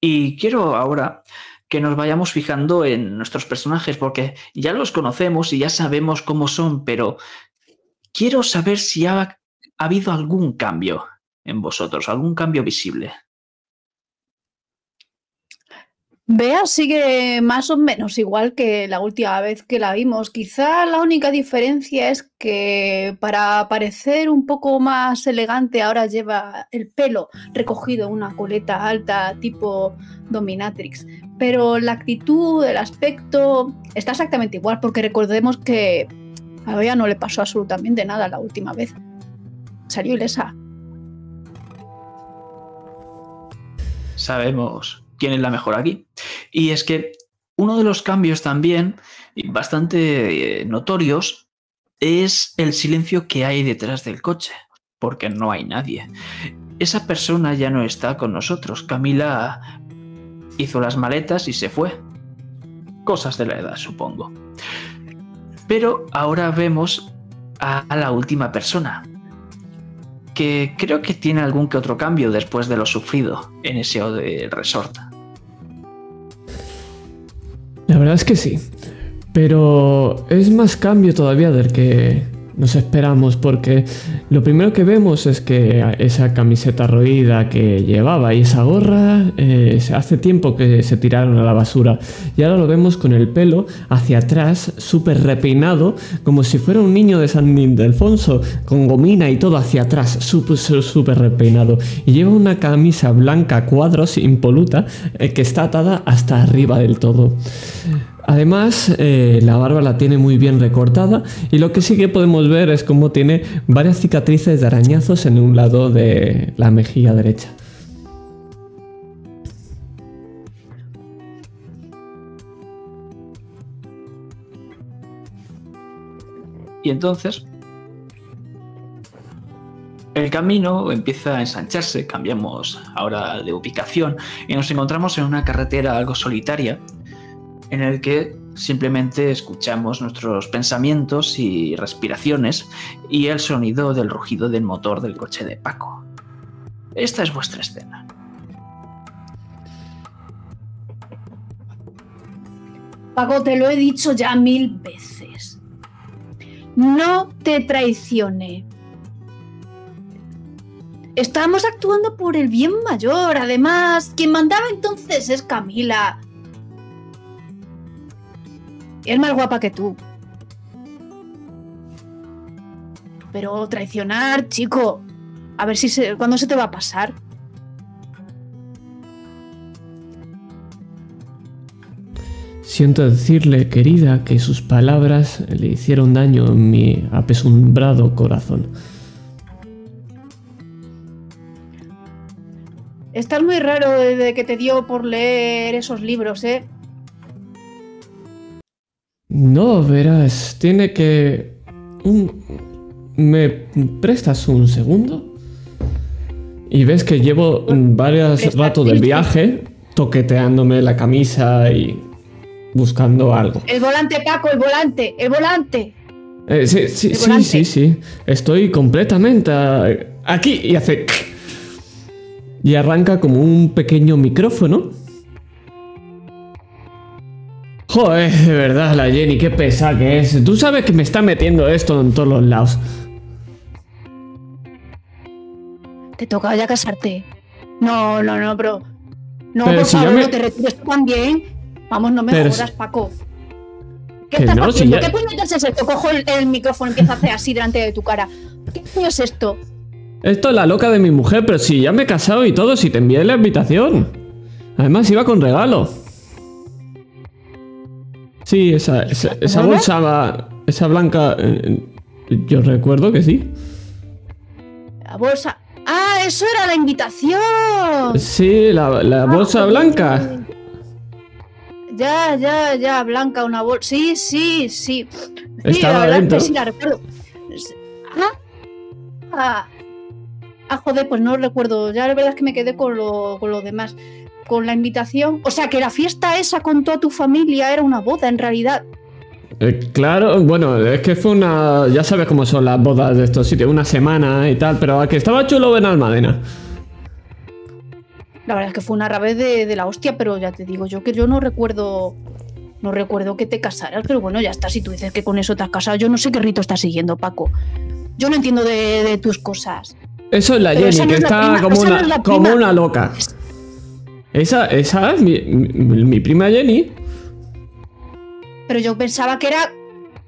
Y quiero ahora que nos vayamos fijando en nuestros personajes, porque ya los conocemos y ya sabemos cómo son, pero quiero saber si ha, habido algún cambio en vosotros, algún cambio visible. Bea sigue más o menos igual que la última vez que la vimos. Quizá la única diferencia es que para parecer un poco más elegante ahora lleva el pelo recogido en una coleta alta tipo dominatrix. Pero la actitud, el aspecto está exactamente igual porque recordemos que a Bea no le pasó absolutamente nada la última vez. Salió ilesa. Sabemos quién es la mejor aquí. Y es que uno de los cambios también, bastante eh, notorios, es el silencio que hay detrás del coche, porque no hay nadie. Esa persona ya no está con nosotros. Camila hizo las maletas y se fue. Cosas de la edad, supongo. Pero ahora vemos a, la última persona, que creo que tiene algún que otro cambio después de lo sufrido en ese resort. La verdad es que sí, pero es más cambio todavía del que nos esperamos porque lo primero que vemos es que esa camiseta roída que llevaba y esa gorra eh, hace tiempo que se tiraron a la basura y ahora lo vemos con el pelo hacia atrás súper repeinado como si fuera un niño de San Ildefonso con gomina y todo hacia atrás súper repeinado y lleva una camisa blanca cuadros impoluta eh, que está atada hasta arriba del todo. Además, eh, la barba la tiene muy bien recortada y lo que sí que podemos ver es cómo tiene varias cicatrices de arañazos en un lado de la mejilla derecha. Y entonces el camino empieza a ensancharse, cambiamos ahora de ubicación y nos encontramos en una carretera algo solitaria en el que simplemente escuchamos nuestros pensamientos y respiraciones y el sonido del rugido del motor del coche de Paco. Esta es vuestra escena. Paco, te lo he dicho ya mil veces. No te traicione. Estamos actuando por el bien mayor. Además, quien mandaba entonces es Camila es más guapa que tú. Pero traicionar, chico. A ver si se, cuándo se te va a pasar. Siento decirle, querida, que sus palabras le hicieron daño en mi apesumbrado corazón. Estás muy raro desde que te dio por leer esos libros, ¿eh? No, verás, tiene que... ¿Me prestas un segundo? Y ves que llevo varios ratos del viaje toqueteándome la camisa y buscando algo. El volante, Paco, el volante, el volante. Eh, sí, sí, sí, sí, sí. Estoy completamente aquí y hace... Y arranca como un pequeño micrófono Joder, de verdad, la Jenny, qué pesa que es. Tú sabes que me está metiendo esto en todos los lados. Te toca ya casarte. No, no, no, pero. No, por favor, no te retires tú también. Vamos, no me jodas, Paco. ¿Qué estás haciendo? ¿Qué puñetas es esto? Cojo el, micrófono y empiezo a hacer así delante de tu cara. ¿Qué coño es esto? Esto es la loca de mi mujer, pero si ya me he casado y todo, si te envié la invitación. Además iba con regalo. Sí, esa, esa, bolsa, esa blanca, eh, yo recuerdo que sí. La bolsa. ¡Ah, eso era la invitación! Sí, la, la ah, bolsa blanca. Ya, ya, ya, blanca, una bolsa. Sí, sí, sí. Estaba la dentro. sí la recuerdo. Ah, ah, ah, joder, pues no recuerdo. Ya la verdad es que me quedé con lo, con lo demás con la invitación. O sea, que la fiesta esa con toda tu familia era una boda en realidad. Eh, claro, bueno, es que fue una. Ya sabes cómo son las bodas de estos sitios, una semana y tal, pero que estaba chulo en Almadena. La verdad es que fue una rabia de, de la hostia, pero ya te digo yo que yo no recuerdo. No recuerdo que te casaras, pero bueno, ya está. Si tú dices que con eso te has casado, yo no sé qué rito estás siguiendo, Paco. Yo no entiendo de, de tus cosas. Eso es la Pero Jenny, no que es está prima, como, no una, es la como prima. una loca. Es- Esa, esa es mi, mi- mi prima Jenny. Pero yo pensaba que era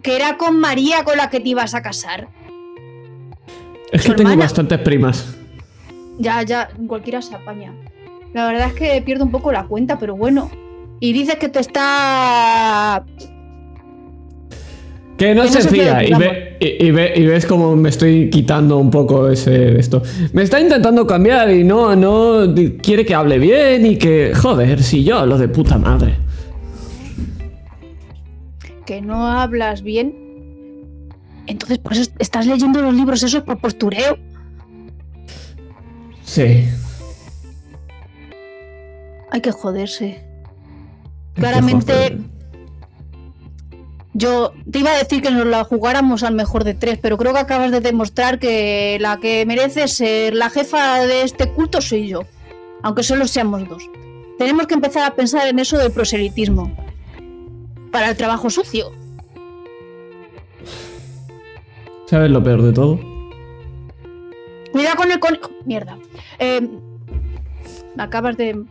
que era con María con la que te ibas a casar. Es ¿Su que tengo bastantes primas. Ya, ya, cualquiera se apaña. La verdad es que pierdo un poco la cuenta, pero bueno. Y dices que te está. Que no Que no se se fía. fía, Y, ve- y- y ve- y ves como me estoy quitando un poco ese de esto. Me está intentando cambiar y no, no quiere que hable bien y que. Joder, si yo hablo de puta madre. que no hablas bien. Entonces, por eso estás leyendo los libros esos por postureo. Sí. Hay que joderse. hay que Claramente, joder. Yo te iba a decir que nos la jugáramos al mejor de tres, pero creo que acabas de demostrar que la que merece ser la jefa de este culto soy yo. Aunque solo seamos dos. Tenemos que empezar a pensar en eso del proselitismo. Para el trabajo sucio. ¿Sabes lo peor de todo? Cuidado con el conejo. Mierda. Eh, me acabas de.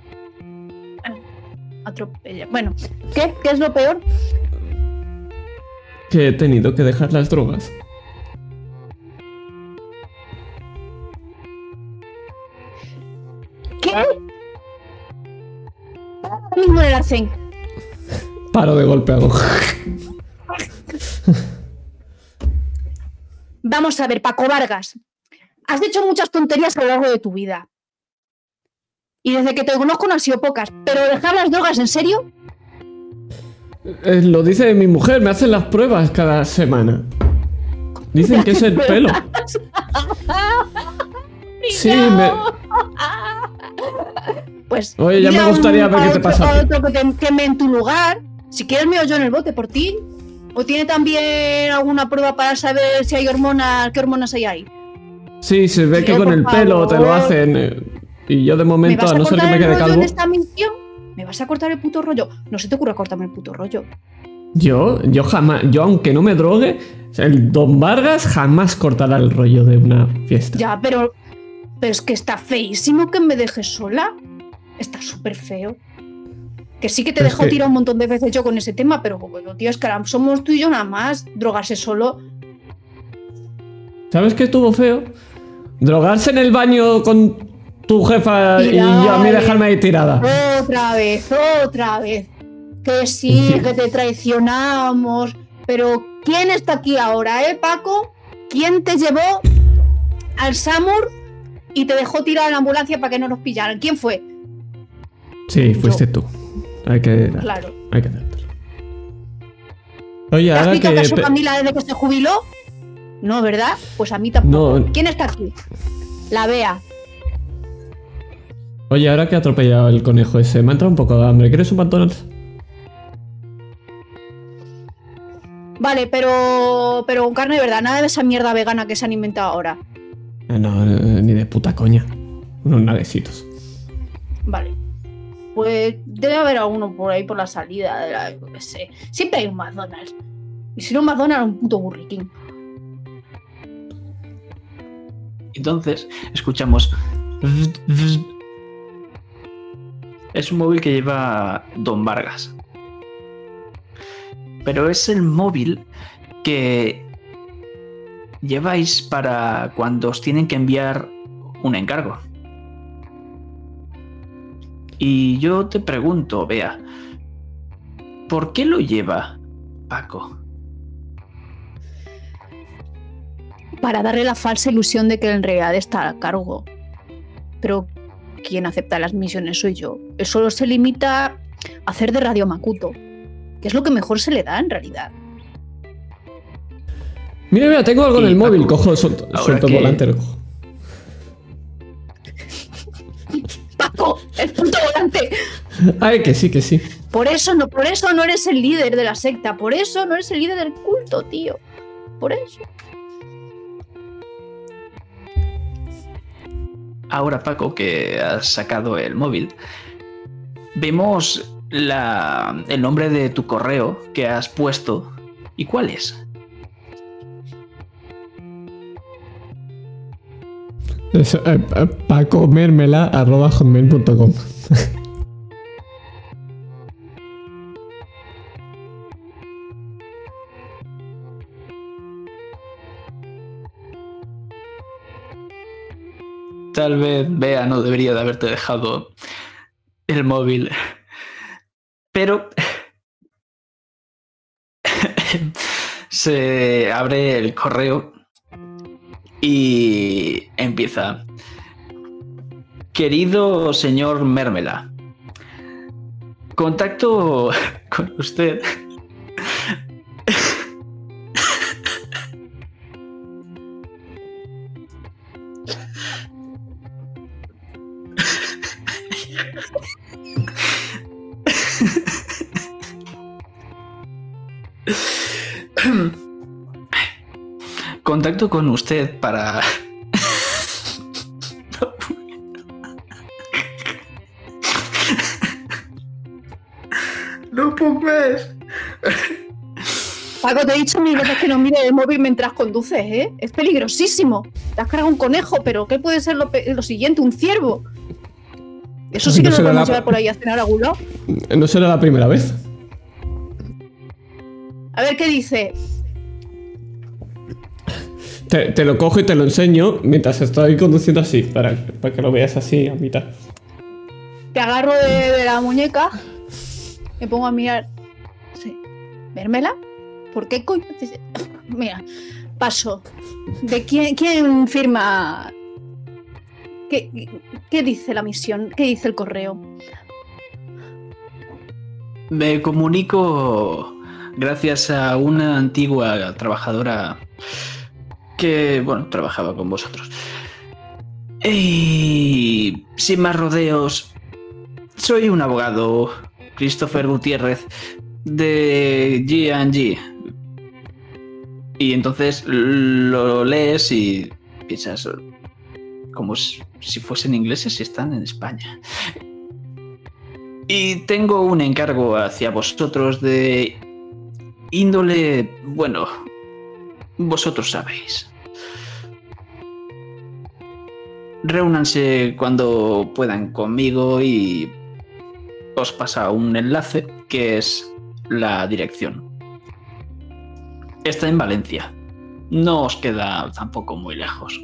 Atropellar. Bueno, ¿qué? ¿Qué es lo peor? Que he tenido que dejar las drogas. ¿Qué? Ahora mismo en el arcén. Paro de golpe hago. Vamos a ver, Paco Vargas. Has hecho muchas tonterías a lo largo de tu vida. Y desde que te conozco no han sido pocas. Pero dejar las drogas, ¿en serio? Eh, lo dice mi mujer, me hacen las pruebas cada semana. Dicen que es el pelo. Sí, me... Pues. Oye, ya me un- gustaría ver qué te pasa otro que te queme en tu lugar. Si quieres, me yo en el bote por ti. ¿O tiene también alguna prueba para saber si hay hormonas? ¿Qué hormonas hay ahí? Sí, se ve que Tío, con el pelo te lo hacen. eh, Y yo de ¿Me momento, a a no ser que me el quede calvo. en esta misión? ¿Me vas a cortar el puto rollo? No se te ocurra cortarme el puto rollo. Yo, yo jamás, yo aunque no me drogue, el Don Vargas jamás cortará el rollo de una fiesta. Ya, pero. Pero es que está feísimo que me dejes sola. Está súper feo. Que sí que te dejo que- tirar un montón de veces yo con ese tema, pero bueno, tío, es que ahora somos tú y yo nada más. Drogarse solo. ¿Sabes qué estuvo feo? Drogarse en el baño con tu jefa y yo a mí dejarme ahí tirada. Otra vez, otra vez. Que sí, que te traicionamos. Pero ¿quién está aquí ahora, eh, Paco? ¿Quién te llevó al Samur y te dejó tirar en la ambulancia para que no nos pillaran? ¿Quién fue? Sí, fuiste tú. Hay que, Claro. hay que. Oye, ¿Te ahora que... a su pe- familia desde que se jubiló? No, ¿verdad? Pues a mí tampoco. No. ¿Quién está aquí? La Bea. Oye, ahora que he atropellado el conejo ese, me ha entrado un poco de hambre. ¿Quieres un McDonald's? Vale, pero. Pero con carne de verdad, nada de esa mierda vegana que se han inventado ahora. Eh, No, eh, ni de puta coña. Unos naguecitos. Vale. Pues debe haber alguno por ahí por la salida de la. sé. Siempre hay un McDonald's. Y si no un McDonald's, un puto King. Entonces, escuchamos. Es un móvil que lleva Don Vargas. Pero es el móvil que lleváis para cuando os tienen que enviar un encargo. Y yo te pregunto, Bea, ¿por qué lo lleva Paco? Para darle la falsa ilusión de que en realidad está a cargo. Pero quien acepta las misiones soy yo. Él solo se limita a hacer de Radio Makuto. Que es lo que mejor se le da en realidad. Mira, mira, tengo algo en el móvil. Cojo, suelto, suelto el volante, lo cojo. ¡Paco! ¡El puto volante! Ay, que sí, que sí. Por eso, no, por eso no eres el líder de la secta. Por eso no eres el líder del culto, tío. Por eso. Ahora Paco, que has sacado el móvil, vemos la, el nombre de tu correo que has puesto. ¿Y cuál es? Es eh, eh, Tal vez vea, no debería de haberte dejado el móvil. Pero se abre el correo y empieza. Querido señor Mermela, contacto con usted. Contacto con usted para No puedo más. Paco, te he dicho mil veces que no mire el móvil mientras conduces, ¿eh? Es peligrosísimo. Te has cargado un conejo, pero ¿qué puede ser lo, siguiente? ¿Un ciervo? Eso sí que No no lo será podemos la- llevar por ahí a cenar a algún lado. No será la primera vez. A ver qué dice. Te, te lo cojo y te lo enseño mientras estoy conduciendo así, para, para que lo veas así a mitad. Te agarro de, de la muñeca. Me pongo a mirar. Sí. ¿Vérmela? ¿Por qué coño? Mira, paso. ¿De quién, quién firma? ¿Qué, ¿Qué dice la misión? ¿Qué dice el correo? Me comunico gracias a una antigua trabajadora que, bueno, trabajaba con vosotros. Y sin más rodeos, soy un abogado, Christopher Gutiérrez, de G&G. Y entonces lo lees y piensas como si fuesen ingleses y están en España. Y tengo un encargo hacia vosotros de índole, bueno, vosotros sabéis. Reúnanse cuando puedan conmigo y os pasa un enlace que es la dirección. Está en Valencia. No os queda tampoco muy lejos.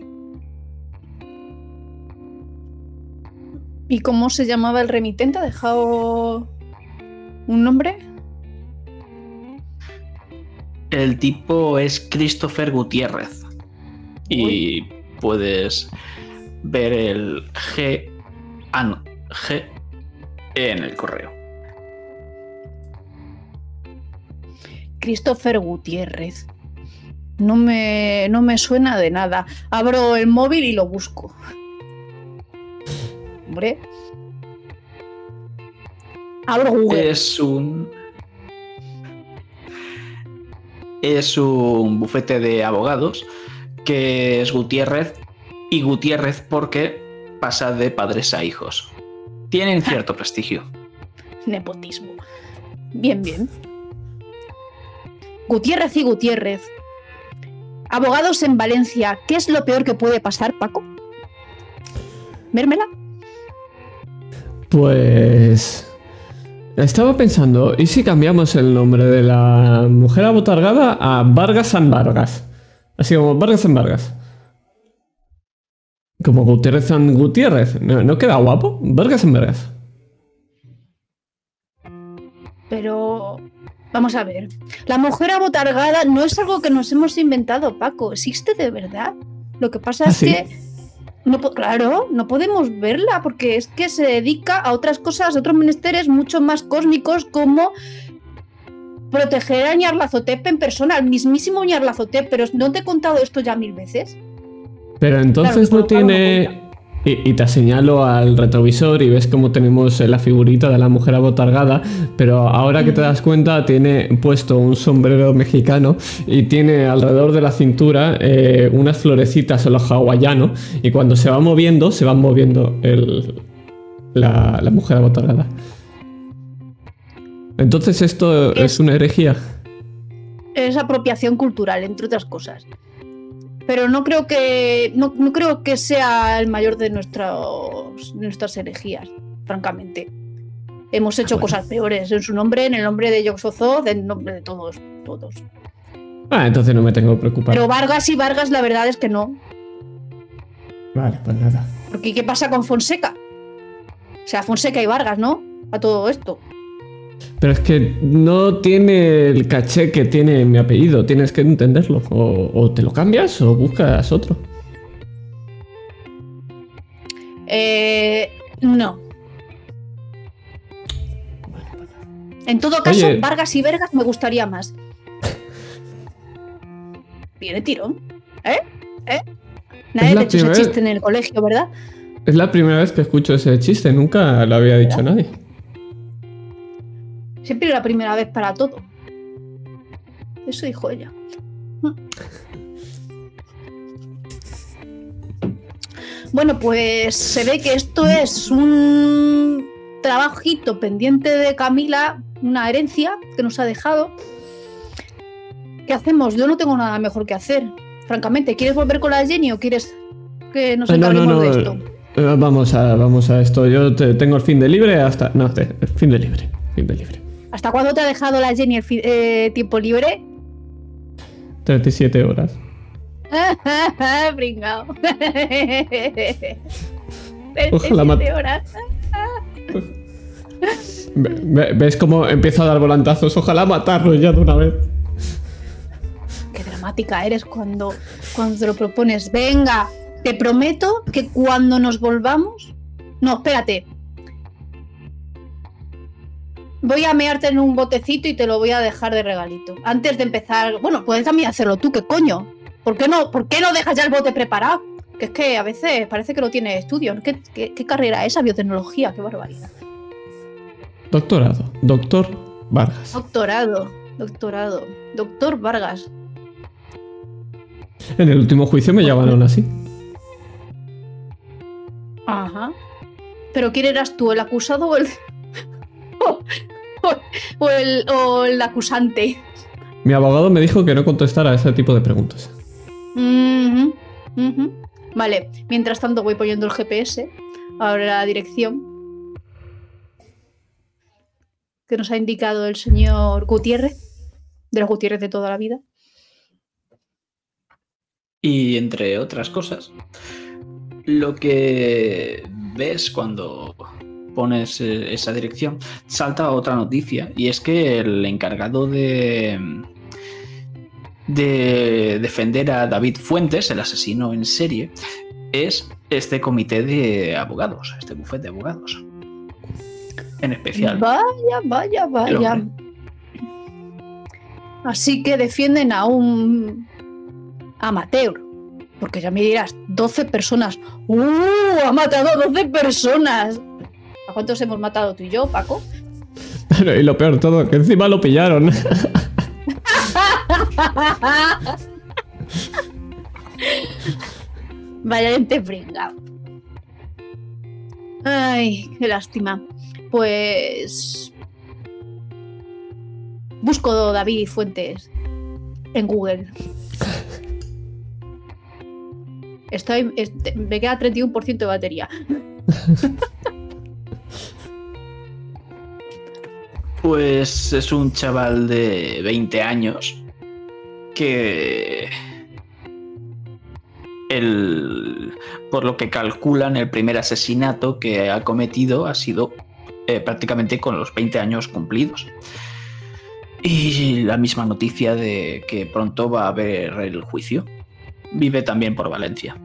¿Y cómo se llamaba el remitente? ¿Ha dejado un nombre? El tipo es Christopher Gutiérrez. Y puedes ver el G, ah, no, G en el correo. Christopher Gutiérrez. No me, no me suena de nada. Abro el móvil y lo busco. Hombre. Abro Google. Es un. Es un bufete de abogados que es Gutiérrez y Gutiérrez porque pasa de padres a hijos. Tienen cierto prestigio. Nepotismo. Bien, bien. Gutiérrez y Gutiérrez. Abogados en Valencia. ¿Qué es lo peor que puede pasar, Paco? ¿Vérmela? Pues... Estaba pensando, ¿y si cambiamos el nombre de la mujer abotargada a Vargas San Vargas? Así como Vargas San Vargas. Como Gutiérrez San Gutiérrez. ¿No, no queda guapo? Vargas San Vargas. Pero vamos a ver. La mujer abotargada no es algo que nos hemos inventado, Paco. Existe de verdad. Lo que pasa ¿Ah, es sí? que no claro, no podemos verla porque es que se dedica a otras cosas, a otros menesteres mucho más cósmicos como proteger a Ñarlazotep en persona, al mismísimo Ñarlazotep, pero no te he contado esto ya mil veces. Pero entonces Claro, no lo tiene... y, te señalo al retrovisor y ves como tenemos la figurita de la mujer abotargada, pero ahora que te das cuenta tiene puesto un sombrero mexicano y tiene alrededor de la cintura eh, unas florecitas a los hawaiano y cuando se va moviendo, se va moviendo la, la mujer abotargada. Entonces esto es, una herejía. Es apropiación cultural, entre otras cosas. Pero no creo que no, creo que sea el mayor de nuestros, nuestras herejías, francamente. Hemos hecho cosas peores en su nombre, en el nombre de Yoxozoz, en nombre de todos, todos. Ah, entonces no me tengo que preocupar. Pero Vargas y Vargas, la verdad es que no. Vale, pues nada. Porque ¿qué pasa con Fonseca? O sea, Fonseca y Vargas, ¿no? A todo esto. Pero es que no tiene el caché que tiene mi apellido, tienes que entenderlo. O, te lo cambias o buscas otro. Eh, no. En todo caso, Vargas y Vergas me gustaría más. Tiene tirón. ¿Eh? ¿Eh? Nadie te echó ese chiste en el colegio, ¿verdad? Es la primera vez que escucho ese chiste, nunca lo había dicho nadie. Siempre la primera vez para todo. Eso dijo ella. Bueno, pues se ve que esto es un trabajito pendiente de Camila, una herencia que nos ha dejado. ¿Qué hacemos? Yo no tengo nada mejor que hacer. Francamente, ¿quieres volver con la Jenny o quieres que nos encarguemos de esto? Eh, vamos a, vamos a esto. Yo tengo el fin de libre hasta. No, el fin de libre. Fin de libre. ¿Hasta cuándo te ha dejado la Jenny el eh, tiempo libre? 37 horas. Pringao. 37 horas. ¿Ves cómo empiezo a dar volantazos? Ojalá matarlo ya de una vez. Qué dramática eres cuando, cuando te lo propones. Venga, te prometo que cuando nos volvamos. No, espérate. Voy a mearte en un botecito y te lo voy a dejar de regalito. Antes de empezar. Bueno, puedes también hacerlo tú, ¿qué coño? ¿Por qué no, ¿por qué no dejas ya el bote preparado? Que es que a veces parece que no tiene estudios. ¿Qué, qué, carrera es esa? Biotecnología, qué barbaridad. Doctorado, doctor Vargas. Doctorado, doctorado, doctor Vargas. En el último juicio me llamaron así. Ajá. ¿Pero quién eras tú, el acusado o el.? o, el, acusante. Mi abogado me dijo que no contestara a ese tipo de preguntas. Vale, mientras tanto voy poniendo el GPS, ahora la dirección que nos ha indicado el señor Gutiérrez, de los Gutiérrez de toda la vida. Y entre otras cosas, lo que ves cuando pones eh, esa dirección, salta otra noticia y es que el encargado de de defender a David Fuentes, el asesino en serie, es este comité de abogados, este bufete de abogados. En especial. Vaya, vaya, vaya. Así que defienden a un amateur. Porque ya me dirás, 12 personas. ¡Uh! ¡Ha matado a 12 personas! ¿A cuántos hemos matado tú y yo, Paco? y lo peor todo, que encima lo pillaron. Vaya gente pringao. Ay, qué lástima. Pues. Busco David Fuentes en Google. Estoy, me queda 31% de batería. Pues es un chaval de 20 años que el, por lo que calculan el primer asesinato que ha cometido ha sido eh, prácticamente con los 20 años cumplidos. Y la misma noticia de que pronto va a haber el juicio. Vive también por Valencia.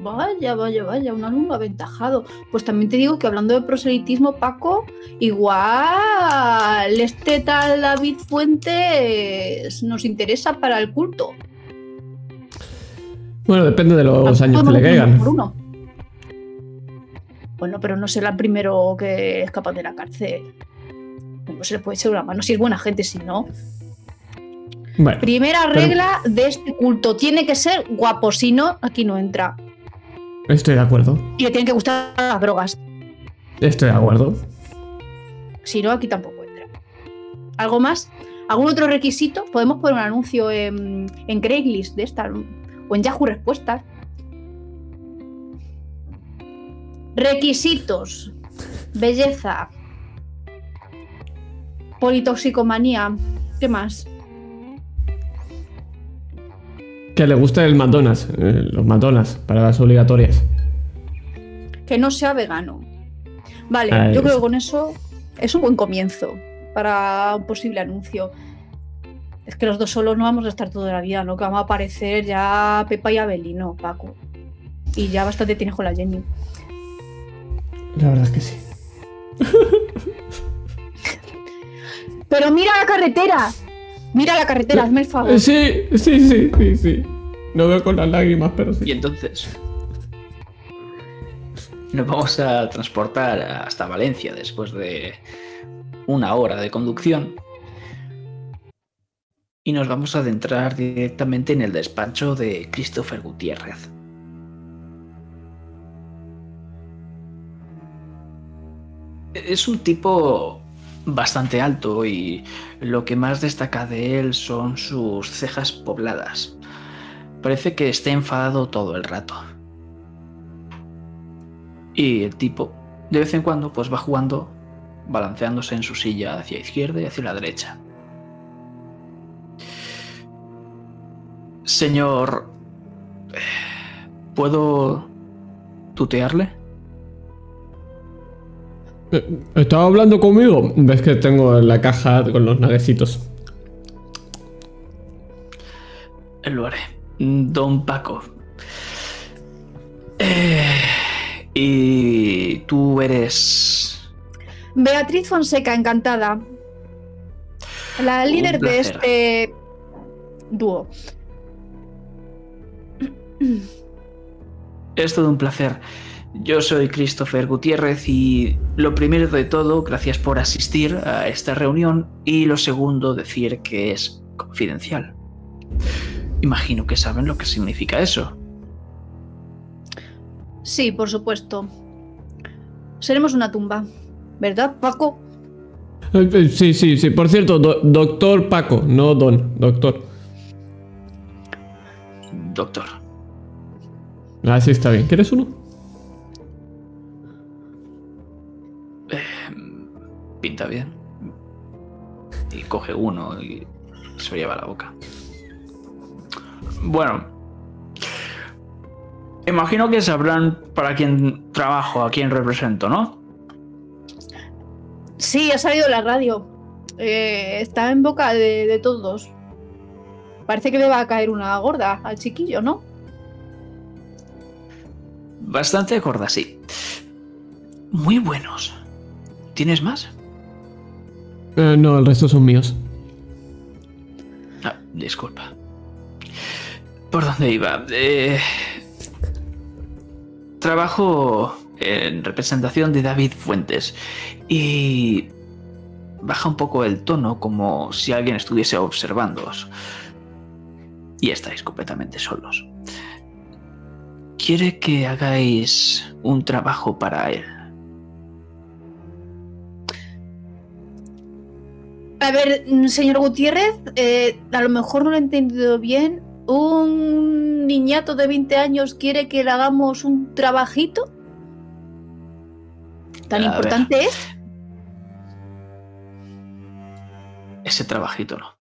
Vaya, vaya, vaya, un alumno aventajado. Pues también te digo que hablando de proselitismo, Paco, igual este tal David Fuentes nos interesa para el culto. Bueno, depende de los años que le caigan. Bueno, pero no será el primero que escapa de la cárcel. No se le puede echar una mano si es buena gente, si no. Bueno, Primera pero- regla de este culto: tiene que ser guapo, si no, aquí no entra. Estoy de acuerdo. Y le tienen que gustar las drogas. Estoy de acuerdo. Si no, aquí tampoco entra. ¿Algo más? ¿Algún otro requisito? Podemos poner un anuncio en, en Craigslist de esta o en Yahoo Respuestas. Requisitos. Belleza. Politoxicomanía. ¿Qué más? Que le guste el McDonald's. eh, los McDonald's para las obligatorias. Que no sea vegano. Vale, Ahí yo creo que con eso es un buen comienzo para un posible anuncio. Es que los dos solos no vamos a estar toda la vida, ¿no? Que vamos a aparecer ya Pepa y Abelino, Paco. Y ya bastante tienes con la Jenny. La verdad es que sí. Pero mira la carretera. Mira la carretera, hazme el favor. Sí, sí, sí, sí, sí. No veo con las lágrimas, pero Y sí. entonces nos vamos a transportar hasta Valencia después de una hora de conducción. Y nos vamos a adentrar directamente en el despacho de Christopher Gutiérrez. Es un tipo bastante alto y lo que más destaca de él son sus cejas pobladas. Parece que esté enfadado todo el rato. Y el tipo, de vez en cuando, pues va jugando, balanceándose en su silla hacia izquierda y hacia la derecha. Señor, ¿puedo tutearle? Eh, ¿Estaba hablando conmigo? Ves que tengo la caja con los naguecitos. Lo haré. Don Paco. Eh, y tú eres... Beatriz Fonseca, encantada. La líder de este dúo. Es todo un placer. Yo soy Christopher Gutiérrez y lo primero de todo, gracias por asistir a esta reunión y lo segundo, decir que es confidencial. Imagino que saben lo que significa eso. Sí, por supuesto. Seremos una tumba. ¿Verdad, Paco? Eh, eh, Sí, sí, sí. Por cierto, do- doctor Paco, no don, doctor. Doctor. Ah, sí, está bien. ¿Quieres uno? Pinta bien. Y coge uno y se lo lleva a la boca. Bueno. Imagino que sabrán para quién trabajo, a quién represento, ¿no? Sí, ha salido la radio. Eh, está en boca de, de todos. Parece que le va a caer una gorda al chiquillo, ¿no? Bastante gorda, sí. Muy buenos. ¿Tienes más? Eh, no, el resto son míos. Ah, disculpa. ¿Por dónde iba? Eh, trabajo en representación de David Fuentes y baja un poco el tono como si alguien estuviese observándoos. Y estáis completamente solos. Quiere que hagáis un trabajo para él. A ver, mm, señor Gutiérrez, eh, a lo mejor no lo he entendido bien. ¿Un niñato de 20 años quiere que le hagamos un trabajito? ¿Tan A ver. importante es? Ese trabajito no.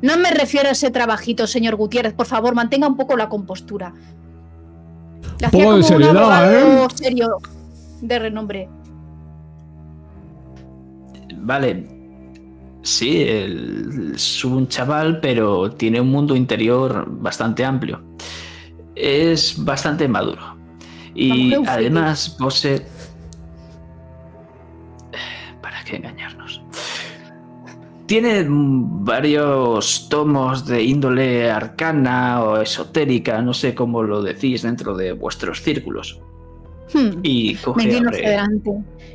No me refiero a ese trabajito, señor Gutiérrez. Por favor, mantenga un poco la compostura. Le hacía un abogado ¿eh? serio de renombre. Vale. Sí, es un chaval, pero tiene un mundo interior bastante amplio. Es bastante maduro. Y además posee... ¿Para qué engañarnos? Tiene varios tomos de índole arcana o esotérica, no sé cómo lo decís dentro de vuestros círculos. Hmm, Y coge abre-.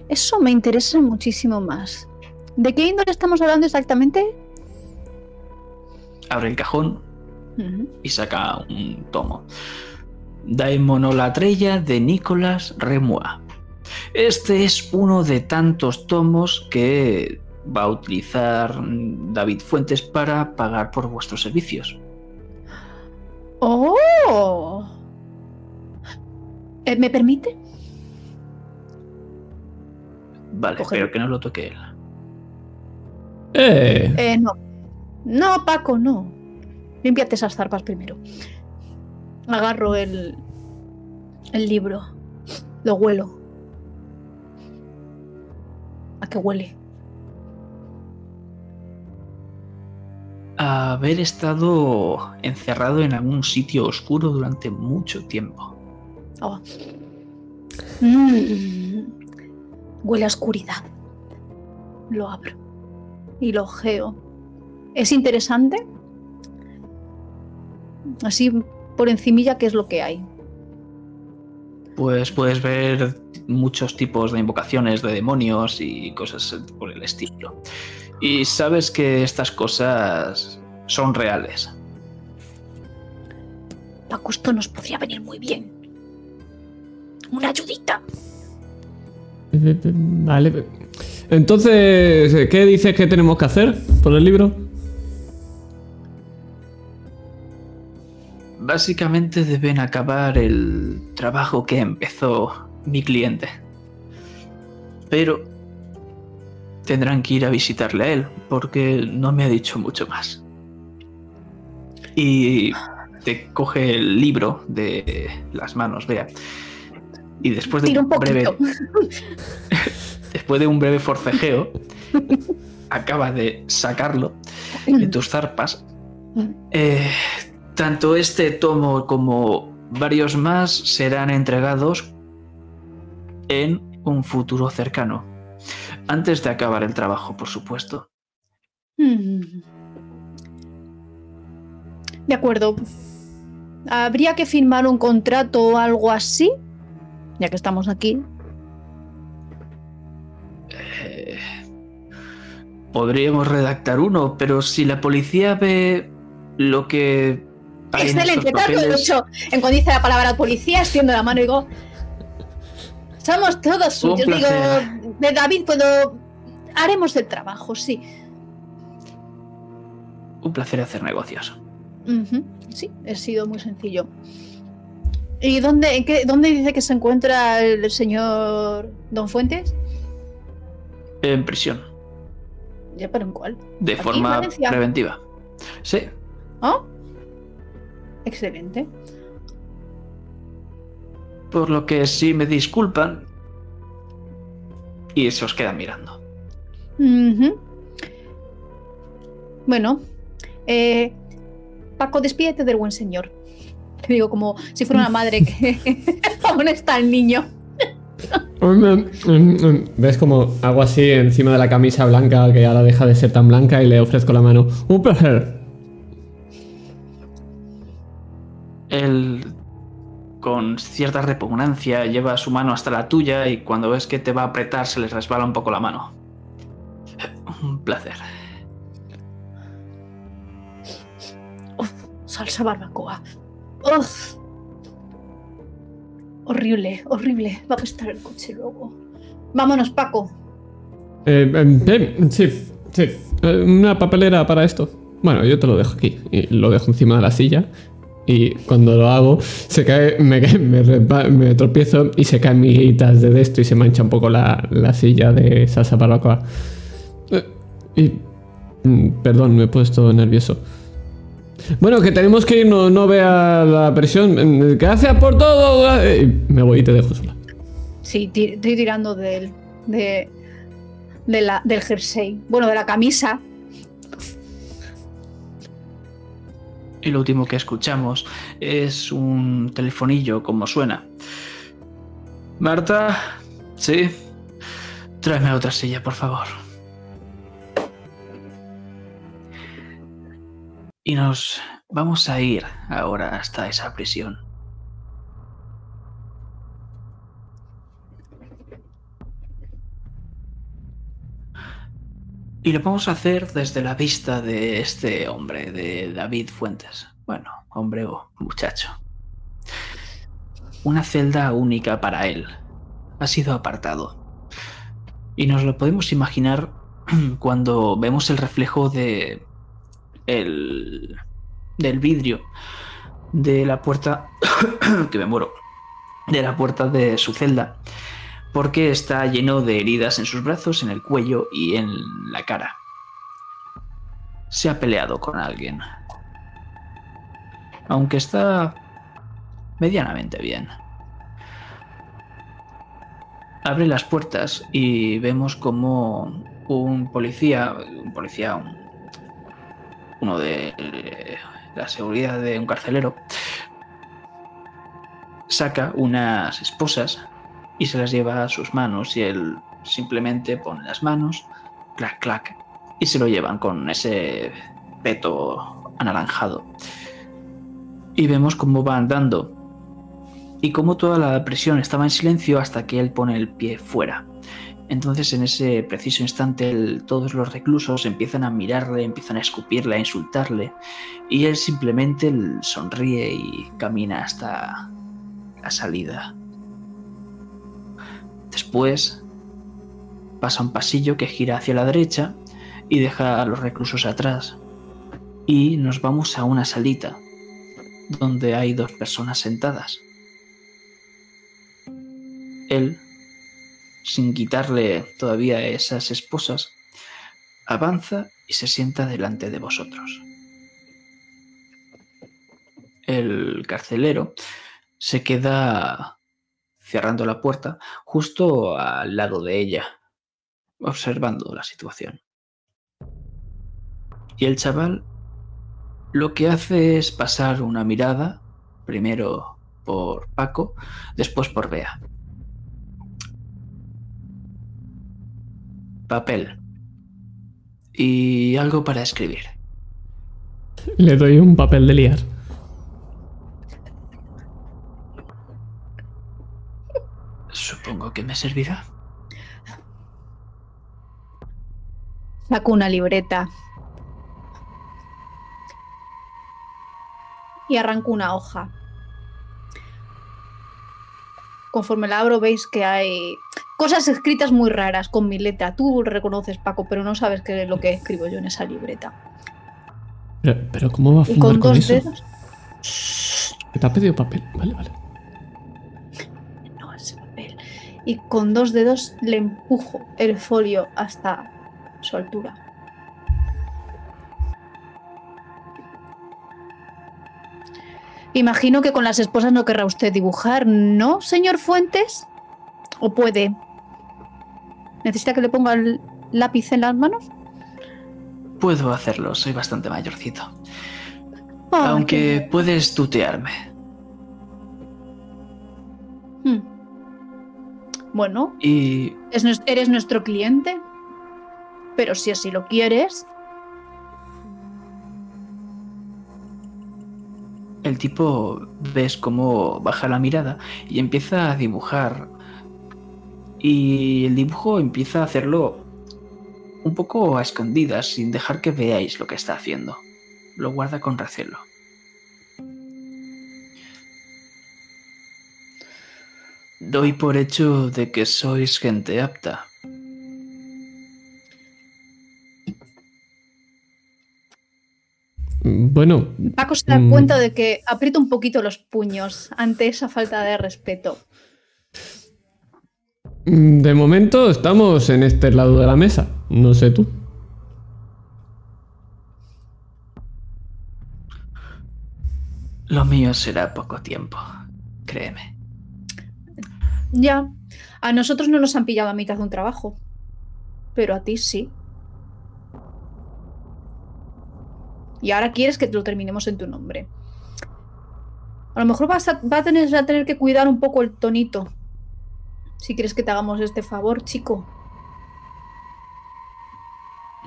Eso me interesa muchísimo más. ¿De qué índole estamos hablando exactamente? abre el cajón y saca un tomo. Daimonolatreya de Nicolas Remois. Este es uno de tantos tomos que va a utilizar David Fuentes para pagar por vuestros servicios. ¡Oh! Eh, ¿Me permite? Vale, Cógelo. pero que no lo toque él. Eh, Eh, no. No, Paco, no. Límpiate esas zarpas primero. Agarro el, el libro. Lo huelo. ¿A qué huele? A haber estado encerrado en algún sitio oscuro durante mucho tiempo. Oh. Mm. Huele a oscuridad. Lo abro. Y lo ojeo. ¿Es interesante? Así por encimilla, ¿qué es lo que hay? Pues puedes ver muchos tipos de invocaciones de demonios y cosas por el estilo. Y sabes que estas cosas son reales. Paco, esto nos podría venir muy bien. Una ayudita. vale. Entonces, ¿qué dices que tenemos que hacer por el libro? Básicamente deben acabar el trabajo que empezó mi cliente. Pero tendrán que ir a visitarle a él, porque no me ha dicho mucho más. Y te coge el libro de las manos, vea. Y después de Tira un breve. después de un breve forcejeo, acaba de sacarlo de tus zarpas. Eh, tanto este tomo como varios más serán entregados en un futuro cercano. Antes de acabar el trabajo, por supuesto. Mm. De acuerdo. ¿Habría que firmar un contrato o algo así? Ya que estamos aquí. Podríamos redactar uno, pero si la policía ve lo que hay en Excelente, de papeles, hecho. En cuando dice la palabra policía, extiendo la mano y digo. Somos todos suyos. Digo, de David puedo. Haremos el trabajo, sí. un placer hacer negocios. Sí, ha sido muy sencillo. ¿Y dónde, en qué- dónde dice que se encuentra el señor Don Fuentes? En prisión, Ya, pero ¿en cuál? de ¿Aquí, en forma Valencia? preventiva. Sí, ¿Ah? Excelente. Por lo que sí me disculpan. Y se os queda mirando. Bueno, eh, Paco, despídete del buen señor. Te digo como si fuera una madre que aún está el niño. ¿Ves como hago así encima de la camisa blanca que ahora deja de ser tan blanca y le ofrezco la mano? Un placer. Él, con cierta repugnancia, lleva su mano hasta la tuya y cuando ves que te va a apretar se le resbala un poco la mano. Un placer. Uf, salsa barbacoa. Uf. Horrible, horrible. Va a apestar el coche luego. Vámonos, Paco. Eh, eh, sí, sí. Eh, una papelera para esto. Bueno, yo te lo dejo aquí. Lo dejo encima de la silla. Y cuando lo hago, se cae, me tropiezo y se caen miguitas de esto y se mancha un poco la, la silla de salsa barbacoa. Eh, y. mm, Perdón, me he puesto nervioso. Bueno, que tenemos que ir, no, no vea la presión. Mm, Gracias por todo. eh, y me voy y te dejo sola. Sí, estoy tirando del, de, de la, del jersey. Bueno, de la camisa. Y lo último que escuchamos es un telefonillo como suena. Marta, sí. Tráeme otra silla, por favor. Y nos vamos a ir ahora hasta esa prisión. Y lo vamos a hacer desde la vista de este hombre, de David Fuentes. Bueno, hombre o muchacho. Una celda única para él. Ha sido apartado. Y nos lo podemos imaginar cuando vemos el reflejo de el del vidrio de la puerta que me muero de la puerta de su celda porque está lleno de heridas en sus brazos, en el cuello y en la cara. Se ha peleado con alguien. Aunque está medianamente bien. Abre las puertas y vemos como un policía, un policía, de la seguridad de un carcelero, saca unas esposas y se las lleva a sus manos y él simplemente pone las manos, clac, clac, y se lo llevan con ese peto anaranjado. Y vemos cómo va andando y cómo toda la prisión estaba en silencio hasta que él pone el pie fuera. Entonces en ese preciso instante todos los reclusos empiezan a mirarle, empiezan a escupirle, a insultarle y él simplemente sonríe y camina hasta la salida. Después pasa un pasillo que gira hacia la derecha y deja a los reclusos atrás. Y nos vamos a una salita donde hay dos personas sentadas. Él sin quitarle todavía esas esposas, avanza y se sienta delante de vosotros. El carcelero se queda cerrando la puerta justo al lado de ella, observando la situación. Y el chaval lo que hace es pasar una mirada, primero por Paco, después por Bea. Papel y algo para escribir. Le doy un papel de liar. Supongo que me servirá. Saco una libreta. Y arranco una hoja. Conforme la abro veis que hay cosas escritas muy raras con mi letra. Tú reconoces, Paco, pero no sabes qué es lo que escribo yo en esa libreta. Pero, ¿cómo va a fumar con, dos eso? dedos. Te ha pedido papel. Vale, vale. No, ese papel. Y con dos dedos le empujo el folio hasta su altura. Imagino que con las esposas no querrá usted dibujar, ¿no, señor Fuentes? ¿O puede? ¿Necesita que le ponga el lápiz en las manos? Puedo hacerlo, soy bastante mayorcito. Aunque puedes tutearme. Hmm. Bueno. Y. eres nuestro cliente. Pero si así lo quieres. El tipo ves cómo baja la mirada y empieza a dibujar y el dibujo empieza a hacerlo un poco a escondidas, sin dejar que veáis lo que está haciendo. Lo guarda con recelo. Doy por hecho de que sois gente apta. Bueno. Paco se da mm. cuenta de que aprieta un poquito los puños ante esa falta de respeto. Mm, de momento estamos en este lado de la mesa. No sé tú. Lo mío será poco tiempo, créeme. Ya, a nosotros no nos han pillado a mitad de un trabajo, pero a ti sí. Y ahora quieres que te lo terminemos en tu nombre. A lo mejor vas a, a tener que cuidar un poco el tonito si quieres que te hagamos este favor, chico.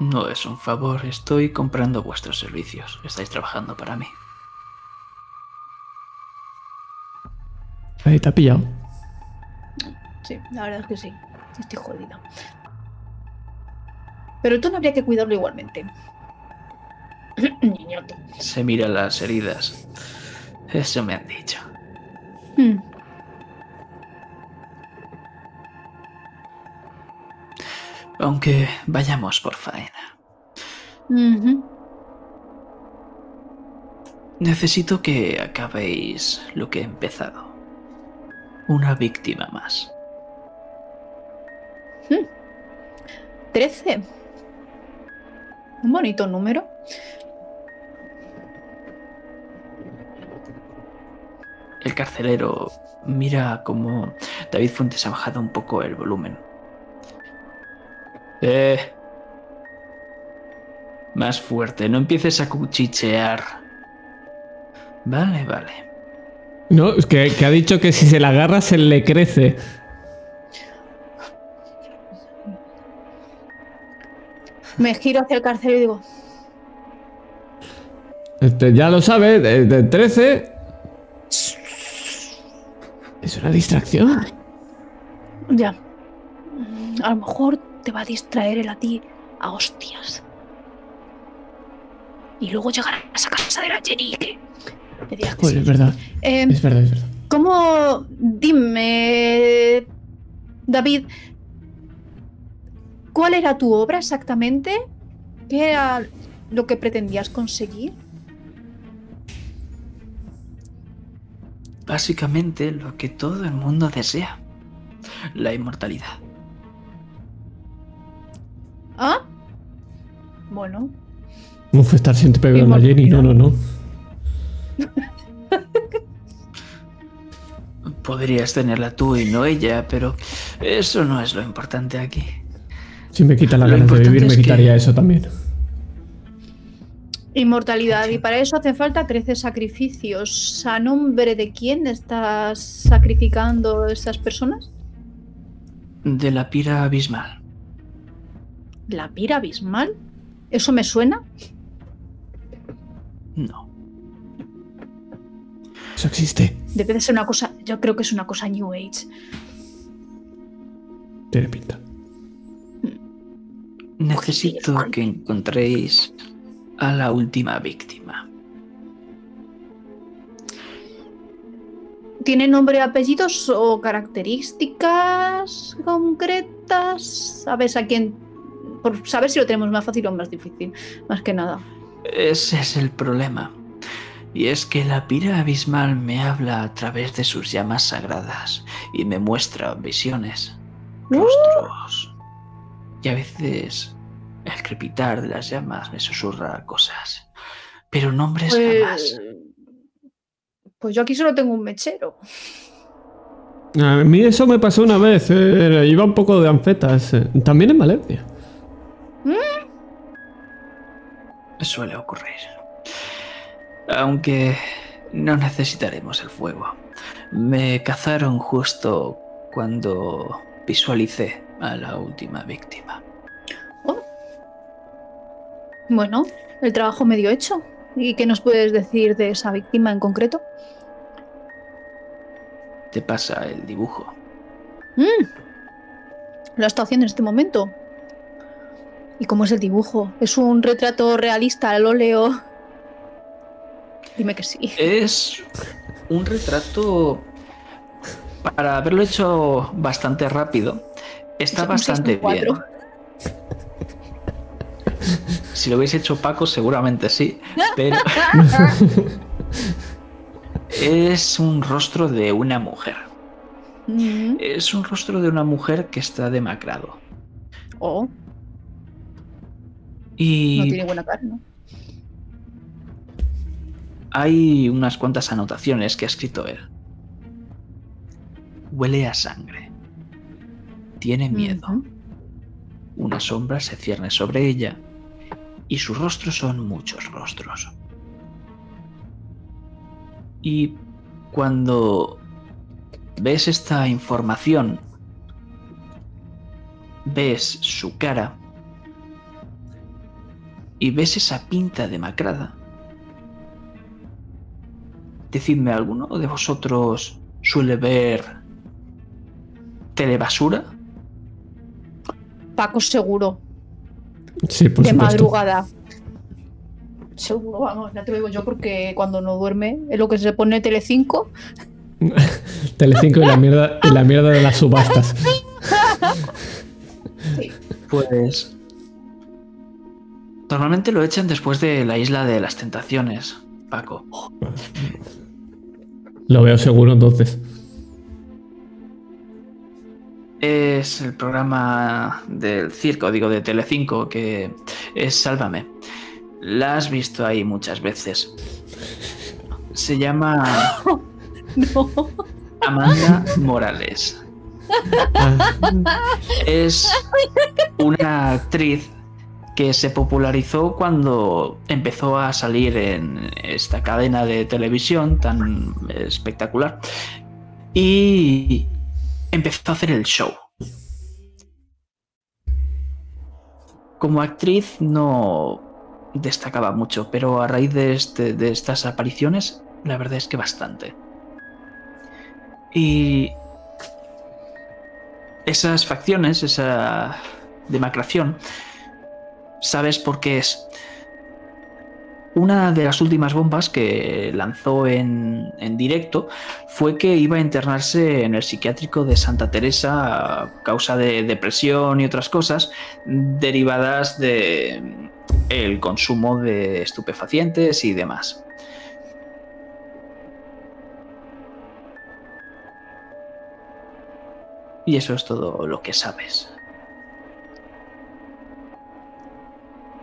No es un favor, estoy comprando vuestros servicios. Estáis trabajando para mí. Ahí te ha pillado. Sí, la verdad es que sí. Estoy jodida. Pero el tono habría que cuidarlo igualmente. Niñote. Se mira las heridas. Eso me han dicho. Hmm. Aunque vayamos por faena. Necesito que acabéis lo que he empezado. Una víctima más. 13. Un bonito número. El carcelero mira como David Fuentes ha bajado un poco el volumen. Eh. Más fuerte, no empieces a cuchichear. Vale, vale. No, es que, que ha dicho que si se la agarra se le crece. Me giro hacia el carcelero y digo, Este, ya lo sabe, de, de 13. Es una distracción. ya. A lo mejor te va a distraer el a ti a hostias. Y luego llegarás a casa de la Jenny y que le digas que sí. es verdad. Eh, Es verdad, es verdad. ¿Cómo? Dime, David, ¿cuál era tu obra exactamente? ¿Qué era lo que pretendías conseguir? Básicamente lo que todo el mundo desea. La inmortalidad. ¿Ah? Bueno, No fue estar siempre pegando a Jenny, no, no, no. Podrías tenerla tú y no ella, pero eso no es lo importante aquí. Si me quita la Lo ganas de vivir, me es que- quitaría eso también. inmortalidad. Y para eso hacen falta 13 sacrificios. ¿A nombre de quién estás sacrificando esas personas? De la pira abismal. ¿La pira abismal? ¿Eso me suena? No. Eso existe. Debe de ser una cosa, yo creo que es una cosa New Age. Tiene pinta. Necesito que encontréis a la última víctima. ¿Tiene nombre, apellidos o características concretas? ¿Sabes a quién? Por saber si lo tenemos más fácil o más difícil. Más que nada. Ese es el problema. Y es que la pira abismal me habla a través de sus llamas sagradas y me muestra visiones, rostros. Y a veces el crepitar de las llamas me susurra cosas. Pero nombres jamás. Pues, pues yo aquí solo tengo un mechero. A mí eso me pasó una vez. eh, iba un poco de anfetas. eh, También en Valencia. Suele ocurrir. Aunque no necesitaremos el fuego. Me cazaron justo cuando visualicé a la última víctima. Bueno, el trabajo medio hecho. ¿Y qué nos puedes decir de esa víctima en concreto? Te pasa el dibujo. Mm. Lo está haciendo en este momento. ¿Y cómo es el dibujo? ¿Es un retrato realista al óleo? Dime que sí. Es un retrato. Para haberlo hecho bastante rápido, está Es bastante bien. Si lo hubiese hecho Paco, seguramente sí, pero es un rostro de una mujer. Mm. Es un rostro de una mujer que está demacrado. Oh, no tiene buena cara, ¿no? hay unas cuantas anotaciones que ha escrito él. Huele a sangre. Tiene miedo. Una sombra se cierne sobre ella y sus rostros son muchos rostros. Y cuando ves esta información, ves su cara y ves esa pinta demacrada, decidme, ¿alguno de vosotros suele ver telebasura? Paco seguro. Sí, por de supuesto. madrugada. Seguro, vamos, ya te lo digo yo porque cuando no duerme es lo que se pone Telecinco. Telecinco y la mierda, y la mierda de las subastas. Pues. Normalmente lo echan después de la isla de las tentaciones, Paco. Lo veo seguro entonces. Es el programa del circo, digo, de Telecinco, que es Sálvame. La has visto ahí muchas veces. Se llama No. Amanda Morales. Es una actriz que se popularizó cuando empezó a salir en esta cadena de televisión tan espectacular y empezó a hacer el show. Como actriz no destacaba mucho, pero a raíz de, este- de estas apariciones, la verdad es que bastante. Y esas facciones, esa demacración, sabes por qué es. Una de las últimas bombas que lanzó en, en directo fue que iba a internarse en el psiquiátrico de Santa Teresa a causa de depresión y otras cosas derivadas de el consumo de estupefacientes y demás. Y eso es todo lo que sabes.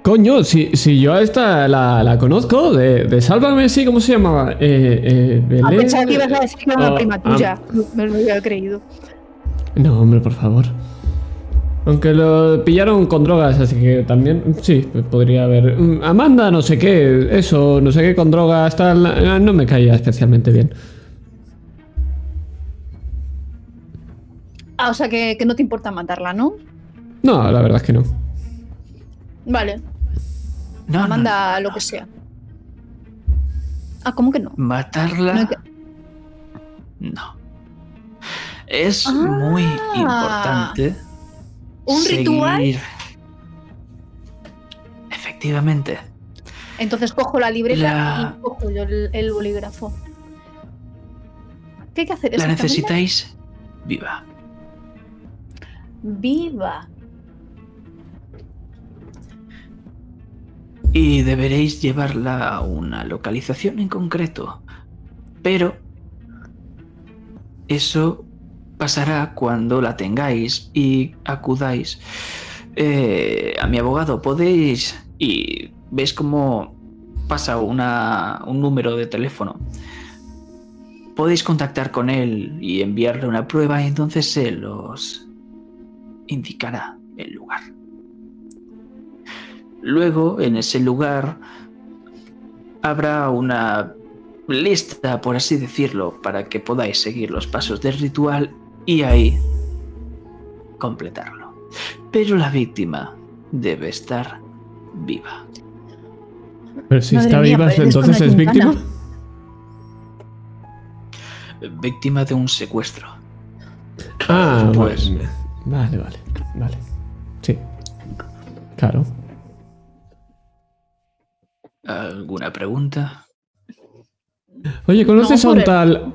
Coño, si, si yo a esta la, la conozco, de, de Sálvame, sí, ¿cómo se llamaba? Eh, eh, Ah, Belén. pensaba que ibas a decir que era una Oh, prima ah, tuya. Me lo había creído. No, hombre, por favor. Aunque lo pillaron con drogas, así que también, sí, podría haber. Mm, Amanda, no sé qué, eso, no sé qué con drogas, tal, eh, no me caía especialmente bien. Ah, o sea que, que no te importa matarla, ¿no? No, la verdad es que no. Vale, No, no, manda no, lo que sea. Ah, ¿cómo que no? Matarla. No hay que- No. Es Ah. muy importante. ¿Un ritual? Efectivamente. Entonces cojo la libreta La- y cojo yo el, el bolígrafo. ¿Qué hay que hacer? La necesitáis viva. Viva. Y deberéis llevarla a una localización en concreto. Pero eso pasará cuando la tengáis y acudáis eh, a mi abogado. Podéis y veis cómo pasa una, un número de teléfono. Podéis contactar con él y enviarle una prueba y entonces él os indicará el lugar. Luego, en ese lugar, habrá una lista, por así decirlo, para que podáis seguir los pasos del ritual y ahí completarlo. Pero la víctima debe estar viva. Pero si Madre está mía, viva, entonces es víctima. Víctima de un secuestro. Ah, Pues- vale. Vale, vale, vale. Sí. Claro. ¿Alguna pregunta? Oye, ¿conoces No, a un tal.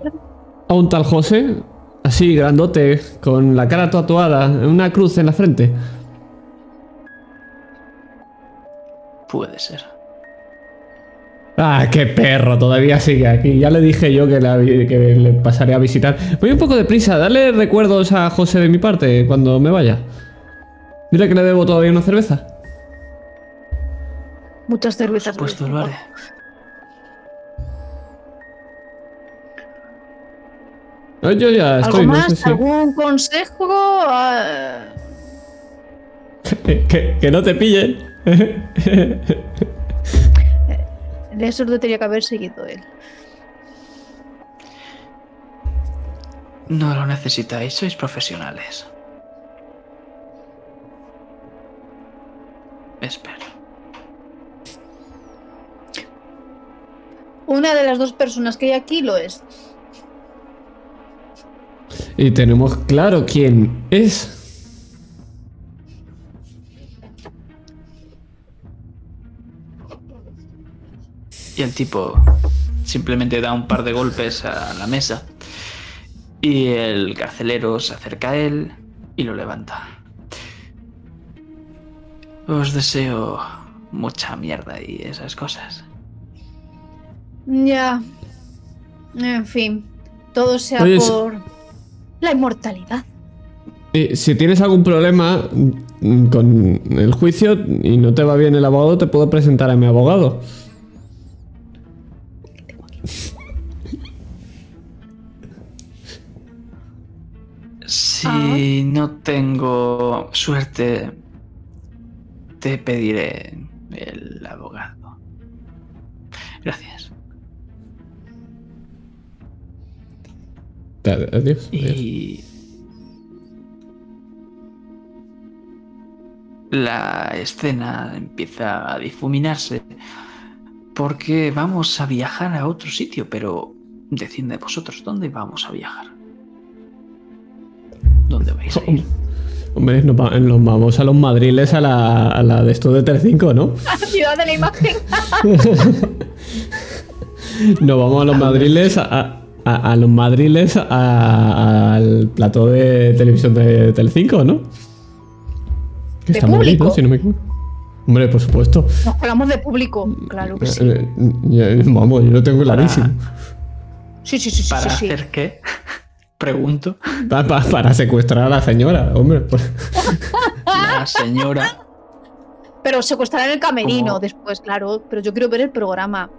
a un tal José? Así, grandote, con la cara tatuada, una cruz en la frente. Puede ser. Ah, qué perro, todavía sigue aquí. Ya le dije yo que, la que le pasaré a visitar. Voy un poco de prisa, dale recuerdos a José de mi parte cuando me vaya. Dile que le debo todavía una cerveza. Muchas Por cervezas. supuesto, de lo haré. Ah, Yo ya ¿Algo estoy, no más? sé si- ¿Algún consejo? Ah, que, que no te pillen. Eso lo tendría que haber seguido él. No lo necesitáis, sois profesionales. Espero. Una de las dos personas que hay aquí lo es. Y tenemos claro quién es. Y el tipo simplemente da un par de golpes a la mesa. Y el carcelero se acerca a él y lo levanta. Os deseo mucha mierda y esas cosas. Ya. En fin, todo sea Oye, si- por la inmortalidad. Y si tienes algún problema mm, con el juicio y no te va bien el abogado, te puedo presentar a mi abogado. Si no tengo suerte, te pediré el abogado. Gracias. Adiós. adiós. Y la escena empieza a difuminarse porque vamos a viajar a otro sitio, pero decidme vosotros, ¿dónde vamos a viajar? ¿Dónde vais a ir? Hombre, nos, va- nos vamos a los madriles a la, a la de esto de Telecinco, ¿no? Ciudad de la imagen. Nos vamos a los madriles a, a- a los madriles a- al plató de televisión de Telecinco, ¿no? Que ¿De está en Madrid, público? ¿no? Si no me equivoco. Hombre, por supuesto. Nos colamos de público, claro que sí. Eh, eh, Vamos, yo lo tengo clarísimo. Sí, sí, sí, sí, ¿Para sí, sí. hacer qué? Pregunto. Pa- pa- para secuestrar a la señora, hombre. pues. La señora. Pero secuestrar el camerino después, claro. Pero yo quiero ver el programa.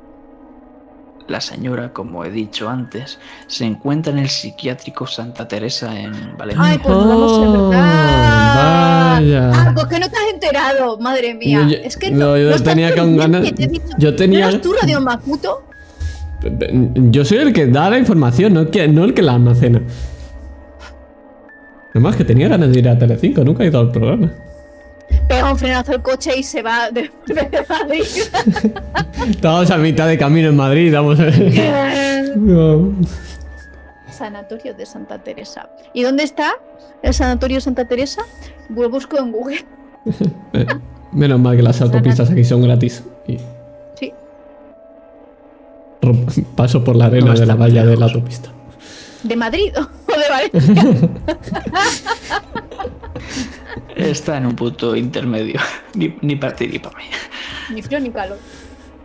La señora, como he dicho antes, se encuentra en el psiquiátrico Santa Teresa en Valencia. Ay, pues Oh, verdad. vaya. Algo que no te has enterado, madre mía. Yo- yo- es que no, yo estás tenía con ganas- te he dicho. yo tenía- ¿No eras tú, Radio Makuto? Yo soy el que da la información, no el que, no el que la almacena. Además que tenía ganas de ir a Telecinco, nunca he ido al programa. Pega un frenazo al coche y se va de, de Madrid. Estábamos a mitad de camino en Madrid, vamos a ver. No. Sanatorio de Santa Teresa. ¿Y dónde está el Sanatorio de Santa Teresa? Lo busco en Google. Menos mal que las autopistas aquí son gratis. Y Sí. paso por la arena No de la valla de la autopista. ¿De Madrid o de Valencia? Está en un punto intermedio. Ni, ni para ti ni para mí. ni frío ni calor.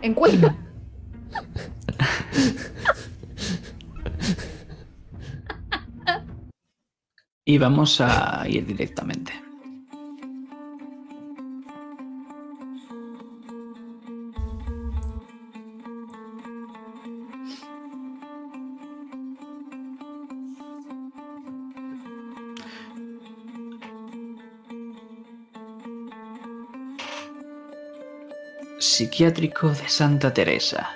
En Cuenca. Y vamos a ir directamente. Psiquiátrico de Santa Teresa.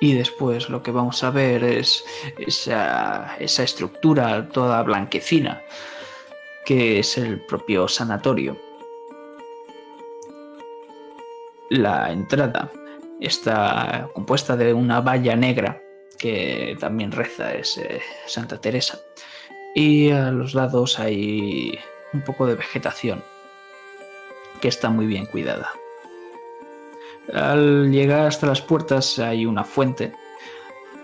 Y después lo que vamos a ver es esa, estructura toda blanquecina, que es el propio sanatorio. La entrada está compuesta de una valla negra que también reza es Santa Teresa. Y a los lados hay un poco de vegetación que está muy bien cuidada. Al llegar hasta las puertas hay una fuente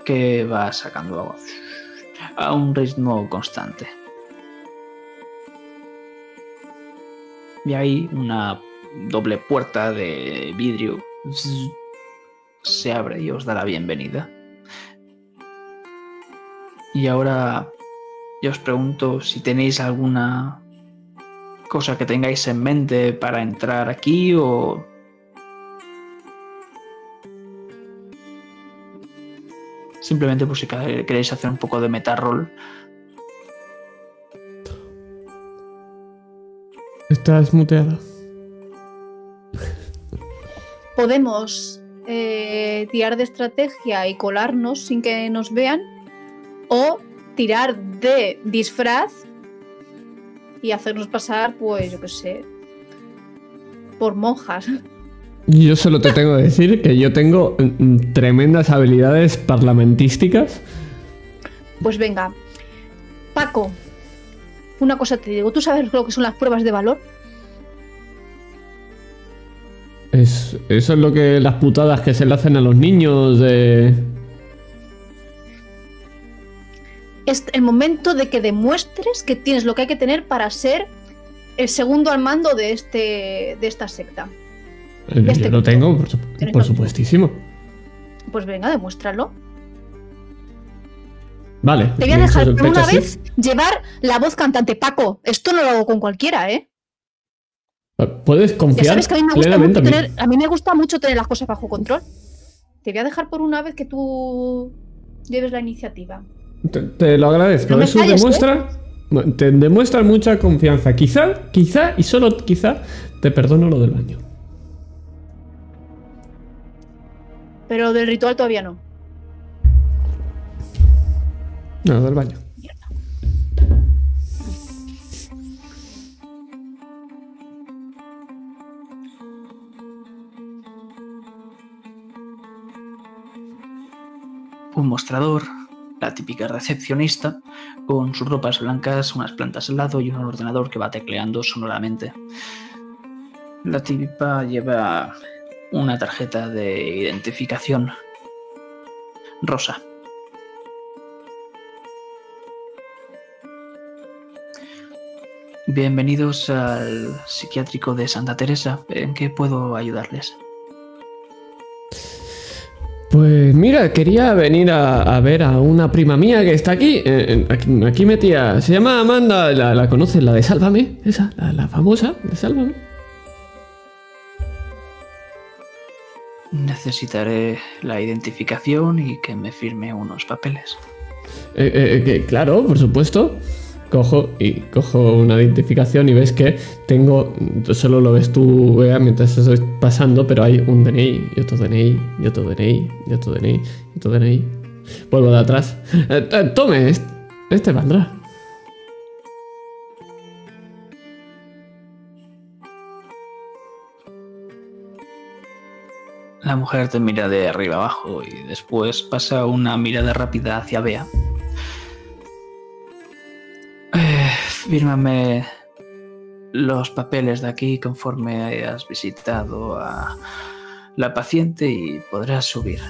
que va sacando agua a un ritmo constante. Y hay una doble puerta de vidrio se abre y os da la bienvenida. Y ahora yo os pregunto si tenéis alguna cosa que tengáis en mente para entrar aquí o simplemente por si queréis hacer un poco de meta-roll. Estás muteada. Podemos eh, tirar de estrategia y colarnos sin que nos vean. O tirar de disfraz y hacernos pasar, pues, yo qué sé, por monjas. Yo solo te tengo que decir que yo tengo mm, tremendas habilidades parlamentísticas. Pues venga. Paco, una cosa te digo. ¿Tú sabes lo que son las pruebas de valor? Es, eso es lo que las putadas que se le hacen a los niños de... Es el momento de que demuestres que tienes lo que hay que tener para ser el segundo al mando de, este, de esta secta. Eh, Este Yo lo punto. tengo, por, su- supuestísimo. Pues venga, demuéstralo. Vale. Te voy a dejar por una vez llevar la voz cantante Paco. Esto no lo hago con cualquiera, ¿eh? Puedes Ya confiar sabes que a mí me gusta plenamente mucho a mí. tener, a mí me gusta mucho tener las cosas bajo control. Te voy a dejar por una vez que tú lleves la iniciativa. Te, te lo agradezco. No Eso calles, ¿eh? demuestra. bueno, Te demuestra mucha confianza. Quizá, quizá y solo quizá te perdono lo del baño. Pero del ritual todavía no. No, lo del baño. Un mostrador, la típica recepcionista, con sus ropas blancas, unas plantas al lado y un ordenador que va tecleando sonoramente. La tipa lleva una tarjeta de identificación rosa. Bienvenidos al psiquiátrico de Santa Teresa. ¿En qué puedo ayudarles? Pues mira, quería venir a, a ver a una prima mía que está aquí. eh, aquí, aquí metía. Se llama Amanda. ¿La, la conoces? La de Sálvame. Esa, la, la famosa de Sálvame. Necesitaré la identificación y que me firme unos papeles. Eh, eh, que, claro, por supuesto. Cojo y cojo una identificación y ves que tengo. Solo lo ves tú, Bea, mientras estoy pasando, pero hay un DNI y otro DNI y otro DNI y otro DNI y otro DNI. Vuelvo de atrás. Eh, eh, tome, este, este valdrá. La mujer te mira de arriba abajo y después pasa una mirada rápida hacia Bea. Fírmame los papeles de aquí conforme hayas visitado a la paciente y podrás subir.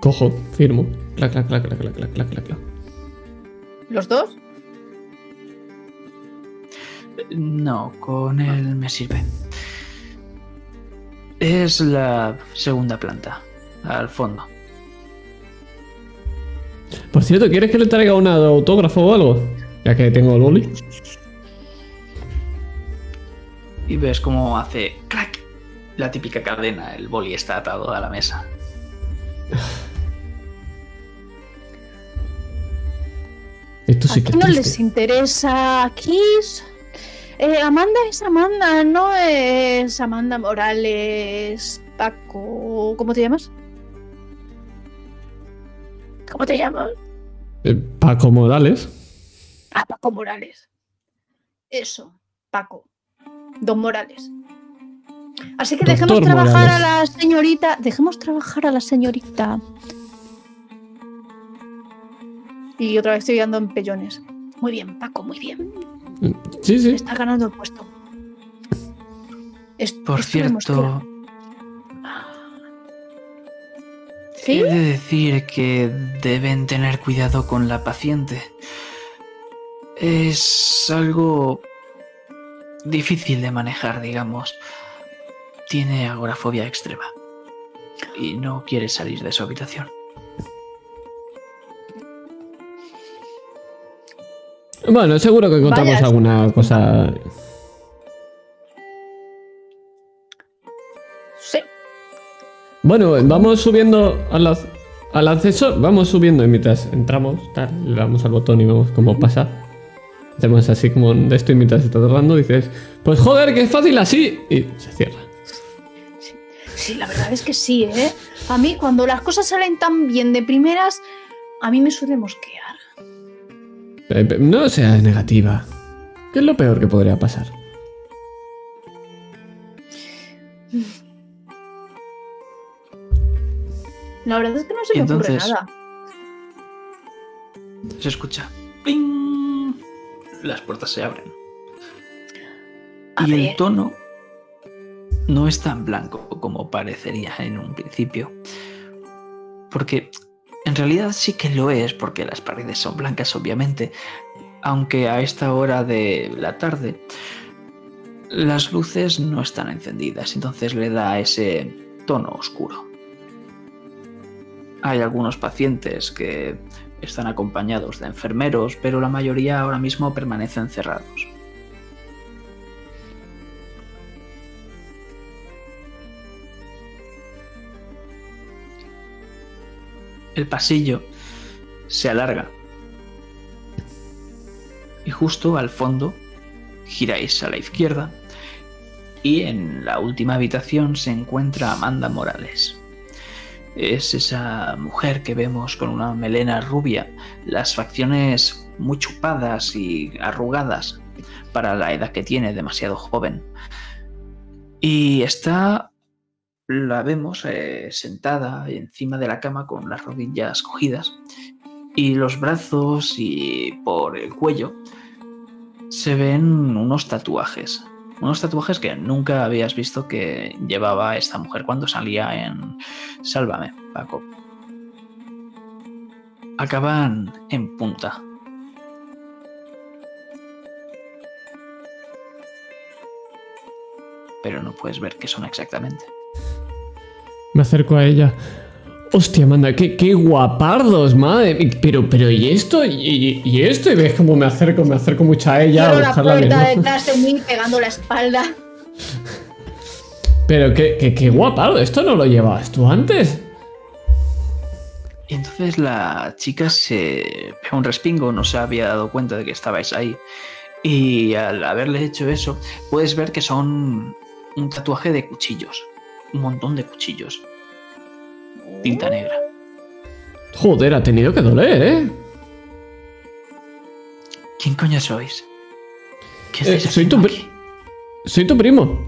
Cojo, firmo. Clac, clac, clac, clac, clac, clac, clac, clac. ¿Los dos? No, con él me sirve. Es la segunda planta, al fondo. Por cierto, ¿quieres que le traiga un autógrafo o algo? Ya que tengo el boli. Y ves cómo hace clac. La típica cadena, el boli está atado a la mesa. Esto sí que Aquí no triste. les interesa. Aquí. Eh, Amanda es Amanda, no es Amanda Morales. Paco. ¿Cómo te llamas? ¿Cómo te llamas? Eh, Paco Morales. Ah, Paco Morales. Eso, Paco. Don Morales. Así que Doctor dejemos trabajar Morales. a la señorita. Dejemos trabajar a la señorita. Y otra vez estoy dando empellones. Muy bien, Paco, muy bien. Sí, sí. Está ganando el puesto. Es- Por cierto, ¿Sí? he de decir que deben tener cuidado con la paciente. Es algo difícil de manejar, digamos. Tiene agorafobia extrema y no quiere salir de su habitación. Bueno, seguro que encontramos Vaya. alguna cosa. Bueno, vamos subiendo al, ascensor. Vamos subiendo y mientras entramos, tal, le damos al botón y vemos cómo pasa. Hacemos así como de esto y mientras está tardando dices, pues joder, que es fácil así. Y se cierra. Sí, la verdad es que sí, ¿eh? A mí, cuando las cosas salen tan bien de primeras, a mí me suele mosquear. Eh, No seas negativa. ¿Qué es lo peor que podría pasar? La verdad es que no se me ocurre entonces- nada. Se escucha. ¡ping! Las puertas se abren. A y el tono no es tan blanco como parecería en un principio. Porque en realidad sí que lo es, porque las paredes son blancas, obviamente. Aunque a esta hora de la tarde las luces no están encendidas, entonces le da ese tono oscuro. Hay algunos pacientes que están acompañados de enfermeros, pero la mayoría ahora mismo permanecen cerrados. El pasillo se alarga y justo al fondo giráis a la izquierda y en la última habitación se encuentra Amanda Morales. Es esa mujer que vemos con una melena rubia, las facciones muy chupadas y arrugadas para la edad que tiene, demasiado joven. Y está, la vemos eh, sentada encima de la cama con las rodillas cogidas y los brazos y por el cuello se ven unos tatuajes. Unos tatuajes que nunca habías visto que llevaba esta mujer cuando salía en Sálvame, Paco. Acaban en punta. Pero no puedes ver qué son exactamente. Me acerco a ella. Hostia, manda, qué, qué guapardos, madre. Pero, pero, ¿y esto? ¿Y, y esto? Y ves cómo me acerco, me acerco mucho a ella a Cierro la puerta detrás de mí pegando la espalda. Pero qué, qué, qué guapardo, esto no lo llevabas tú antes. Y entonces la chica se pega un respingo, no se había dado cuenta de que estabais ahí. Y al haberle hecho eso, puedes ver que son un tatuaje de cuchillos. Un montón de cuchillos. Tinta negra. Joder, ha tenido que doler, ¿eh? ¿Quién coño sois? ¿Qué Eh, soy tu aquí? Soy tu primo.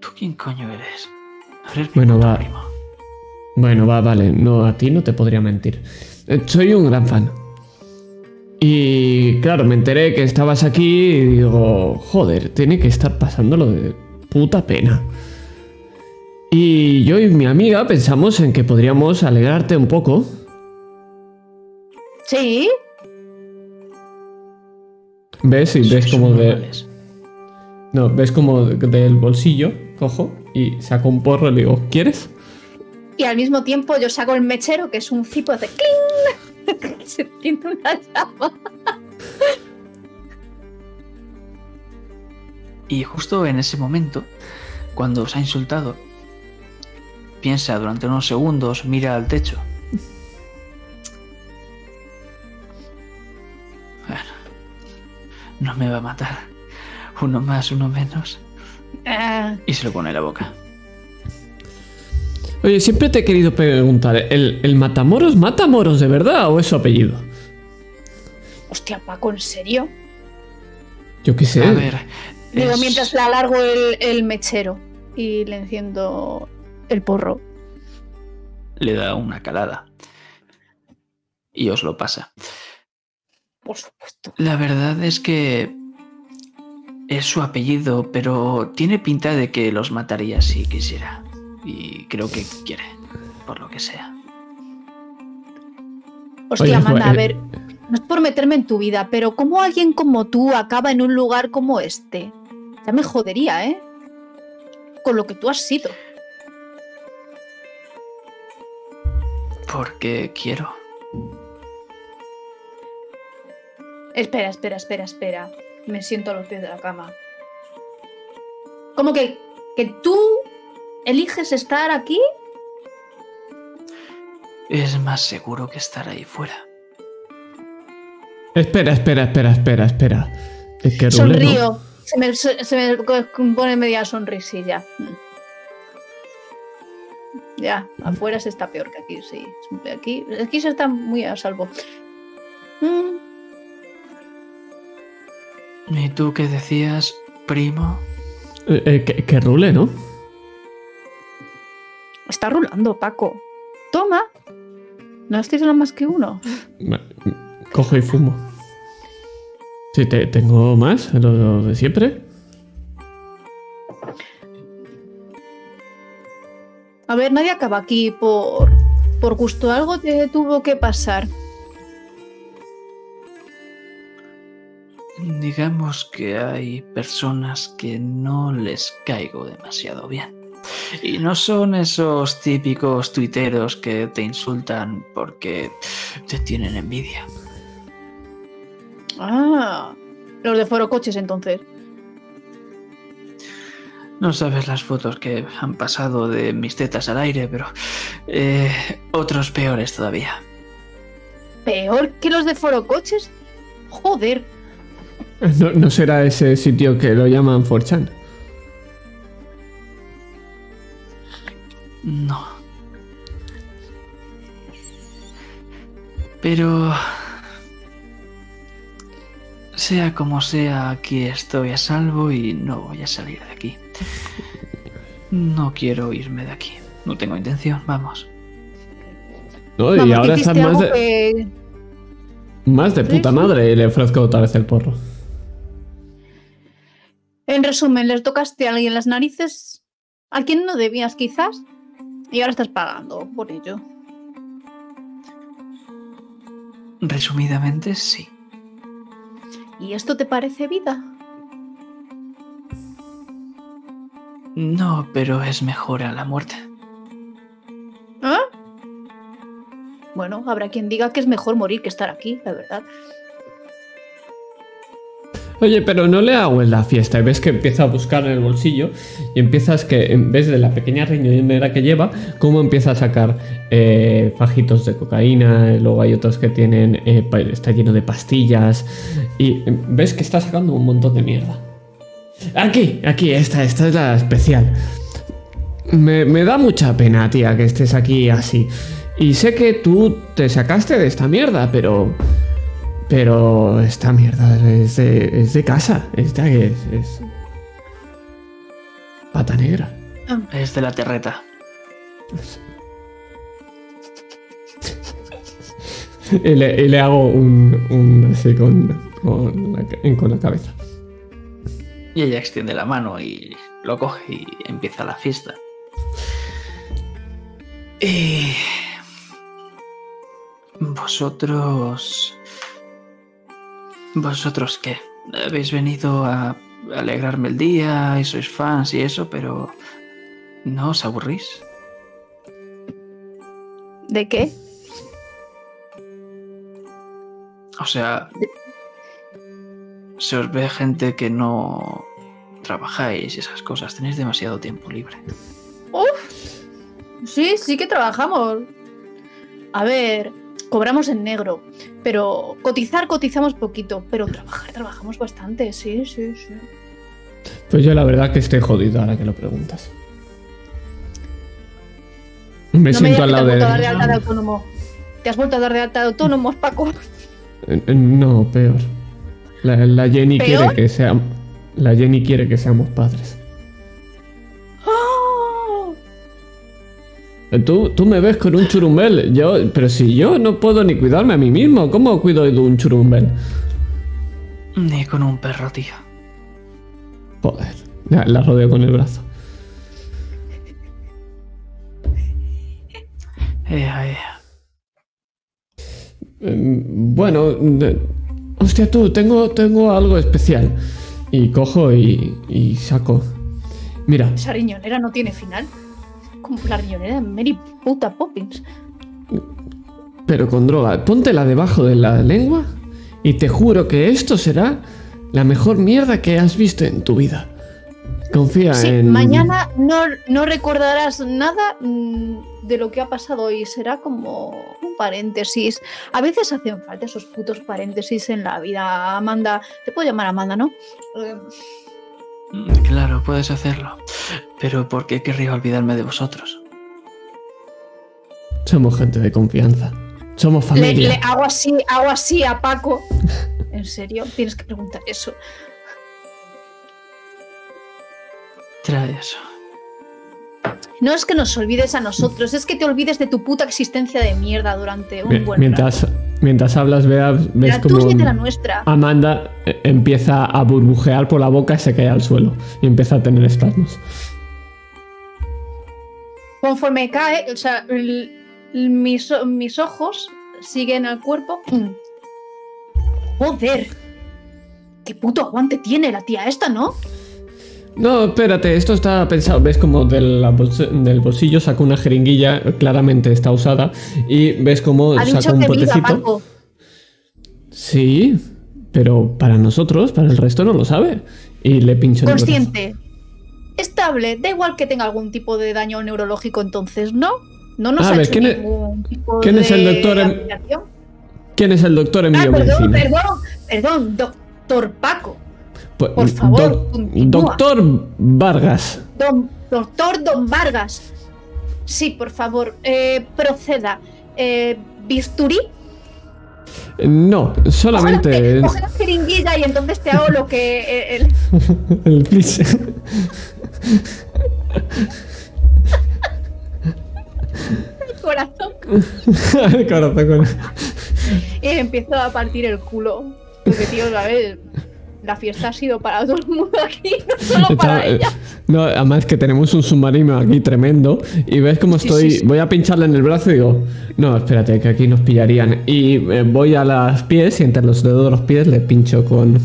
¿Tú quién coño eres? Eres Bueno, va. primo. Bueno, va, vale. No, a ti no te podría mentir. Eh, Soy un gran fan. Y claro, me enteré que estabas aquí y digo, joder, tiene que estar pasándolo de puta pena. Y yo y mi amiga pensamos en que podríamos alegrarte un poco. Sí, ¿Ves? Y ves como de, no, ves como de- del bolsillo, cojo y saco un porro y le digo, ¿quieres? y al mismo tiempo yo saco el mechero, que es un cipo de cling. Se tiene una llama. Y justo en ese momento, cuando os ha insultado, piensa durante unos segundos, mira al techo. Bueno, no me va a matar. Uno más, uno menos. Ah, Y se lo pone en la boca. Oye, siempre te he querido preguntar, ¿el, el Matamoros mata moros de verdad o es su apellido? hostia, Paco, ¿en serio? Yo qué sé. A ver. Digo, es- mientras le alargo el, el mechero y le enciendo el porro. Le da una calada. Y os lo pasa. Por supuesto. La verdad es que es su apellido, pero tiene pinta de que los mataría si quisiera. Y creo que quiere, por lo que sea. Hostia, Amanda, a eh, ver, no es por meterme en tu vida, pero ¿cómo alguien como tú acaba en un lugar como este? Ya me jodería, ¿eh? Con lo que tú has sido. Porque quiero. Espera, espera, espera, espera. Me siento a los pies de la cama. ¿Cómo que, que tú eliges estar aquí? Es más seguro que estar ahí fuera. Espera, espera, espera, espera, espera. Es que. Sonrío. Se me, se, se me pone media sonrisilla. Ya, afuera se está peor que aquí, sí. Aquí, aquí se está muy a salvo. Mm, ¿Y tú qué decías, primo? Eh, eh, que, que Rule, ¿no? está rulando, Paco. Toma. No estáis nada más que uno. Cojo y fumo. Sí, te, tengo más, lo de siempre. A ver, nadie acaba aquí por, por gusto. Algo te tuvo que pasar. Digamos que hay personas que no les caigo demasiado bien. Y no son esos típicos tuiteros que te insultan porque te tienen envidia. Ah, los de Foro Coches entonces. No sabes las fotos que han pasado de mis tetas al aire, pero eh, otros peores todavía. ¿Peor que los de Foro Coches? Joder. No, no será ese sitio que lo llaman 4chan. No. Pero... Sea como sea, aquí estoy a salvo y no voy a salir de aquí. No quiero irme de aquí. No tengo intención, vamos. No, y Vamos, ahora estás más de, que- más de puta madre y le ofrezco otra vez el porro. En resumen, les tocaste a alguien las narices a quien no debías quizás y ahora estás pagando por ello. Resumidamente, sí. ¿Y esto te parece vida? No, pero es mejor a la muerte. ¿Ah? Bueno, habrá quien diga que es mejor morir que estar aquí, la verdad. Oye, pero no le hago en la fiesta y ves que empieza a buscar en el bolsillo y empiezas que en vez de la pequeña riñonera que lleva, como empieza a sacar eh, fajitos de cocaína, luego hay otros que tienen, eh, está lleno de pastillas y ves que está sacando un montón de mierda. Aquí, aquí, esta, esta es la especial. Me, me da mucha pena, tía, que estés aquí así. Y sé que tú te sacaste de esta mierda, pero... Pero esta mierda es de, es de casa. Esta es, es. Pata negra. Es de la terreta. Y le, y le hago un. un así con, con, la, con la cabeza. Y ella extiende la mano y lo coge y empieza la fiesta. Y... Vosotros... ¿Vosotros qué? Habéis venido a alegrarme el día y sois fans y eso, pero... ¿No os aburrís? ¿De qué? O sea... Se os ve gente que no trabajáis y esas cosas. Tenéis demasiado tiempo libre. Uf. Sí, sí que trabajamos. A ver, cobramos en negro, pero cotizar cotizamos poquito, pero trabajar trabajamos bastante, sí, sí, sí. Pues yo la verdad que estoy jodido ahora que lo preguntas. Me no siento al que te lado has vuelto a dar de alta de de. autónomo. Te has vuelto a dar de alta de autónomos, Paco. Eh, eh, No, peor. La, la Jenny ¿Peor? quiere que seamos. La Jenny quiere que seamos padres. ¡Oh! Tú, tú me ves con un churumbel, yo, pero si yo no puedo ni cuidarme a mí mismo, ¿cómo cuido de un churumbel? Ni con un perro, tío. Joder, la, la rodeo con el brazo. Ea, ea. Eh, bueno, hostia tú, tengo, tengo algo especial. Y cojo y, y saco. Mira, Esa riñonera no tiene final. Como la riñonera de Mary puta Poppins. pero con droga, póntela debajo de la lengua y te juro que esto será la mejor mierda que has visto en tu vida. Confía Sí, en... mañana no, no recordarás nada mm, de lo que ha pasado hoy. Será como un paréntesis. A veces hacen falta esos putos paréntesis en la vida. Amanda, te puedo llamar Amanda, ¿no? Eh, Mm, Claro, puedes hacerlo. Pero ¿por qué querría olvidarme de vosotros? Somos gente de confianza. Somos le, familia. le hago así, hago así a Paco. ¿En serio? Tienes que preguntar eso. Trae eso. No es que nos olvides a nosotros, es que te olvides de tu puta existencia de mierda durante un buen Mientras Mientras hablas, Bea, ves La como la nuestra. Amanda eh, empieza a burbujear por la boca y se cae al suelo. Y empieza a tener espasmos. Conforme cae, o sea, mis, mis ojos siguen al cuerpo. Mm. Joder. Qué puto aguante tiene la tía esta, ¿no? No, espérate, esto está pensado. Ves como del, la bols- del bolsillo saca una jeringuilla, claramente está usada. Y ves como Ha saca un potecito. Sí, pero para nosotros, para el resto no lo sabe. Y le pincho. Consciente. Estable. Da igual que tenga algún tipo de daño neurológico entonces, ¿no? No nos A ha ver, hecho ¿quién es- tipo quién es el de doctor en-. ¿Quién es el doctor en Ah, perdón, biomedicina? perdón, perdón, doctor Paco. Por favor, doctor Vargas. Don, doctor Don Vargas. Sí, por favor, eh, proceda. Eh, ¿Bisturí? No, solamente Coge la jeringuilla y entonces te hago lo que eh, el, el plis. el corazón. El corazón con- Y empiezo a partir el culo. Porque, tío, ¿sabes? La fiesta ha sido para todo el mundo aquí, no solo Está- para eh, ella. No, además que tenemos un submarino aquí tremendo y ves cómo estoy, sí, sí. voy a pincharle en el brazo y digo, no, espérate, que aquí nos pillarían. Y eh, voy a los pies y entre los dedos de los pies le pincho con...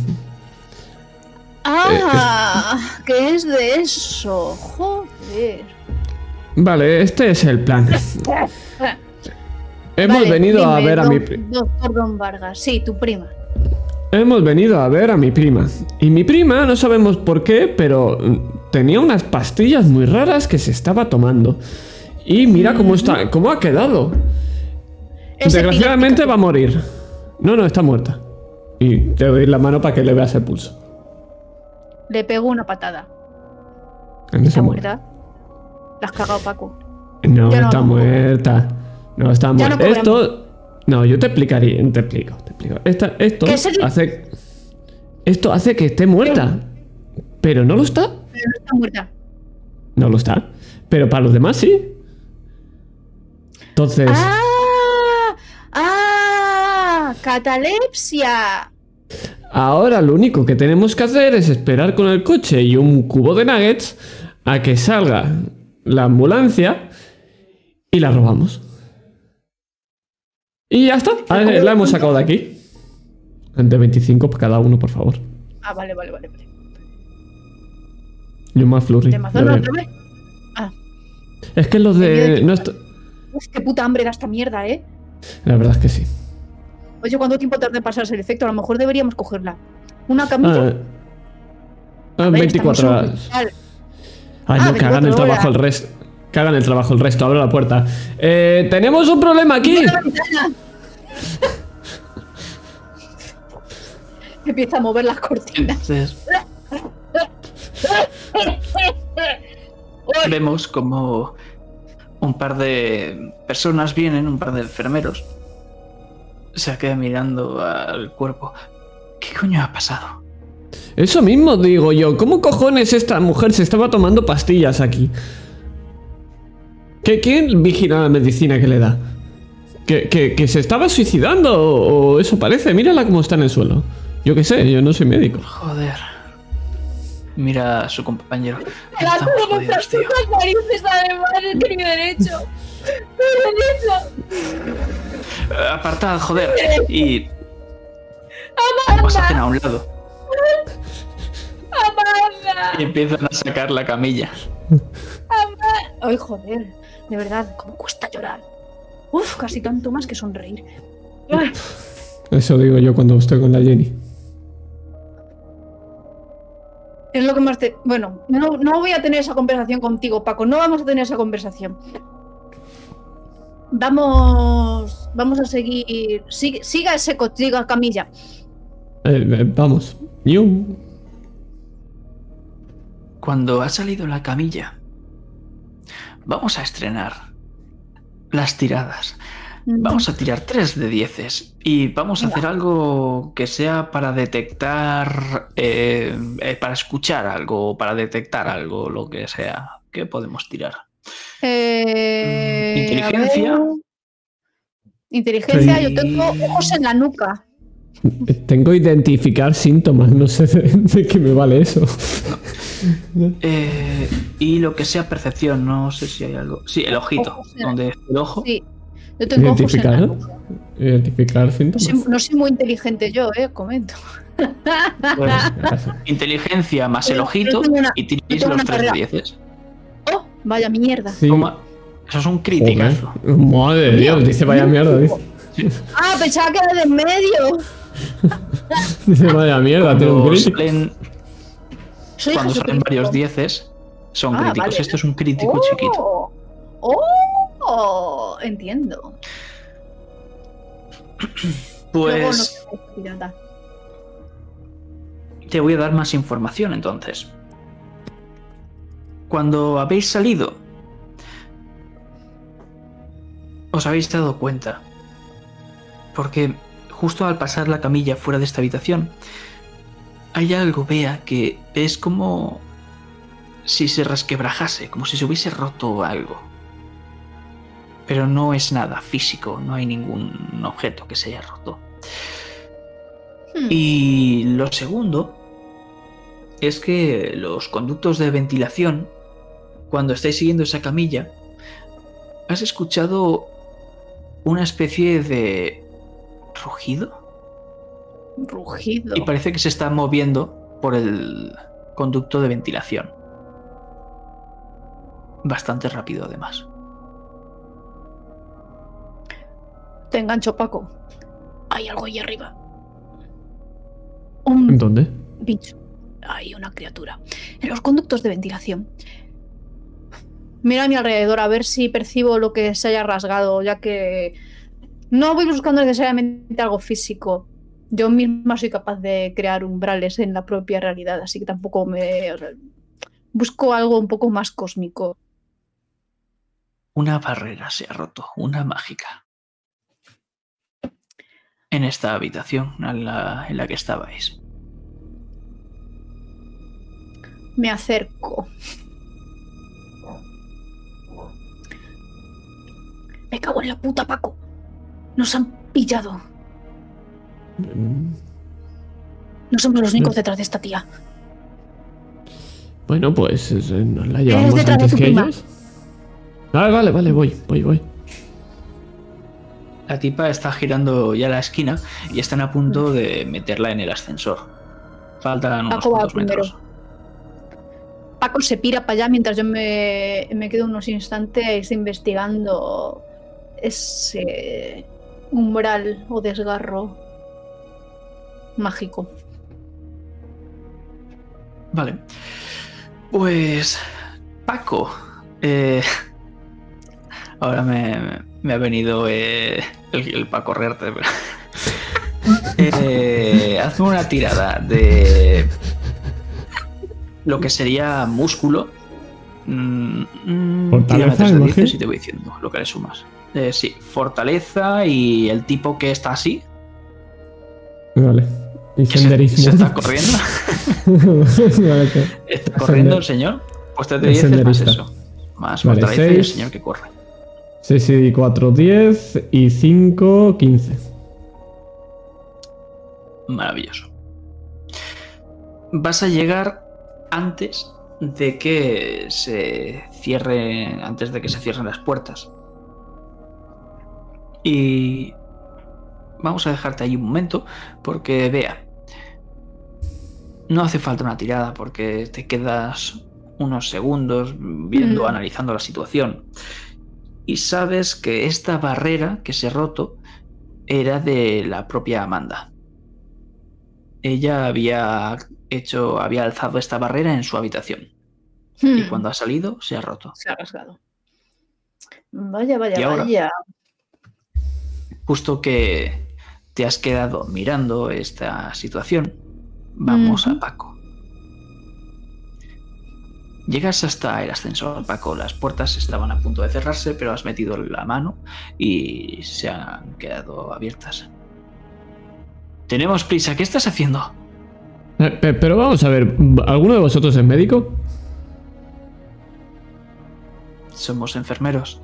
Ah, ¿qué es de eso? Joder. Vale, este es el plan. Hemos Vale, venido a ver a mi... pri- Doctor Don Vargas, sí, tu prima. Hemos venido a ver a mi prima. Y mi prima, no sabemos por qué, pero mm, tenía unas pastillas muy raras que se estaba tomando. Y mira cómo está, cómo ha quedado. Es Desgraciadamente va a morir. No, no, está muerta. Y te doy la mano para que le veas el pulso. Le pego una patada. Ese ¿Está momento. muerta? La has cagado, Paco. No, está muerta. No, está muerta. no Esto. No, yo te explicaría, te explico, te explico. Esta- esto ¿Qué es el- hace. Esto hace que esté muerta. Pero no lo está. Pero no está muerta. No lo está. Pero para los demás sí. Entonces, ¡Ah! ¡Ah! ¡Catalepsia! ahora lo único que tenemos que hacer es esperar con el coche y un cubo de nuggets a que salga la ambulancia y la robamos. Y ya está. A ver, la hemos sacado de aquí. De 25 por cada uno, por favor. Ah, vale, vale, vale. vale. Y un más flurry. ¿De otra vez? Ah, Es que los de. no est- uf, qué puta hambre da esta mierda, ¿eh? La verdad es que sí. Oye, ¿cuánto tiempo tarda en pasarse el efecto? A lo mejor deberíamos cogerla. Una camilla. Ah, ah, A ver, 24 estamos en un horas. Ay, Ah, no, que hagan el 24 trabajo el horas. resto. Que hagan el trabajo el resto. Abro la puerta. Eh, tenemos un problema aquí. Empieza a mover las cortinas. Entonces vemos como un par de personas vienen, un par de enfermeros. Se queda mirando al cuerpo. ¿Qué coño ha pasado? Eso mismo digo yo. ¿Cómo cojones esta mujer se estaba tomando pastillas aquí? ¿Qué, ¿Quién vigila la medicina que le da? ¿Que, que- que se estaba suicidando o, o eso parece? Mírala cómo está en el suelo. Yo qué sé, yo no soy médico. Joder. Mira a su compañero. ¡Me como putas narices, además! ¡Es que ni derecho! ¡Ni derecho! Eh, Apartad, joder. Y. Os hacen a un lado. ¡Amanda! Y empiezan a sacar la camilla. ¡Ay, joder! De verdad, ¿cómo cuesta llorar? Uf, casi tanto más que sonreír. Ay, Eso digo yo cuando estoy con la Jenny. Es lo que más te... Bueno, no, no voy a tener esa conversación contigo, Paco. No vamos a tener esa conversación. Vamos... Vamos a seguir... Sigue, siga ese cochiga camilla. Eh, eh, vamos. Cuando ha salido la camilla, vamos a estrenar las tiradas. Vamos a tirar 3 de 10 y vamos a hacer algo que sea para detectar, eh, eh, para escuchar algo, para detectar algo, lo que sea. ¿Qué podemos tirar? Eh, Inteligencia. Inteligencia, yo tengo ojos en la nuca. Tengo identificar síntomas, no sé de, de qué me vale eso. Eh, y lo que sea percepción, no sé si hay algo. Sí, el ojito, Ojos donde el ojo. Sí, yo tengo ojos en la Identificar, nuca. Identificar No síntomas. soy, no soy muy inteligente yo, eh, comento. Inteligencia más el ojito una- y tiréis los tres dieces. Oh, vaya mierda. Sí. Eso es un criticazo. Joder, Madre de Dios, dice vaya mierda, dice. Ah, pensaba que era de en medio. Dice vaya mierda, tiene un Cuando crítico. salen, cuando salen varios dieces, son Ah, críticos. vale. Esto es un crítico oh, chiquito. Oh, entiendo. Luego no Pues te voy a dar más información entonces. Cuando habéis salido, os habéis dado cuenta. Porque justo al pasar la camilla fuera de esta habitación, hay algo, vea, que es como si se resquebrajase, como si se hubiese roto algo. Pero no es nada físico, no hay ningún objeto que se haya roto. Hmm. Y lo segundo es que los conductos de ventilación, cuando estáis siguiendo esa camilla, has escuchado una especie de rugido Rugido. y parece que se está moviendo por el conducto de ventilación. Bastante rápido además. Te engancho, Paco. Hay algo ahí arriba. Un ¿Dónde? bicho. Hay una criatura. En los conductos de ventilación. Mira a mi alrededor a ver si percibo lo que se haya rasgado, ya que no voy buscando necesariamente algo físico. Yo misma soy capaz de crear umbrales en la propia realidad, así que tampoco me... o sea, busco algo un poco más cósmico. Una barrera se ha roto, una mágica. En esta habitación en la, en la que estabais. Me acerco. Me cago en la puta, Paco. Nos han pillado. No somos los únicos detrás de esta tía. Bueno, pues eh, nos la llevamos detrás de antes tu que prima. ellos. Vale, vale, vale, voy, voy, voy. La tipa está girando ya la esquina y están a punto de meterla en el ascensor. Faltan unos Paco va cuantos primero. metros. Paco se pira para allá mientras yo me, me quedo unos instantes investigando ese umbral o desgarro mágico. Vale. Pues. Paco. eh, ahora me, me ha venido eh, el, el para correrte. pero- Eh, hazme una tirada de. Lo que sería músculo. Mm, mm, tírame tres de y te voy diciendo lo que le sumas. Eh, sí, fortaleza y el tipo que está así, Vale. Y que se, senderismo. se está corriendo. vale, ¿Está corriendo el señor? Pues te dices más eso. Más Vale, fortaleza y el seis. señor que corre. 6 y 4, 10 y 5, 15. Maravilloso. Vas a llegar antes de que se cierre. Antes de que se cierren las puertas. Y. Vamos a dejarte ahí un momento. Porque vea. No hace falta una tirada porque te quedas unos segundos viendo, Mm. analizando la situación. Y sabes que esta barrera que se ha roto era de la propia Amanda. Ella había hecho, había alzado esta barrera en su habitación. Y Hmm, cuando ha salido, se ha roto. Se ha rasgado. Vaya, vaya, Y ahora- vaya. Justo que te has quedado mirando esta situación, vamos a Paco. Llegas hasta el ascensor, Paco. Las puertas estaban a punto de cerrarse, pero has metido la mano y se han quedado abiertas. Tenemos prisa. ¿Qué estás haciendo? Eh, pe- pero vamos a ver, ¿alguno de vosotros es médico? Somos enfermeros.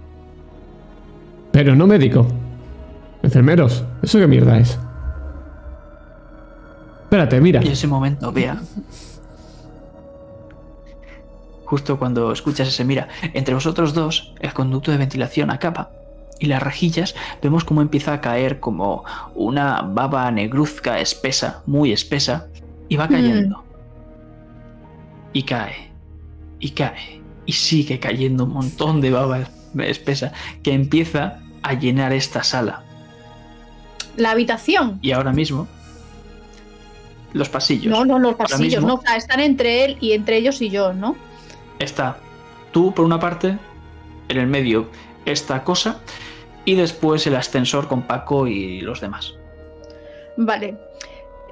Pero no médico. Enfermeros, ¿eso qué mierda es? Espérate, mira. Y en ese momento, vea. Justo cuando escuchas ese mira, entre vosotros dos, el conducto de ventilación acaba y las rejillas vemos cómo empieza a caer como una baba negruzca espesa, muy espesa, y va cayendo. Y cae, y cae, y sigue cayendo un montón de baba espesa que empieza a llenar esta sala. La habitación. Y ahora mismo, los pasillos. No, no, los pasillos, no, están entre él y entre ellos y yo, ¿no? Está tú por una parte, en el medio esta cosa, y después el ascensor con Paco y los demás. Vale.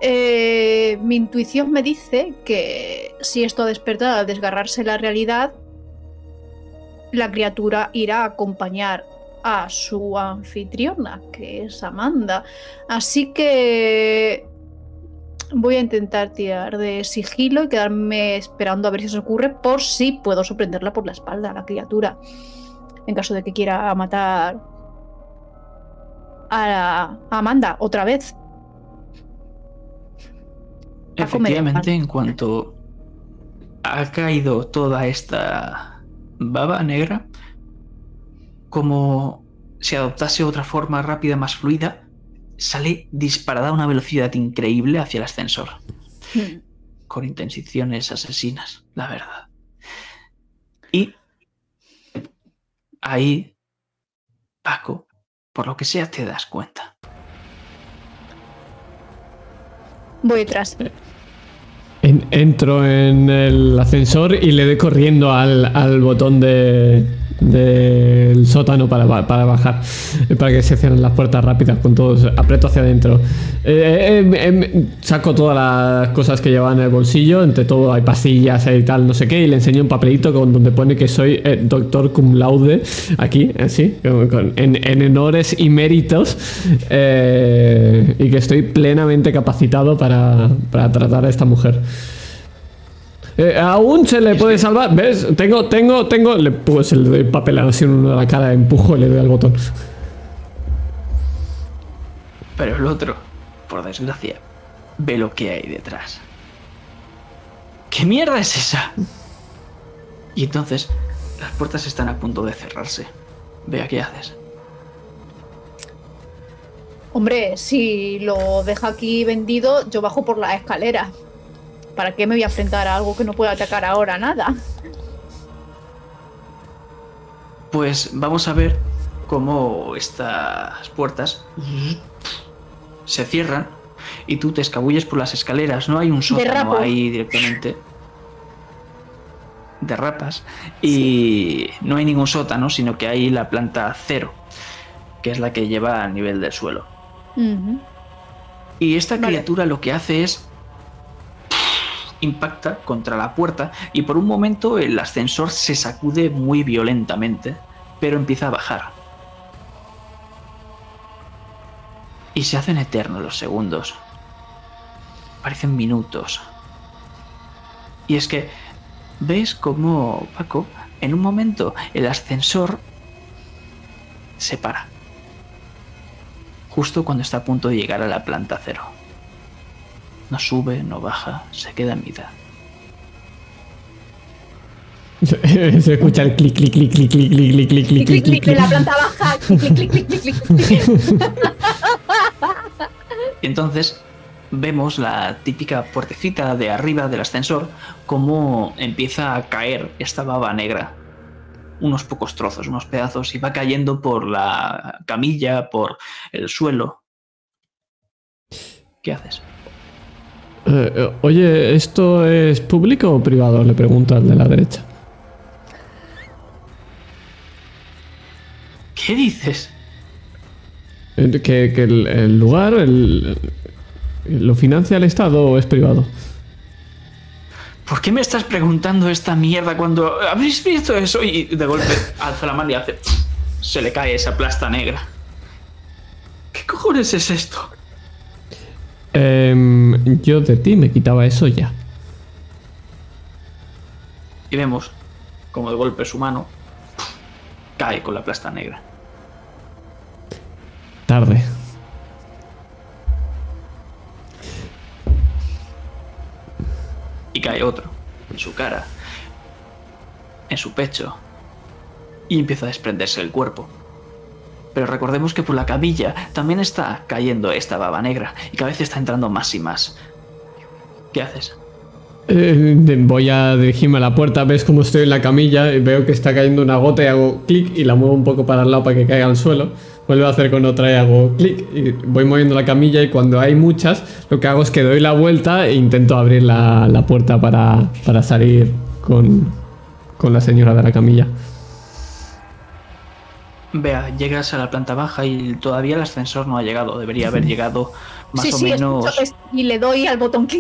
Eh, mi intuición me dice que si esto desperta al desgarrarse la realidad, la criatura irá a acompañar a su anfitriona, que es Amanda. Así que voy a intentar tirar de sigilo y quedarme esperando a ver si se ocurre por si puedo sorprenderla por la espalda a la criatura. En caso de que quiera matar a, Amanda otra vez. Efectivamente, en cuanto ha caído toda esta baba negra, como si adoptase otra forma rápida, más fluida, sale disparada a una velocidad increíble hacia el ascensor, Hmm. con intenciones asesinas, la verdad. Y ahí, Paco, por lo que sea, te das cuenta. Voy detrás. En- entro en el ascensor y le doy corriendo al, al botón de del sótano para, para bajar, eh, para que se cierren las puertas rápidas con todos, aprieto hacia adentro. Eh, eh, eh, saco todas las cosas que llevaba en el bolsillo, entre todo hay pastillas y tal, no sé qué, y le enseño un papelito con, donde pone que soy doctor cum laude, aquí, así, en, en honores y méritos, y que estoy plenamente capacitado para, para tratar a esta mujer. Eh, aún se le puede salvar, ¿ves? Tengo, tengo, tengo. Le, pues le doy papel así en uno de la cara, empujo y le doy al botón. Pero el otro, por desgracia, ve lo que hay detrás. ¿Qué mierda es esa? Y entonces, las puertas están a punto de cerrarse. Vea qué haces. Hombre, si lo deja aquí vendido, yo bajo por la escalera. ¿Para qué me voy a enfrentar a algo que no puedo atacar ahora? Nada. Pues vamos a ver cómo estas puertas se cierran y tú te escabulles por las escaleras. No hay un sótano Derrapo. ahí directamente. Derrapas. Y no hay ningún sótano, sino que hay la planta cero, que es la que lleva a nivel del suelo. Y esta Vale. criatura lo que hace es impacta contra la puerta y por un momento el ascensor se sacude muy violentamente, pero empieza a bajar. Y se hacen eternos los segundos. Parecen minutos. Y es que ves cómo Paco, en un momento el ascensor se para justo cuando está a punto de llegar a la planta cero. No sube, no baja, se queda en mitad. se escucha el clic, clic, clic, clic, clic, clic, clic, clic, Clic, clic, clic, clic, de clic. la planta baja. Clic, clic, clic, clic, clic, clic. Y entonces vemos la típica puertecita de arriba del ascensor, como empieza a caer esta baba negra. Unos pocos trozos, unos pedazos, y va cayendo por la camilla, por el suelo. ¿Qué haces? Eh, eh, oye, ¿esto es público o privado? Le pregunto al de la derecha. ¿Qué dices? Eh, ¿Que, que el, el lugar el- lo financia el Estado o es privado? ¿Por qué me estás preguntando esta mierda cuando habéis visto eso? Y de golpe alza la mano y hace. Se le cae esa plasta negra. ¿Qué cojones es esto? Em, yo de ti me quitaba eso ya. Y vemos como de golpe su mano cae con la plasta negra. Tarde. Y cae otro en su cara, en su pecho, y empieza a desprenderse el cuerpo. Recordemos que por la camilla también está cayendo esta baba negra y cada vez está entrando más y más. ¿Qué haces? Eh, voy a dirigirme a la puerta, ves cómo estoy en la camilla y veo que está cayendo una gota y hago clic y la muevo un poco para el lado para que caiga al suelo. Vuelvo a hacer con otra y hago clic y voy moviendo la camilla y cuando hay muchas lo que hago es que doy la vuelta e intento abrir la, la puerta para, para salir con, con la señora de la camilla. Vea, llegas a la planta baja y todavía el ascensor no ha llegado. Debería haber llegado más sí, o sí, menos. escucho es- y le doy al botón.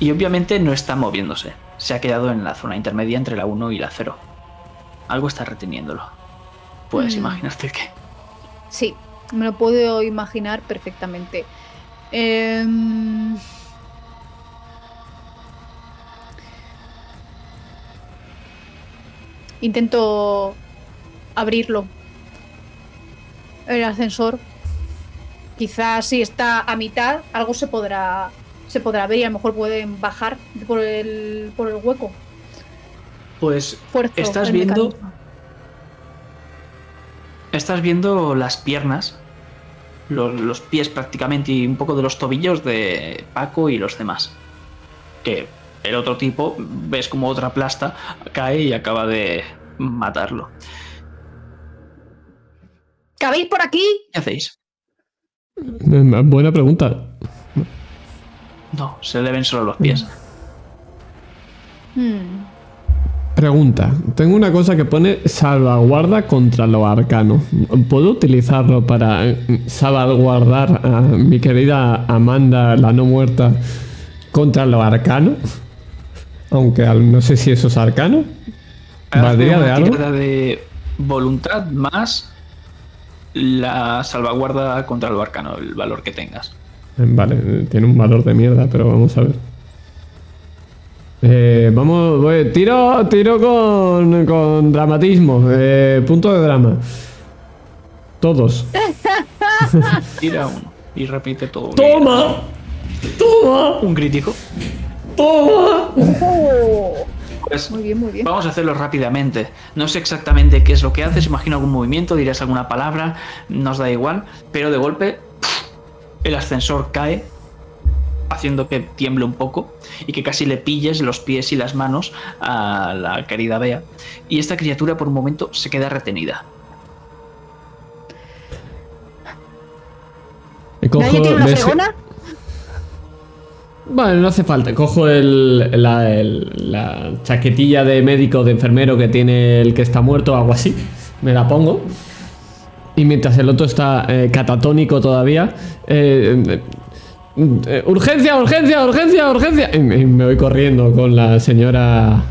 Y obviamente no está moviéndose. Se ha quedado en la zona intermedia entre la 1 y la 0. Algo está reteniéndolo. Puedes Mm. imaginarte qué. Sí, me lo puedo imaginar perfectamente. Em, Intento abrirlo. El ascensor. Quizás si está a mitad, algo se podrá se podrá ver y a lo mejor pueden bajar por el, por el hueco. Pues Fuerzo Estás viendo- mecanismo. estás viendo las piernas, los, los pies prácticamente y un poco de los tobillos de Paco y los demás. Que el otro tipo, ves como otra plasta cae y acaba de matarlo. ¿Cabéis por aquí? ¿Qué hacéis? Buena pregunta. No, se le ven solo los pies. Hmm. Pregunta. Tengo una cosa que pone salvaguarda contra lo arcano. ¿Puedo utilizarlo para eh, salvaguardar a mi querida Amanda, la no muerta, contra lo arcano? Aunque al- no sé si eso es arcano. ¿Valdría de algo? de voluntad más la salvaguarda contra lo arcano, el valor que tengas. Eh, Vale, tiene un valor de mierda, pero vamos a ver. Eh, vamos, voy- tiro, tiro con, con dramatismo. eh, punto de drama. Todos. Tira uno y repite todo. ¡Toma! ¡Toma! Un crítico. ¡Toma! Pues Muy bien, muy bien. vamos a hacerlo rápidamente. No sé exactamente qué es lo que haces. Imagino algún movimiento, dirás alguna palabra. Nos da igual. Pero de golpe el ascensor cae haciendo que tiemble un poco y que casi le pilles los pies y las manos a la querida Bea. Y esta criatura por un momento se queda retenida. Cojo, ¿Nadie tiene una fregona? Vale, no hace falta. Cojo el, la, la chaquetilla de médico, de enfermero que tiene el que está muerto, algo así. Me la pongo. Y mientras el otro está eh, catatónico todavía. eh, eh, urgencia, urgencia, urgencia, urgencia. Y, me- me voy corriendo con la señora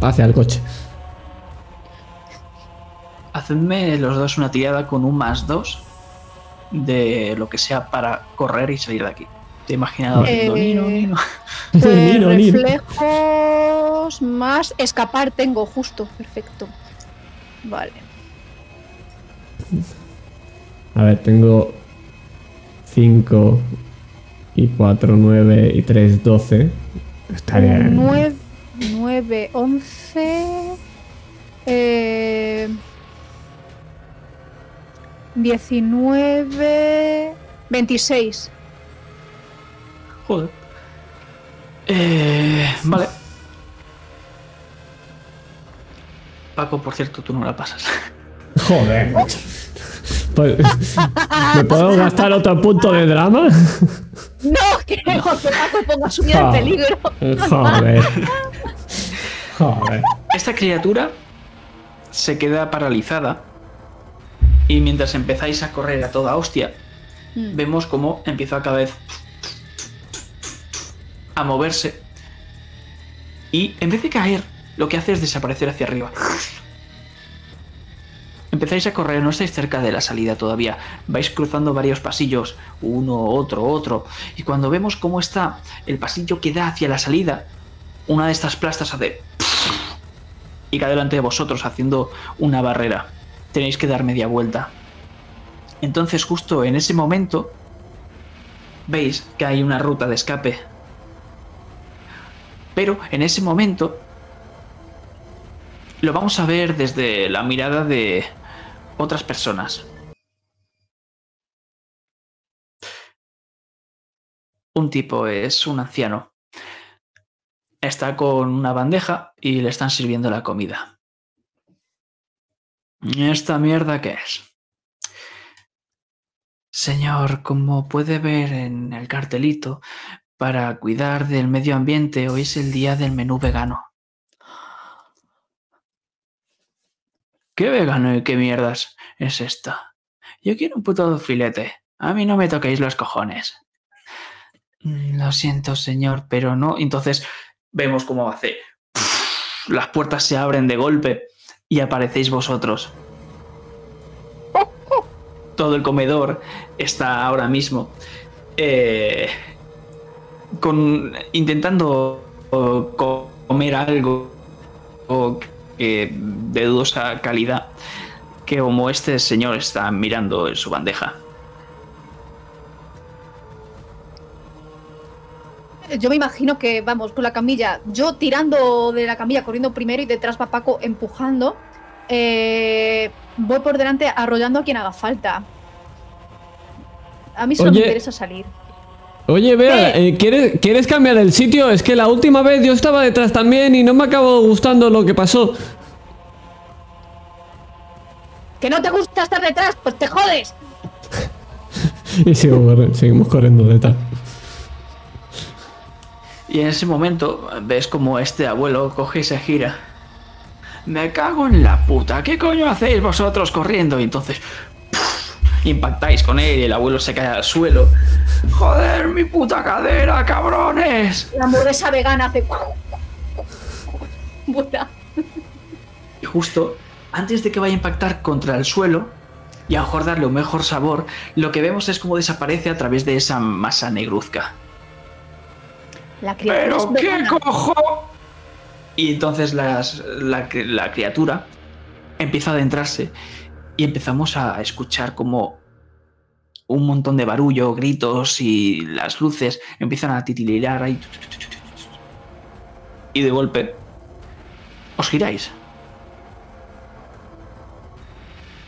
hacia el coche. Hacedme los dos una tirada con un más dos de lo que sea para correr y salir de aquí. Te haciendo Eh, nino, nino. Nino, nino. reflejos más escapar tengo justo, perfecto. Vale. A ver, tengo 5 y 4, 9 y 3, 12. Estaría. 9, 9, 11, eh, 19, 26. Joder. Eh, vale. Paco, por cierto, tú no la pasas. Joder, macho. Pues, ¿Me puedo gastar otro punto de drama? No, que que Paco ponga su vida en peligro. Joder. Joder. Esta criatura se queda paralizada y mientras empezáis a correr a toda hostia, Mm. vemos cómo empieza cada vez a moverse y en vez de caer, lo que hace es desaparecer hacia arriba. Empezáis a correr, no estáis cerca de la salida todavía. Vais cruzando varios pasillos, uno, otro, otro. Y cuando vemos cómo está el pasillo que da hacia la salida, una de estas plastas hace... y cae delante de vosotros haciendo una barrera. Tenéis que dar media vuelta. Entonces justo en ese momento veis que hay una ruta de escape Pero en ese momento lo vamos a ver desde la mirada de otras personas. Un tipo es un anciano. Está con una bandeja y le están sirviendo la comida. ¿Esta mierda qué es? Señor, como puede ver en el cartelito, para cuidar del medio ambiente hoy es el día del menú vegano. ¿Qué vegano y qué mierdas es esta? Yo quiero un puto filete. A mí no me toquéis los cojones. Mm, Lo siento, señor, pero no. Entonces vemos cómo hace. Las puertas se abren de golpe y aparecéis vosotros. Todo el comedor está ahora mismo eh, con, intentando comer algo que de dudosa calidad que como este señor está mirando en su bandeja. Yo me imagino que vamos con la camilla, yo tirando de la camilla, corriendo primero y detrás va Paco empujando. Eh, voy por delante arrollando a quien haga falta. A mí solo Oye. me interesa salir. Oye, Bea, ¿Qué? eh, ¿quieres, ¿quieres cambiar el sitio? Es que la última vez yo estaba detrás también y no me acabó gustando lo que pasó. ¿Que no te gusta estar detrás? Pues te jodes. Y sigo corri- seguimos corriendo detrás. Y en ese momento ves como este abuelo coge y se gira. Me cago en la puta, ¿qué coño hacéis vosotros corriendo? Y entonces ¡puf! impactáis con él y el abuelo se cae al suelo. Joder, mi puta cadera, cabrones. La hamburguesa vegana hace. Buena. Y justo antes de que vaya a impactar contra el suelo y a lo mejor darle un mejor sabor, lo que vemos es cómo desaparece a través de esa masa negruzca. La es ¿Pero qué vegana. cojo? Y entonces las- la, la criatura empieza a adentrarse y empezamos a escuchar como un montón de barullo, gritos y las luces empiezan a titilirar ahí. Y de golpe os giráis.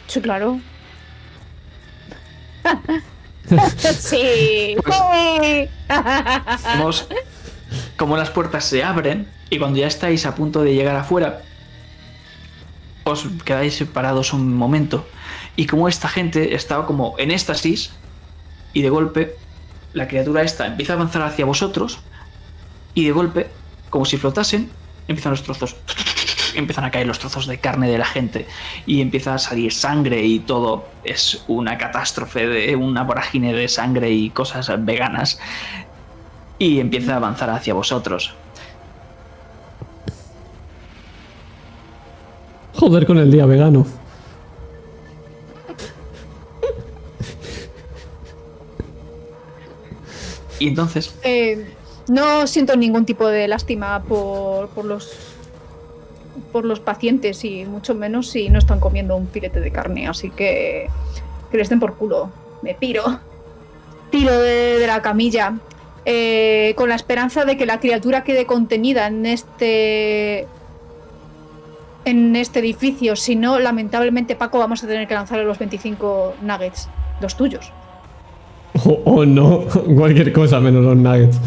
Sí, claro. sí. Pues-. Vemos como las puertas se abren y cuando ya estáis a punto de llegar afuera, os quedáis separados un momento y como esta gente estaba como en éxtasis y de golpe la criatura esta empieza a avanzar hacia vosotros y de golpe, como si flotasen, empiezan los trozos, empiezan a caer los trozos de carne de la gente y empieza a salir sangre y todo es una catástrofe de una vorágine de sangre y cosas veganas y empieza a avanzar hacia vosotros. Joder con el día vegano. Y entonces, Eh, no siento ningún tipo de lástima por, por los por los pacientes y mucho menos si no están comiendo un filete de carne, así que que les den por culo. Me piro. Tiro de, la camilla eh, con la esperanza de que la criatura quede contenida en este en este edificio, si no, lamentablemente Paco vamos a tener que lanzarle los 25 nuggets, los tuyos. O o no, cualquier cosa menos los nuggets.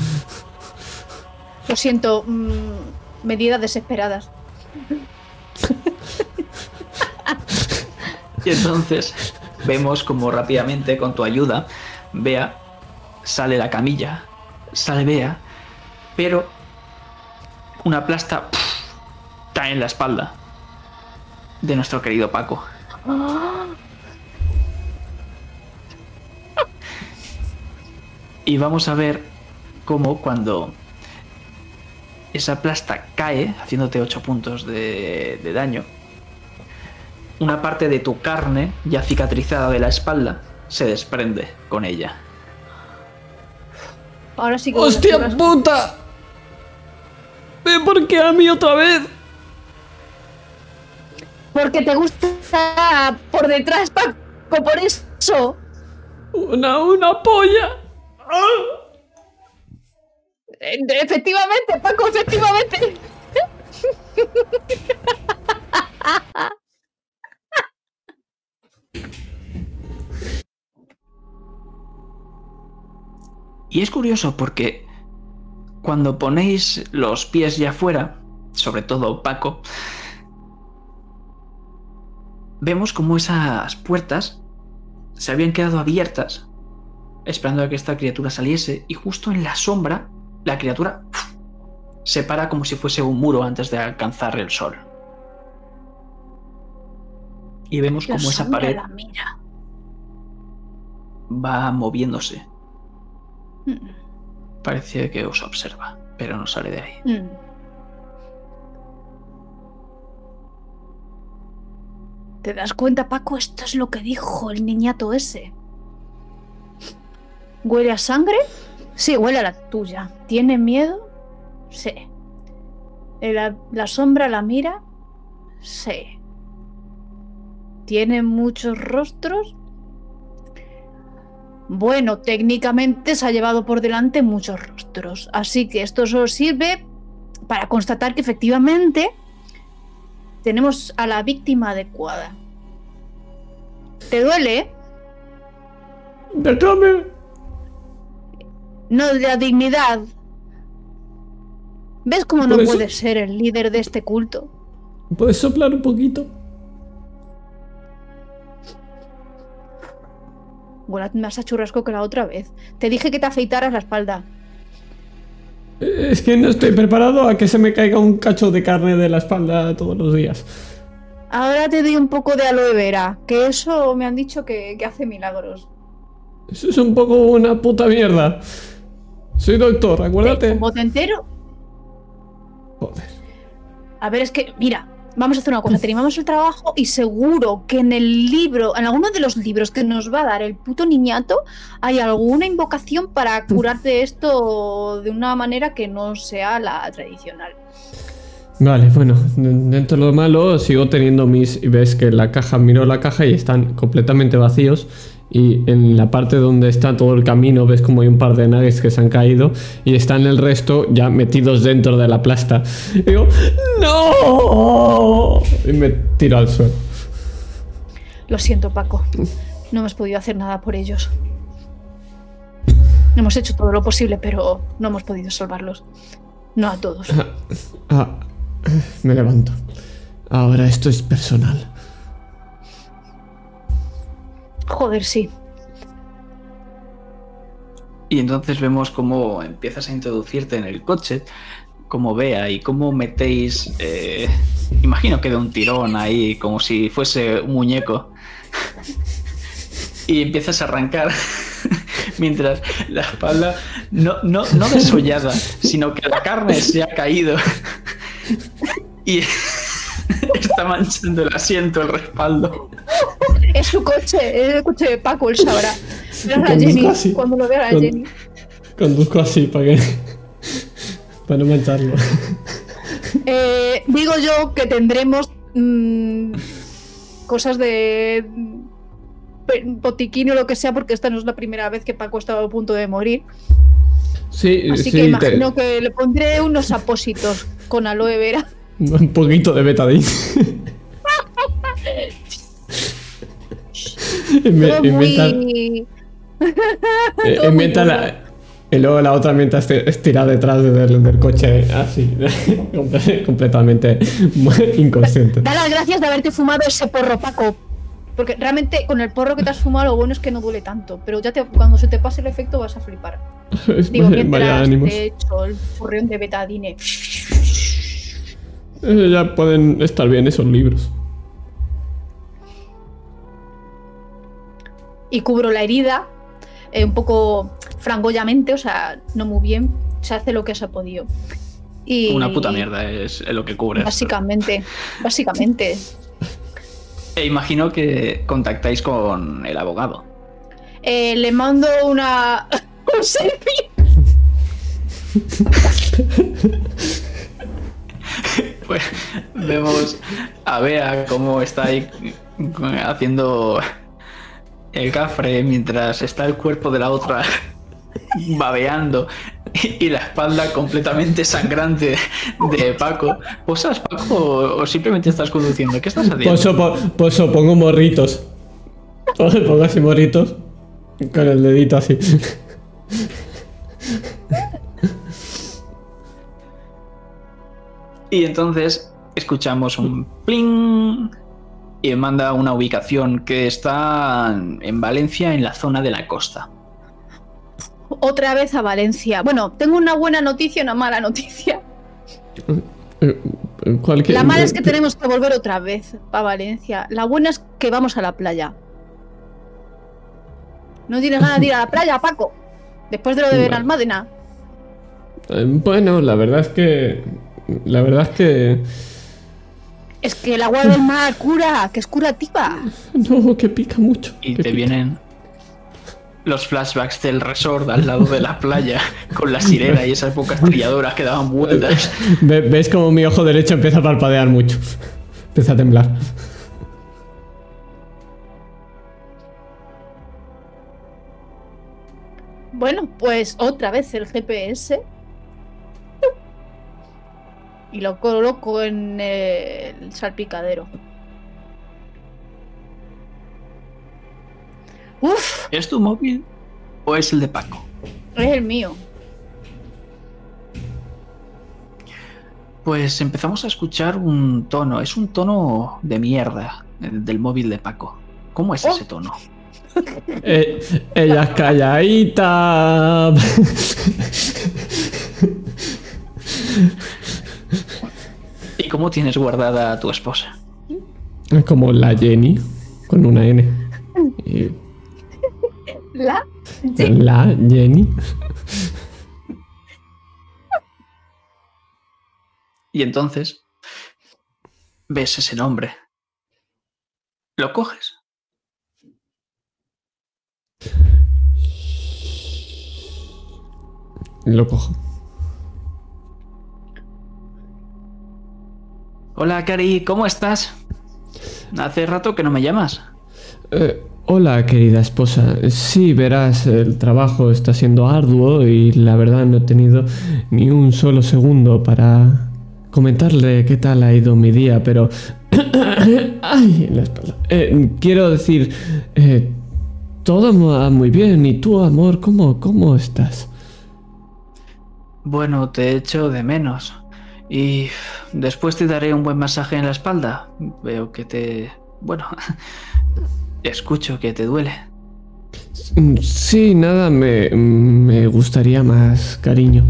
Lo siento, mm, medidas desesperadas. y entonces vemos como rápidamente con tu ayuda, Bea sale la camilla, sale Bea, pero una plasta ¡puf! cae en la espalda de nuestro querido Paco. Y vamos a ver cómo cuando esa plasta cae, haciéndote 8 puntos de, de daño, una parte de tu carne, ya cicatrizada de la espalda, se desprende con ella. Ahora sí que. ¡Hostia las- puta! ¿Ve por qué a mí otra vez? Porque te gusta por detrás, Paco, por eso. Una, una polla. Eh, efectivamente, Paco, efectivamente. Y es curioso porque cuando ponéis los pies ya afuera, sobre todo Paco, vemos como esas puertas se habían quedado abiertas, esperando a que esta criatura saliese, y justo en la sombra, la criatura se para como si fuese un muro antes de alcanzar el sol. Y vemos como esa pared va moviéndose. Mm. Parece que os observa, pero no sale de ahí. Mm. ¿Te das cuenta, Paco? Esto es lo que dijo el niñato ese. ¿Huele a sangre? Sí, huele a la tuya. ¿Tiene miedo? Sí. ¿La, la sombra la mira? Sí. ¿Tiene muchos rostros? Bueno, técnicamente se ha llevado por delante muchos rostros, así que esto solo sirve para constatar que efectivamente tenemos a la víctima adecuada. ¿Te duele? Déjame. No, de la dignidad. ¿Ves cómo no puede ser el líder de este culto? ¿Puedes soplar un poquito? Bueno, más a churrasco que la otra vez. Te dije que te afeitaras la espalda. Es que no estoy preparado a que se me caiga un cacho de carne de la espalda todos los días. Ahora te doy un poco de aloe vera, que eso me han dicho que, hace milagros. Eso es un poco una puta mierda. Soy doctor, acuérdate. ¿Un bote entero? Joder. A ver, es que, mira, vamos a hacer una cosa, terminamos el trabajo y seguro que en el libro, en alguno de los libros que nos va a dar el puto niñato, hay alguna invocación para curarte esto de una manera que no sea la tradicional. Vale, bueno, dentro de lo malo sigo teniendo mis... Y ves que la caja, miro la caja y están completamente vacíos. Y en la parte donde está todo el camino ves como hay un par de nuggets que se han caído y están el resto ya metidos dentro de la plasta. Y digo, ¡No! Y me tiro al suelo. Lo siento, Paco. No hemos podido hacer nada por ellos. Hemos hecho todo lo posible, pero no hemos podido salvarlos. No a todos. Ah, ah, me levanto. Ahora esto es personal. Joder, sí. Y entonces vemos cómo empiezas a introducirte en el coche, como vea y cómo metéis, eh, imagino que de un tirón ahí, como si fuese un muñeco, y empiezas a arrancar mientras la espalda no, no, no desollada, sino que la carne se ha caído y está manchando el asiento, el respaldo. Es su coche, es el coche de Paco, él sabrá. a Jenny, cuando lo vea a Jenny. Conduzco así para que. para no mancharlo. Eh, digo yo que tendremos mm, cosas de botiquín o lo que sea, porque esta no es la primera vez que Paco estaba a punto de morir. Sí, Así que imagino que le pondré unos apósitos con aloe vera. Un poquito de betadine. muy... inventa la, y luego la otra mientras estira detrás del, del coche, así, completamente inconsciente. Da las gracias de haberte fumado ese porro, Paco. Porque realmente con el porro que te has fumado lo bueno es que no duele tanto. Pero ya te, cuando se te pase el efecto vas a flipar. Digo, mientras te hecho el furrión de betadine. ya pueden estar bien esos libros. Y cubro la herida eh, un poco frangollamente, o sea, no muy bien. Se hace lo que se ha podido. Y, Una puta mierda es lo que cubre. Básicamente, básicamente. E imagino que contactáis con el abogado. Eh, le mando una. un selfie. pues vemos a Bea cómo está ahí haciendo el cafre mientras está el cuerpo de la otra babeando y la espalda completamente sangrante de Paco. ¿Posas, Paco, o simplemente estás conduciendo? ¿Qué estás haciendo? Poso, po- poso, pongo morritos. Pongo así morritos. Con el dedito así. Y entonces escuchamos un pling y me manda una ubicación que está en Valencia, en la zona de la costa. Otra vez a Valencia. Bueno, tengo una buena noticia y una mala noticia. Eh, Cualquier... La mala es que tenemos que volver otra vez a Valencia. La buena es que vamos a la playa. ¿No tienes ganas de ir a la playa, Paco? Después de lo de Vale. Benalmádena. Eh, Bueno, la verdad es que... La verdad es que... Es que el agua del mar cura, que es curativa. No, que pica mucho. Y te pica. vienen los flashbacks del resort al lado de la playa con la sirena y esas bocas trilladoras que daban vueltas. Ve- ¿Ves como mi ojo derecho empieza a parpadear mucho? Empieza a temblar. Bueno, pues otra vez el GPS. Y lo coloco en el salpicadero. Uf, ¿Es tu móvil o es el de Paco? es el mío. Pues empezamos a escuchar un tono, es un tono de mierda el del móvil de Paco. ¿Cómo es Oh. ese tono? Eh, ella es calladita. ¿Y cómo tienes guardada a tu esposa? Es como la Jenny, con una N. Y La la Jenny. Y entonces ves ese nombre. ¿Lo coges? Lo cojo. Hola, Cari, ¿cómo estás? Hace rato que no me llamas. Eh, hola, querida esposa. Sí, verás, el trabajo está siendo arduo y la verdad no he tenido ni un solo segundo para comentarle qué tal ha ido mi día, pero... ¡Ay! En la espalda. Eh, quiero decir, eh, todo va muy bien. ¿Y tú, amor, cómo, cómo estás? Bueno, te echo de menos. Y después te daré un buen masaje en la espalda. Veo que te... Bueno, escucho que te duele. Sí, nada, me, me gustaría más cariño.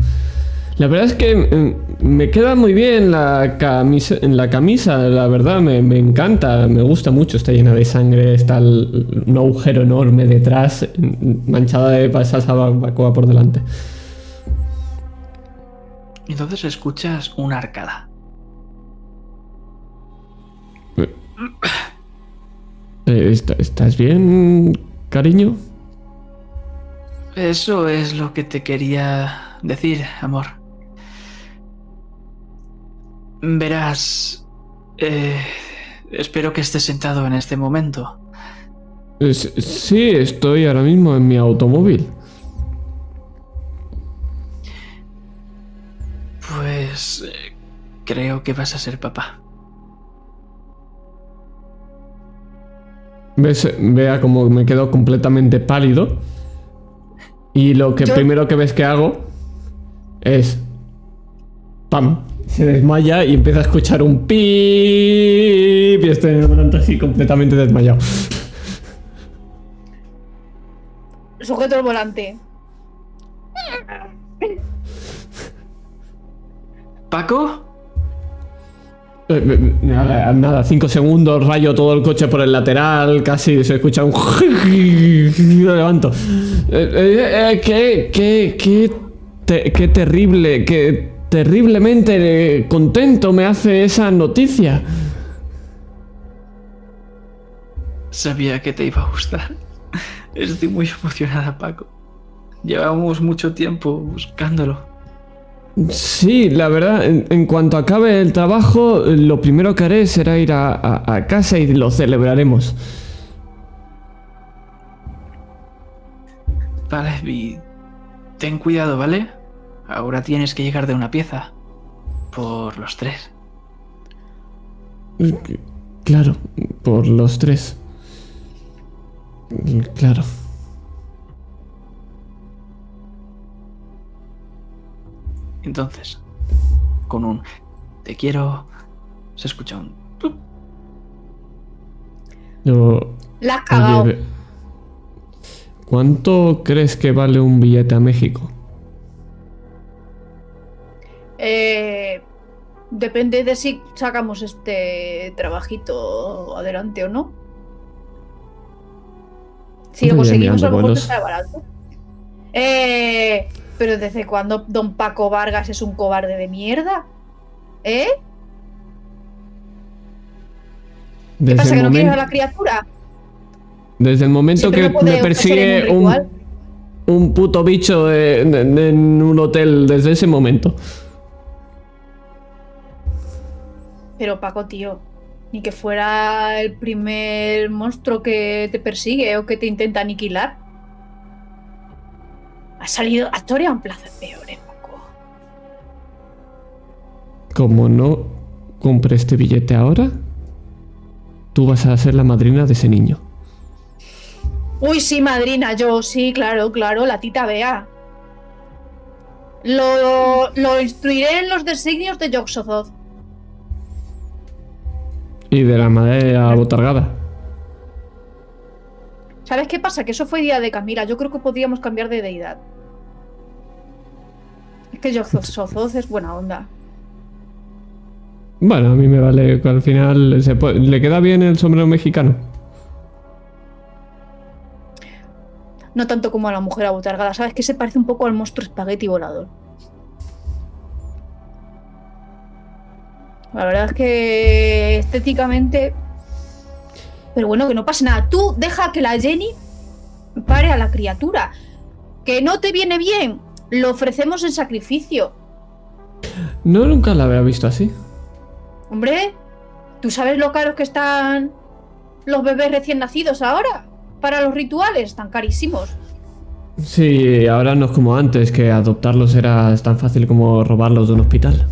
La verdad es que mm, me queda muy bien la camisa, la camisa, la verdad me, me encanta, me gusta mucho, está llena de sangre, está el- un agujero enorme detrás, mm, manchada de salsa barbacoa por delante. Entonces escuchas una arcada. Eh, ¿est- ¿Estás bien, cariño? Eso es lo que te quería decir, amor. Verás... eh, espero que estés sentado en este momento. Eh, Sí, estoy ahora mismo en mi automóvil. Pues... eh, creo que vas a ser papá. ¿Ves? Vea como me quedo completamente pálido. Y lo que Yo- primero que ves que hago es. ¡Pam! Se desmaya y empieza a escuchar un pip. Y estoy en el volante así completamente desmayado. sujeto el volante. ¿Paco? Eh, Nada, nada, cinco segundos, rayo todo el coche por el lateral, casi se escucha un... y lo levanto. Eh, eh, qué, qué, qué, te- qué terrible, qué terriblemente contento me hace esa noticia. Sabía que te iba a gustar. Estoy muy emocionada, Paco. Llevamos mucho tiempo buscándolo. Sí, la verdad, en, en cuanto acabe el trabajo, lo primero que haré será ir a, a- a casa y lo celebraremos. Vale, y ten cuidado, ¿vale? Ahora tienes que llegar de una pieza. Por los tres. Claro, por los tres. Claro. Entonces, con un te quiero, se escucha un... No, La has cagado. oye, ¿Cuánto crees que vale un billete a México? Eh, depende de si sacamos este trabajito adelante o no. Si lo conseguimos, a lo mejor sale barato. Eh, pero ¿desde cuándo Don Paco Vargas es un cobarde de mierda? ¿Eh? ¿Qué pasa? ¿Que no quieres a la criatura? desde el momento Siempre que no me persigue un un, puto bicho de- de- de- en un hotel, desde ese momento. Pero Paco, tío, ni que fuera el primer monstruo que te persigue o que te intenta aniquilar. Ha salido a historia en plazas peores, Paco. Como no compre este billete ahora, tú vas a ser la madrina de ese niño. Uy, sí, madrina, yo sí, claro, claro, la tita Bea. Lo, lo instruiré en los designios de Yoxozoth. Y de la madera botargada. ¿Sabes qué pasa? Que eso fue idea de Camila. Yo creo que podríamos cambiar de deidad. Es que Yoxozoth es buena onda. Bueno, a mí me vale que al final se puede- le queda bien el sombrero mexicano. No tanto como a la mujer abotargada. ¿Sabes? Que se parece un poco al monstruo espagueti volador. La verdad es que estéticamente. Pero bueno, que no pase nada. Tú deja que la Jenny pare a la criatura. Que no te viene bien. Lo ofrecemos en sacrificio. No, nunca la había visto así. Hombre, ¿tú sabes lo caros que están los bebés recién nacidos ahora? Para los rituales, están carísimos. Sí, ahora no es como antes, que adoptarlos era tan fácil como robarlos de un hospital.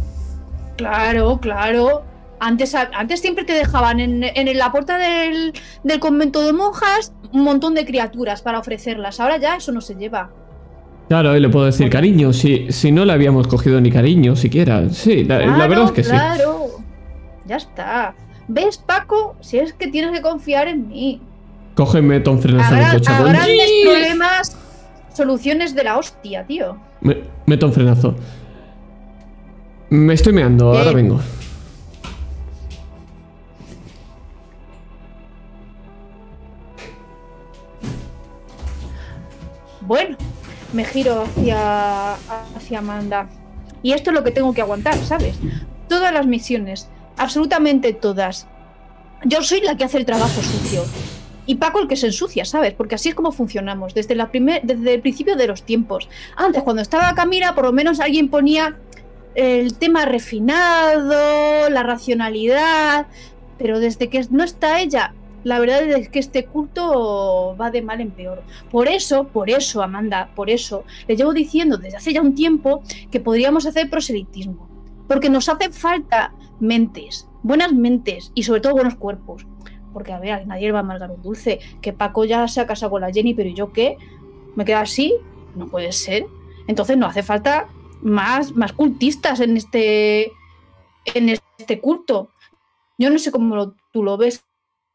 Claro, claro. Antes, antes siempre te dejaban en, en la puerta del, del convento de monjas un montón de criaturas para ofrecerlas. Ahora ya eso no se lleva. Claro, y le puedo decir cariño, si, si no le habíamos cogido ni cariño siquiera. Sí, la, verdad es que sí. claro. Ya está. ¿Ves, Paco? Si es que tienes que confiar en mí. Cógeme en el A, coche. a grandes problemas, soluciones de la hostia, tío. Me, meto un frenazo. Me estoy meando, ahora vengo. Bueno, me giro hacia, hacia Amanda. Y esto es lo que tengo que aguantar, ¿sabes? Todas las misiones, absolutamente todas. Yo soy la que hace el trabajo sucio. Y Paco el que se ensucia, ¿sabes? Porque así es como funcionamos, desde, la primer, desde el principio de los tiempos. Antes, cuando estaba Camila, por lo menos alguien ponía el tema refinado, la racionalidad, pero desde que no está ella, la verdad es que este culto va de mal en peor. Por eso, por eso, Amanda, por eso, le llevo diciendo desde hace ya un tiempo que podríamos hacer proselitismo. Porque nos hacen falta mentes, buenas mentes y sobre todo buenos cuerpos. Porque, a ver, nadie va a amargar un dulce. Que Paco ya se ha casado con la Jenny, pero ¿y yo qué? ¿Me queda así? No puede ser. Entonces no hace falta más, más cultistas en este, en este culto. Yo no sé cómo tú lo ves,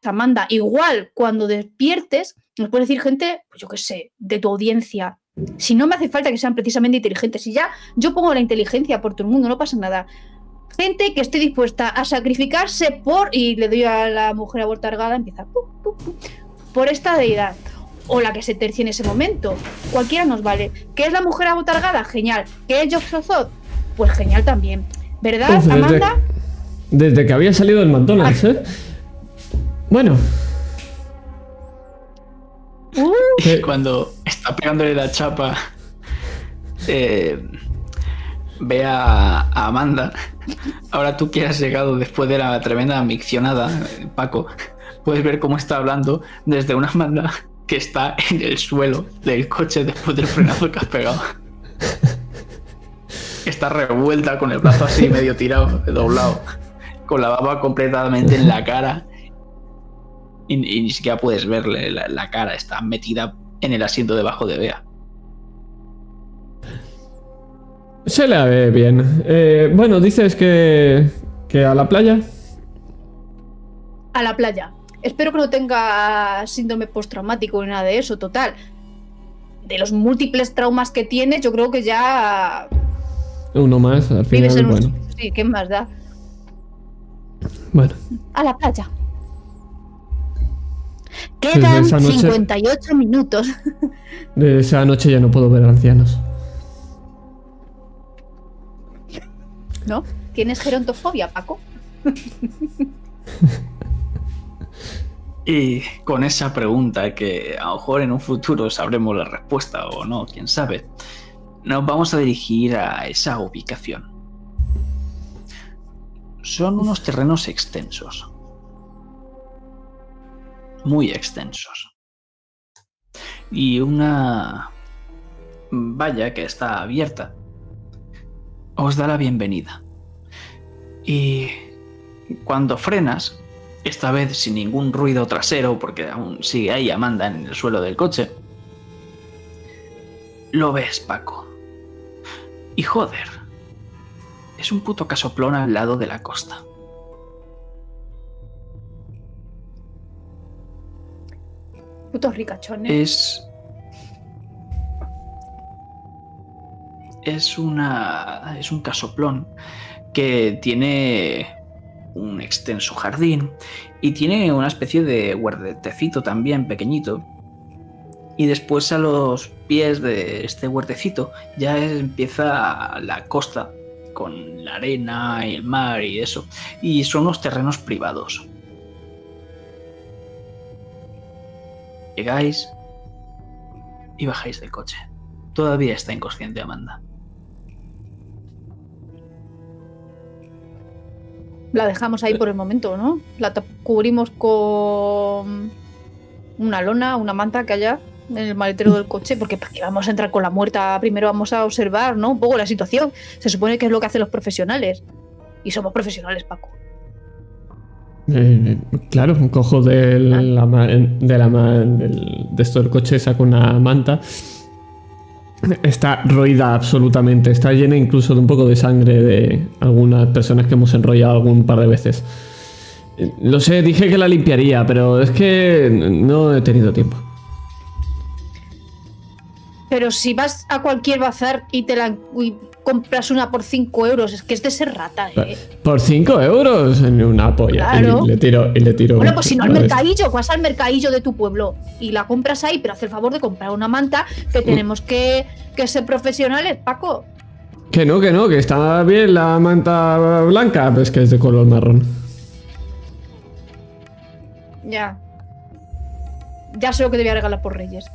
Amanda. Igual cuando despiertes, nos puede decir gente, pues yo qué sé, de tu audiencia. Si no me hace falta que sean precisamente inteligentes, si ya yo pongo la inteligencia por todo el mundo, no pasa nada. Gente que esté dispuesta a sacrificarse por, y le doy a la mujer abortargada, empieza pu, pu, pu, por esta deidad. O la que se tercie en ese momento. Cualquiera nos vale. ¿Qué es la mujer abotargada? Genial. ¿Qué es Yoxozoth? Pues genial también. ¿Verdad, desde, Amanda? desde que había salido del McDonald's, ¿eh? Bueno, Uh, que- Cuando está pegándole la chapa, eh, ve a, a Amanda. Ahora tú que has llegado después de la tremenda miccionada, eh, Paco, puedes ver cómo está hablando desde una Amanda que está en el suelo del coche después del frenazo que has pegado. está revuelta con el brazo así medio tirado, doblado, con la baba completamente en la cara. Y, ni siquiera puedes verle la, cara, está metida en el asiento debajo de Bea. Se la ve bien. Eh, bueno, dices que, que a la playa. A la playa. Espero que no tenga síndrome postraumático ni nada de eso, total. De los múltiples traumas que tiene, yo creo que ya uno más, al final, bueno. Sí, ¿qué más da? Bueno. A la playa. Quedan 58 minutos. De esa noche ya no puedo ver ancianos. ¿No? ¿Tienes gerontofobia, Paco? y con esa pregunta que a lo mejor en un futuro sabremos la respuesta o no, quién sabe nos vamos a dirigir a esa ubicación. Son unos terrenos extensos. Muy extensos. Y una valla que está abierta os da la bienvenida. Y cuando frenas, esta vez sin ningún ruido trasero, porque aún sigue ahí Amanda en el suelo del coche, lo ves, Paco. Y joder, es un puto casoplón al lado de la costa. Es. Es una. Es un casoplón que tiene un extenso jardín y tiene una especie de huertecito también pequeñito y después a los pies de este huertecito ya empieza la costa con la arena y el mar y eso. Y son los terrenos privados. Llegáis y bajáis del coche. Todavía está inconsciente Amanda. La dejamos ahí por el momento, ¿no? La cubrimos con una lona, una manta que haya en el maletero del coche, porque ¿para qué vamos a entrar con la muerta? Primero vamos a observar, ¿no? Un poco la situación. Se supone que es lo que hacen los profesionales. Y somos profesionales, Paco. Eh, claro, cojo del, ah. de, la, del, de esto del coche, saco una manta. Está roída absolutamente, está llena incluso de un poco de sangre de algunas personas que hemos enrollado algún par de veces. Lo sé, dije que la limpiaría, pero es que no he tenido tiempo. Pero si vas a cualquier bazar y te la compras una por 5 euros, es que es de ser rata, ¿eh? ¿Por 5 euros? En una polla. Y le tiro, y le tiro. Bueno, pues si no al mercadillo, vas al mercadillo de tu pueblo y la compras ahí, pero haz el favor de comprar una manta que mm. tenemos que, que ser profesionales, Paco. Que no, que no, que está bien la manta blanca, pues que es de color marrón. Ya. Ya sé lo que te voy a regalar por Reyes.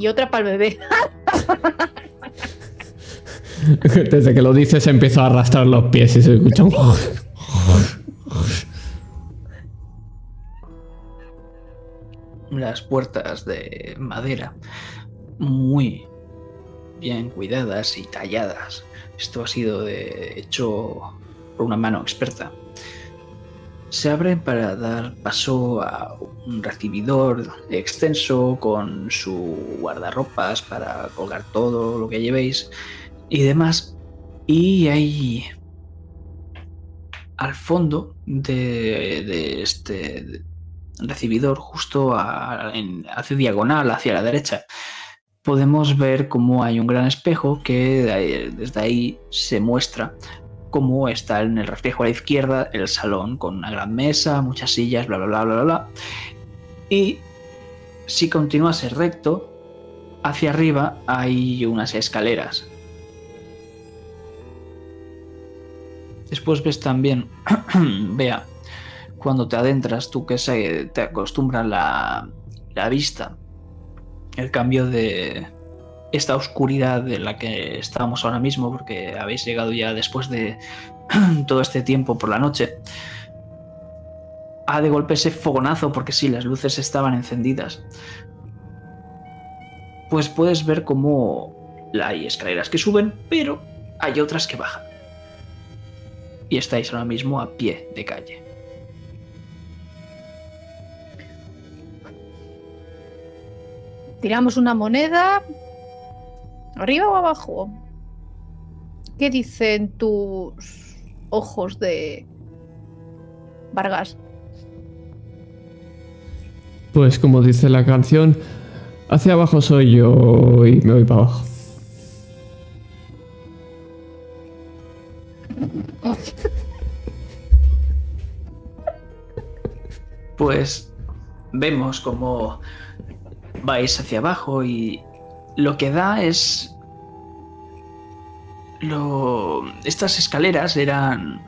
Y otra para el bebé. Desde que lo dices empiezo a arrastrar los pies y se escucha un... Las puertas de madera muy bien cuidadas y talladas. Esto ha sido hecho por una mano experta se abren para dar paso a un recibidor extenso con su guardarropas para colgar todo lo que llevéis y demás. Y hay al fondo de, este recibidor, justo hacia diagonal, hacia la derecha, podemos ver cómo hay un gran espejo que desde ahí se muestra como está en el reflejo a la izquierda el salón con una gran mesa, muchas sillas, bla, bla, bla, bla, bla. Y si continúas recto, hacia arriba hay unas escaleras. Después ves también, vea, cuando te adentras, tú que se, te acostumbras la, la vista, el cambio de, esta oscuridad en la que estamos ahora mismo, porque habéis llegado ya después de todo este tiempo por la noche, ha de golpe ese fogonazo, porque sí, las luces estaban encendidas. pues puedes ver cómo hay escaleras que suben, pero hay otras que bajan. Y estáis ahora mismo a pie de calle. Tiramos una moneda. ¿Arriba o abajo? ¿Qué dicen tus ojos de Vargas? Pues como dice la canción, hacia abajo soy yo y me voy para abajo. Pues vemos como vais hacia abajo y lo que da es... Lo... Estas escaleras eran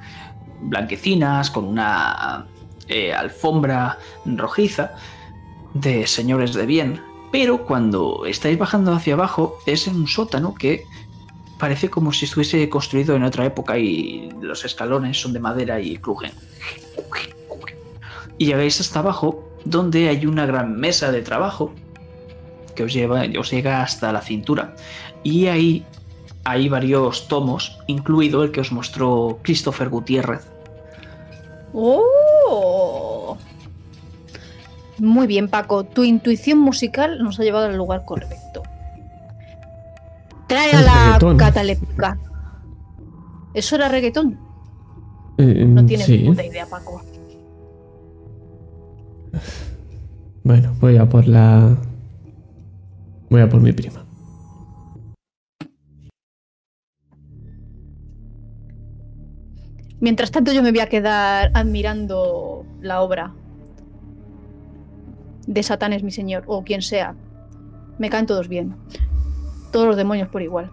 blanquecinas con una eh, alfombra rojiza de señores de bien, pero cuando estáis bajando hacia abajo es en un sótano que parece como si estuviese construido en otra época y los escalones son de madera y crujen. Y llegáis hasta abajo donde hay una gran mesa de trabajo que os, lleva, os llega hasta la cintura. Y ahí hay varios tomos, incluido el que os mostró Christopher Gutiérrez. ¡Oh! Muy bien, Paco. Tu intuición musical nos ha llevado al lugar correcto. Trae a la cataléptica. ¿Eso era reggaetón? Eh, No tienes sí. puta idea, Paco. Bueno, voy a por la. Voy a por mi prima. Mientras tanto, yo me voy a quedar admirando la obra de Satán es mi señor, o quien sea. Me caen todos bien. Todos los demonios por igual.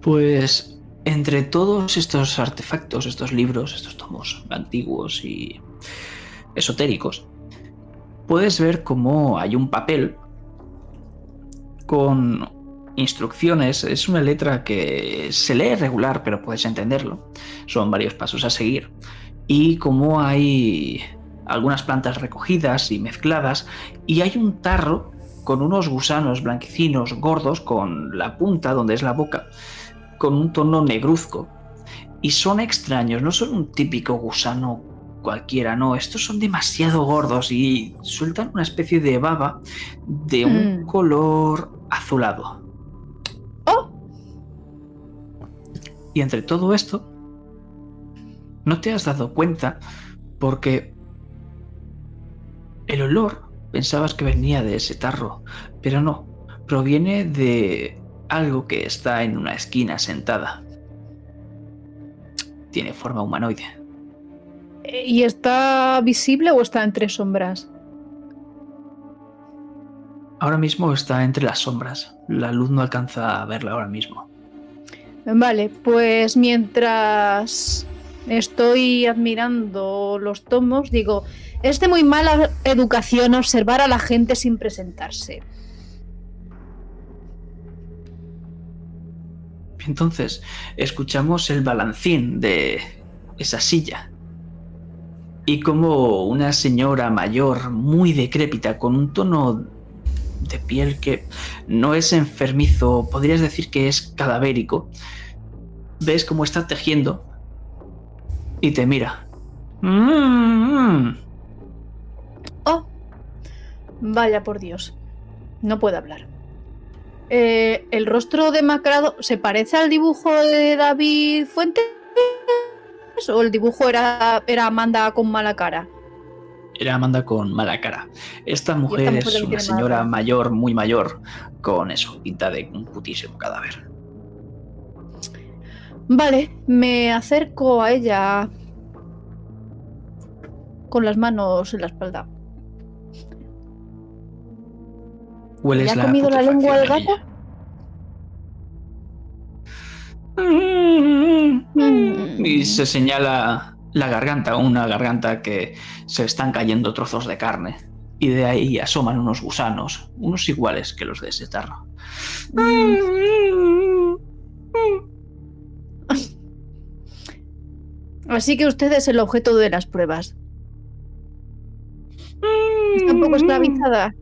Pues entre todos estos artefactos, estos libros, estos tomos antiguos y esotéricos, puedes ver cómo hay un papel con instrucciones. Es una letra que se lee regular, pero puedes entenderlo. Son varios pasos a seguir. Y cómo hay algunas plantas recogidas y mezcladas, y hay un tarro con unos gusanos blanquecinos gordos con la punta donde es la boca, con un tono negruzco. Y son extraños, no son un típico gusano cualquiera, no, estos son demasiado gordos y sueltan una especie de baba de un Mm. color azulado. ¡Oh! Y entre todo esto, no te has dado cuenta porque el olor pensabas que venía de ese tarro, pero no, proviene de algo que está en una esquina sentada. Tiene forma humanoide. ¿Y está visible o está entre sombras? Ahora mismo está entre las sombras. La luz no alcanza a verla ahora mismo. Vale, pues mientras estoy admirando los tomos, digo, es de muy mala educación observar a la gente sin presentarse. Entonces, escuchamos el balancín de esa silla. Y como una señora mayor, muy decrépita, con un tono de piel que no es enfermizo, podrías decir que es cadavérico, ves cómo está tejiendo y te mira. Mm, Oh, vaya por Dios, no puedo hablar. Eh, ¿El rostro demacrado se parece al dibujo de David Fuentes? ¿O el dibujo era, era Amanda con mala cara? Era Amanda con mala cara. Esta mujer, mujer es una mala señora mayor, muy mayor, con eso, pinta de un putísimo cadáver. Vale, me acerco a ella con las manos en la espalda. Hueles ¿Le ha comido la lengua al en gato? Y se señala la garganta, una garganta que se están cayendo trozos de carne. Y de ahí asoman unos gusanos, unos iguales que los de ese tarro. Así que usted es el objeto de las pruebas. Está un poco esclavizada.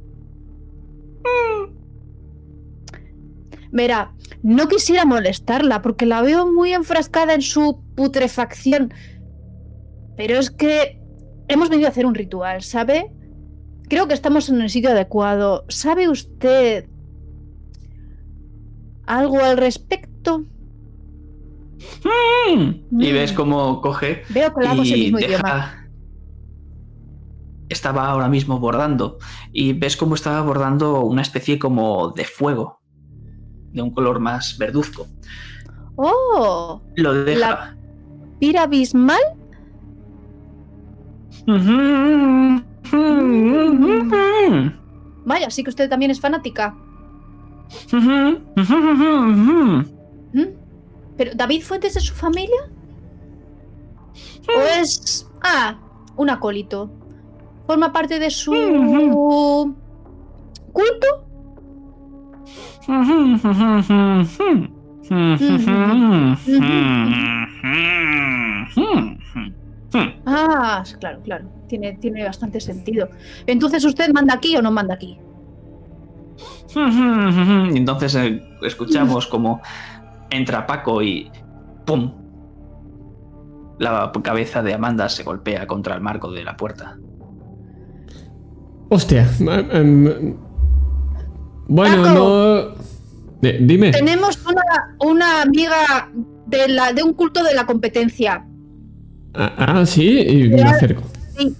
Verá, no quisiera molestarla porque la veo muy enfrascada en su putrefacción. Pero es que hemos venido a hacer un ritual, ¿sabe? Creo que estamos en el sitio adecuado. ¿Sabe usted algo al respecto? Mm. Y ves cómo coge Veo que el mismo deja- idioma. Estaba ahora mismo bordando y ves cómo estaba bordando una especie como de fuego, de un color más verduzco. ¡Oh! Lo deja. ¿Pira abismal? Vaya, sí que usted también es fanática. ¿Mm? ¿Pero David Fuentes de su familia? ¿O es... Ah, un acólito. ¿Forma parte de su... culto? Ah, claro, claro. Tiene, tiene bastante sentido. Entonces, ¿usted manda aquí o no manda aquí? Y entonces eh, escuchamos como entra Paco y ¡pum! La cabeza de Amanda se golpea contra el marco de la puerta. Hostia. Bueno, Paco. no. Eh, dime. Tenemos una, una amiga de, la, de un culto de la competencia. Ah, ah, sí, y me acerco. Sí.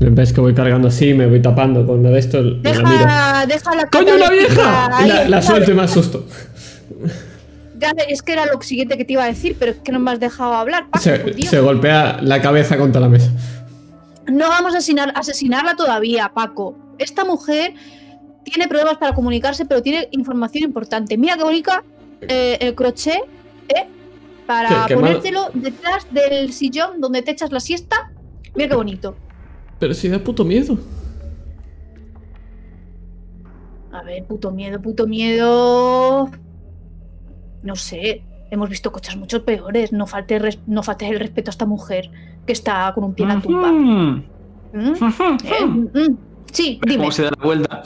Ves que voy cargando así, me voy tapando con uno de estos. y la. Deja, deja la ¡Coño, una vieja! ahí, la, la suelto y me asusto. Ya, Es que era lo siguiente que te iba a decir, pero es que no me has dejado hablar. Paco, se golpea la cabeza contra la mesa. No vamos a asesinar- asesinarla todavía, Paco. Esta mujer tiene problemas para comunicarse, pero tiene información importante. Mira qué bonita eh, el crochet, ¿eh? Para Qué- qué mal- ponértelo detrás del sillón donde te echas la siesta. Mira qué bonito. Pero si da puto miedo. A ver, puto miedo, puto miedo. No sé. Hemos visto cosas mucho peores. No falte, res- no falte el respeto a esta mujer que está con un pie en la tumba. ¿Mm? Eh, mm. Sí, Ves dime. cómo se da la vuelta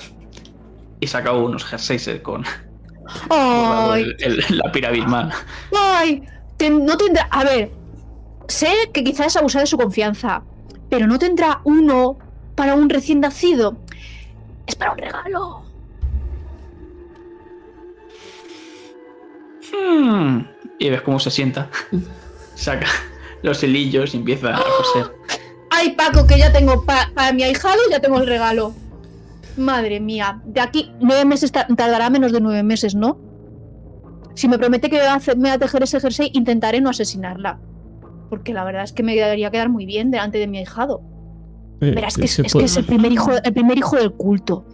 y saca unos jerseys eh, con Ay, el- el- la. Ay, no tendrá. A ver, sé que quizás es abusar de su confianza, pero no tendrá uno para un recién nacido. Es para un regalo. Hmm. Y ves cómo se sienta. Saca los hilillos y empieza a coser. Ay, Paco, que ya tengo pa- para mi ahijado, ya tengo el regalo. Madre mía, de aquí nueve meses ta- tardará menos de nueve meses, ¿no? Si me promete que me va a, tejer ese jersey, intentaré no asesinarla. Porque la verdad es que me debería quedar muy bien delante de mi ahijado. Eh, Verás, que es, que es el primer hijo, el primer hijo del culto.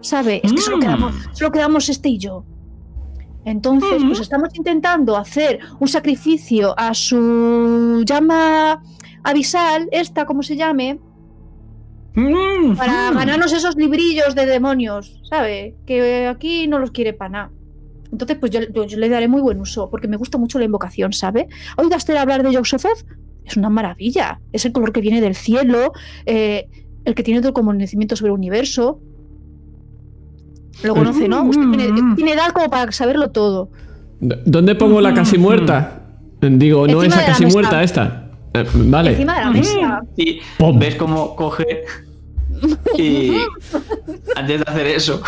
¿Sabe? Es que solo Mm. quedamos, solo quedamos este y yo. Entonces, Mm. pues estamos intentando hacer un sacrificio a su llama abisal, esta, como se llame, Mm, para mm. ganarnos esos librillos de demonios, ¿sabe? Que aquí no los quiere para nada. Entonces, pues yo, yo- yo le daré muy buen uso, porque me gusta mucho la invocación, ¿sabe? ¿Oiga usted hablar de Yog-Sothoth? Es una maravilla. Es el color que viene del cielo, eh, el que tiene todo el conocimiento sobre el universo. Lo conoce, ¿no? Usted tiene, tiene edad como para saberlo todo. ¿Dónde pongo la casi muerta? Digo, no Encima la casi muerta esta. Eh, vale. Encima de la mesa. Y Pum. ves cómo coge y antes de hacer eso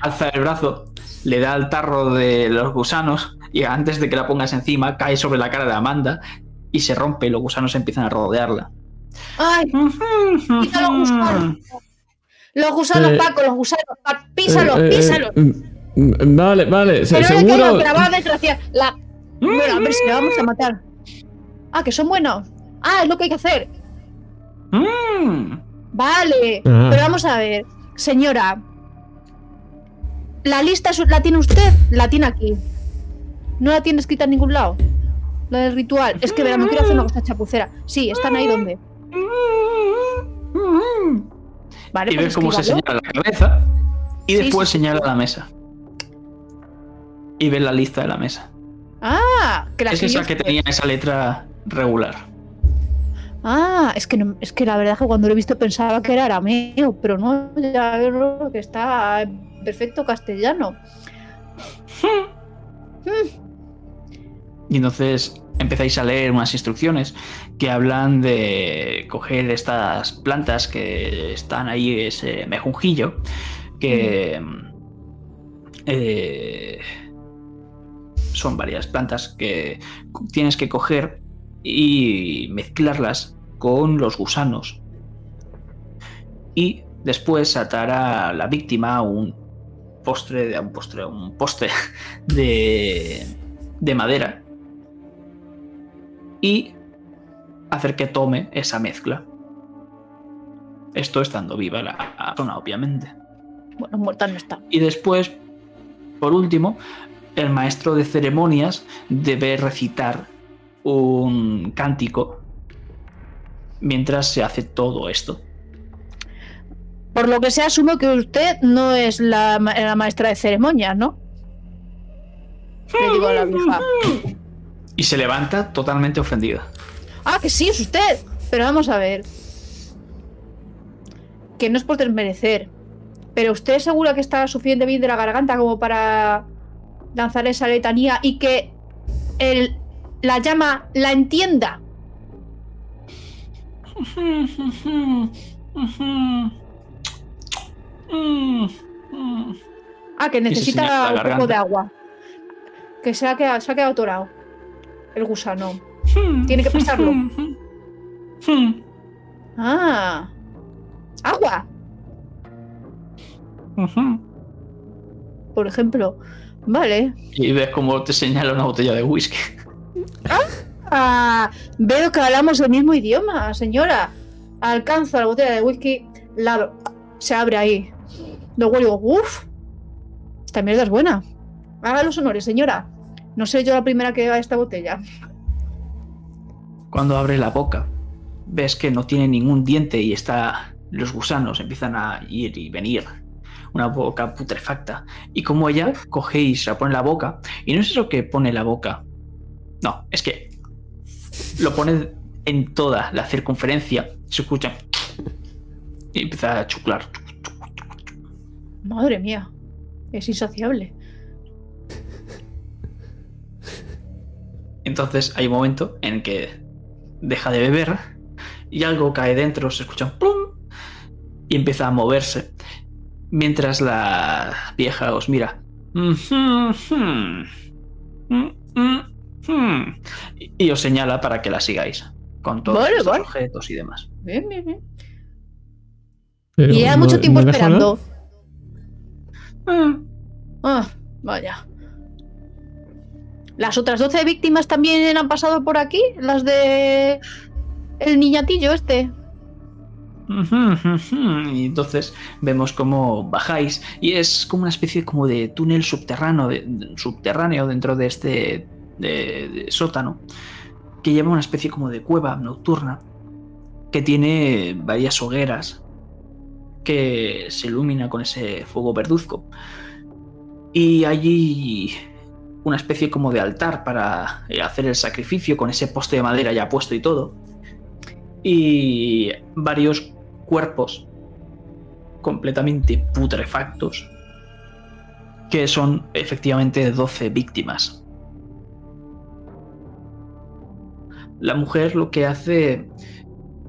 alza el brazo, le da el tarro de los gusanos y antes de que la pongas encima cae sobre la cara de Amanda y se rompe y los gusanos empiezan a rodearla. ¡Ay! Quita los gusanos. Los gusanos, Eh, Paco, los gusanos. Písalos, Eh, eh, písalos. eh, mm, Vale, vale, Pero seguro. que la va a desgraciar. La... Bueno, a ver si la vamos a matar. Ah, que son buenos. Ah, es lo que hay que hacer. Mm. Vale. Ah. Pero vamos a ver. Señora. ¿La lista la tiene usted? La tiene aquí. ¿No la tiene escrita en ningún lado? La del ritual. Es que, verá, no quiero hacer una cosa chapucera. Sí, están ahí donde. Vale, Y pues ves cómo se señala la cabeza y Sí, después sí, sí. señala la mesa. Y ves la lista de la mesa. Ah, que la es esa que tenía esa letra regular. Ah, es que, no- es que la verdad es que cuando lo he visto pensaba que era arameo, pero no, ya veo que está perfecto castellano. Y entonces empezáis a leer unas instrucciones que hablan de coger estas plantas que están ahí, ese mejunjillo, que eh, son varias plantas que tienes que coger y mezclarlas con los gusanos. Y después atar a la víctima a un postre, un postre, un poste de, de madera y hacer que tome esa mezcla. Esto estando viva la zona, obviamente. Bueno, muerta no está. Y después, por último, el maestro de ceremonias debe recitar un cántico mientras se hace todo esto. Por lo que se asumo que usted no es la, ma- la maestra de ceremonias, ¿no? Le digo a la vieja. Y se levanta totalmente ofendida. Ah, que sí, es usted. Pero vamos a ver. Que no es por desmerecer. Pero usted es segura que está suficiente bien de la garganta como para lanzar esa letanía y que el, la llama la entienda. Ah, que necesita un poco de agua. Que se ha quedado, se ha quedado atorado. El gusano. Tiene que pasarlo. Ah. Agua, por ejemplo. Vale. Y ves cómo te señala una botella de whisky. Ah, veo que hablamos el mismo idioma, señora. Alcanzo la botella de whisky, la. Se abre ahí. Luego digo, uff, esta mierda es buena. Haga los honores, señora. No sé yo la primera que vea esta botella. Cuando abre la boca, ves que no tiene ningún diente y está. Los gusanos empiezan a ir y venir. Una boca putrefacta. Y como ella se la pone en la boca. Y no es eso que pone la boca. No, es que lo pone en toda la circunferencia. Se escucha. Y empieza a chuclar. Madre mía, es insaciable. Entonces hay un momento en que deja de beber y algo cae dentro, se escucha un plum y empieza a moverse mientras la vieja os mira. Y- Y os señala para que la sigáis con todos Vale, vale. objetos y demás. Bien, bien, bien. Pero Y lleva no- mucho tiempo no esperando. Ah, Ah, vaya. ¿Las otras 12 víctimas también han pasado por aquí? ¿Las de. el niñatillo este? Y entonces vemos cómo bajáis y es como una especie como de túnel subterráneo, de- subterráneo dentro de este de- sótano que lleva una especie como de cueva nocturna que tiene varias hogueras que se ilumina con ese fuego verduzco y allí una especie como de altar para eh, hacer el sacrificio con ese poste de madera ya puesto y todo y varios cuerpos completamente putrefactos que son efectivamente 12 víctimas. La mujer lo que hace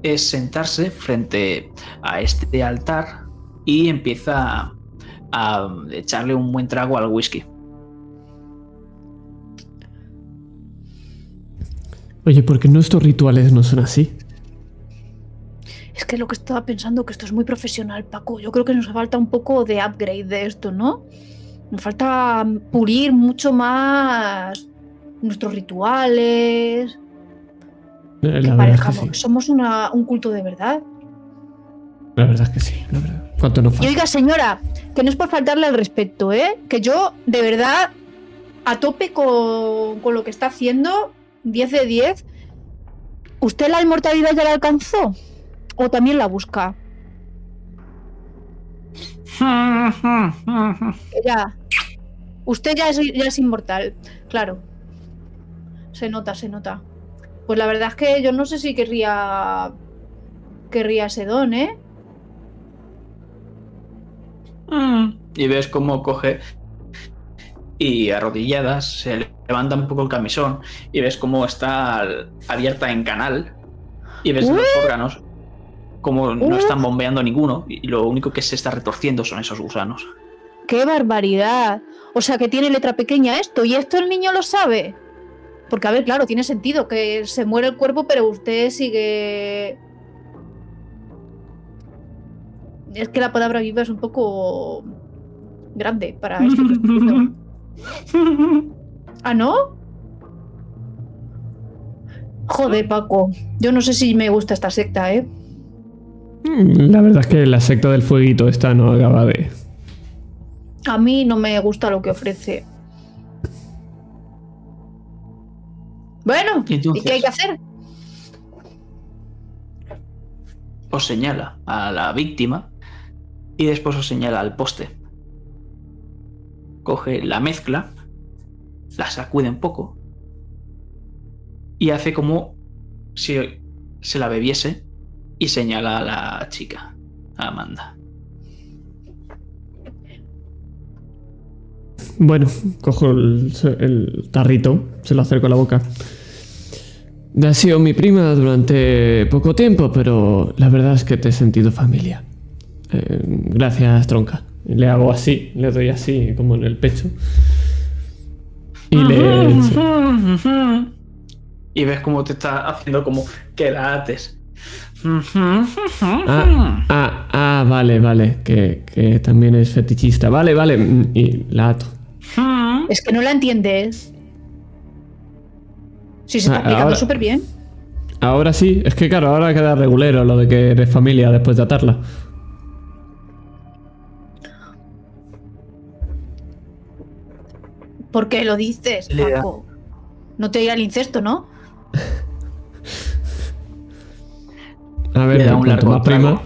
es sentarse frente a este altar y empieza a echarle un buen trago al whisky. Oye, ¿por qué nuestros rituales no son así? Es que lo que estaba pensando que esto es muy profesional, Paco. Yo creo que nos falta un poco de upgrade de esto, ¿no? Nos falta pulir mucho más nuestros rituales. La es que sí. somos una- un culto de verdad. La verdad es que sí. La verdad. ¿Cuánto nos Y falta? oiga, señora, que no es por faltarle el respeto, ¿eh? Que yo, de verdad, a tope con, con lo que está haciendo, 10 de 10. ¿Usted la inmortalidad ya la alcanzó? ¿O también la busca? Ya. Usted ya es, ya es inmortal, claro. Se nota, se nota. Pues la verdad es que yo no sé si querría. Querría ese don, ¿eh? Mm. y ves cómo coge y arrodilladas se levanta un poco el camisón y ves cómo está abierta en canal y ves los órganos como no están bombeando ninguno y lo único que se está retorciendo son esos gusanos. ¡Qué barbaridad! O sea que tiene letra pequeña esto y esto el niño lo sabe. Porque a ver, claro, tiene sentido que se muere el cuerpo pero usted sigue... Es que la palabra viva es un poco grande para esto. ¿Ah, no? Joder, Paco. Yo no sé si me gusta esta secta, ¿eh? Mm, la verdad es que la secta del fueguito esta no acaba de. A mí no me gusta lo que ofrece. Bueno, ¿y qué hay que hacer? Os señala a la víctima y después os señala al poste coge la mezcla, la sacude un poco y hace como si se la bebiese y señala a la chica, a Amanda. Bueno, cojo el, tarrito, se lo acerco a la boca. Ha sido mi prima durante poco tiempo, pero la verdad es que te he sentido familia. Eh, gracias, tronca. Le hago así, le doy así, como en el pecho. Y le. Y ves cómo te está haciendo como que la ates. Ah, ah, ah, vale, vale. Que, que, también es fetichista. Vale, vale. Y la ato. Es que no la entiendes. Sí, se está ah, explicando súper bien. Ahora sí. Es que claro, ahora queda regulero lo de que eres familia después de atarla. ¿Por qué lo dices, Paco? No te irá al incesto, ¿no? A ver, da un largo prima.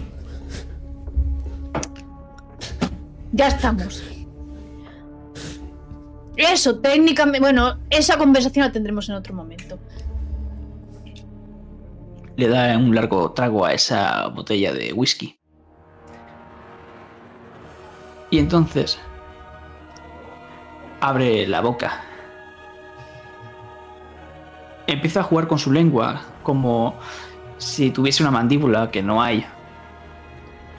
Ya estamos. Eso, técnicamente. Bueno, esa conversación la tendremos en otro momento. Le da un largo trago a esa botella de whisky. Y entonces abre la boca. Empieza a jugar con su lengua, como si tuviese una mandíbula que no hay.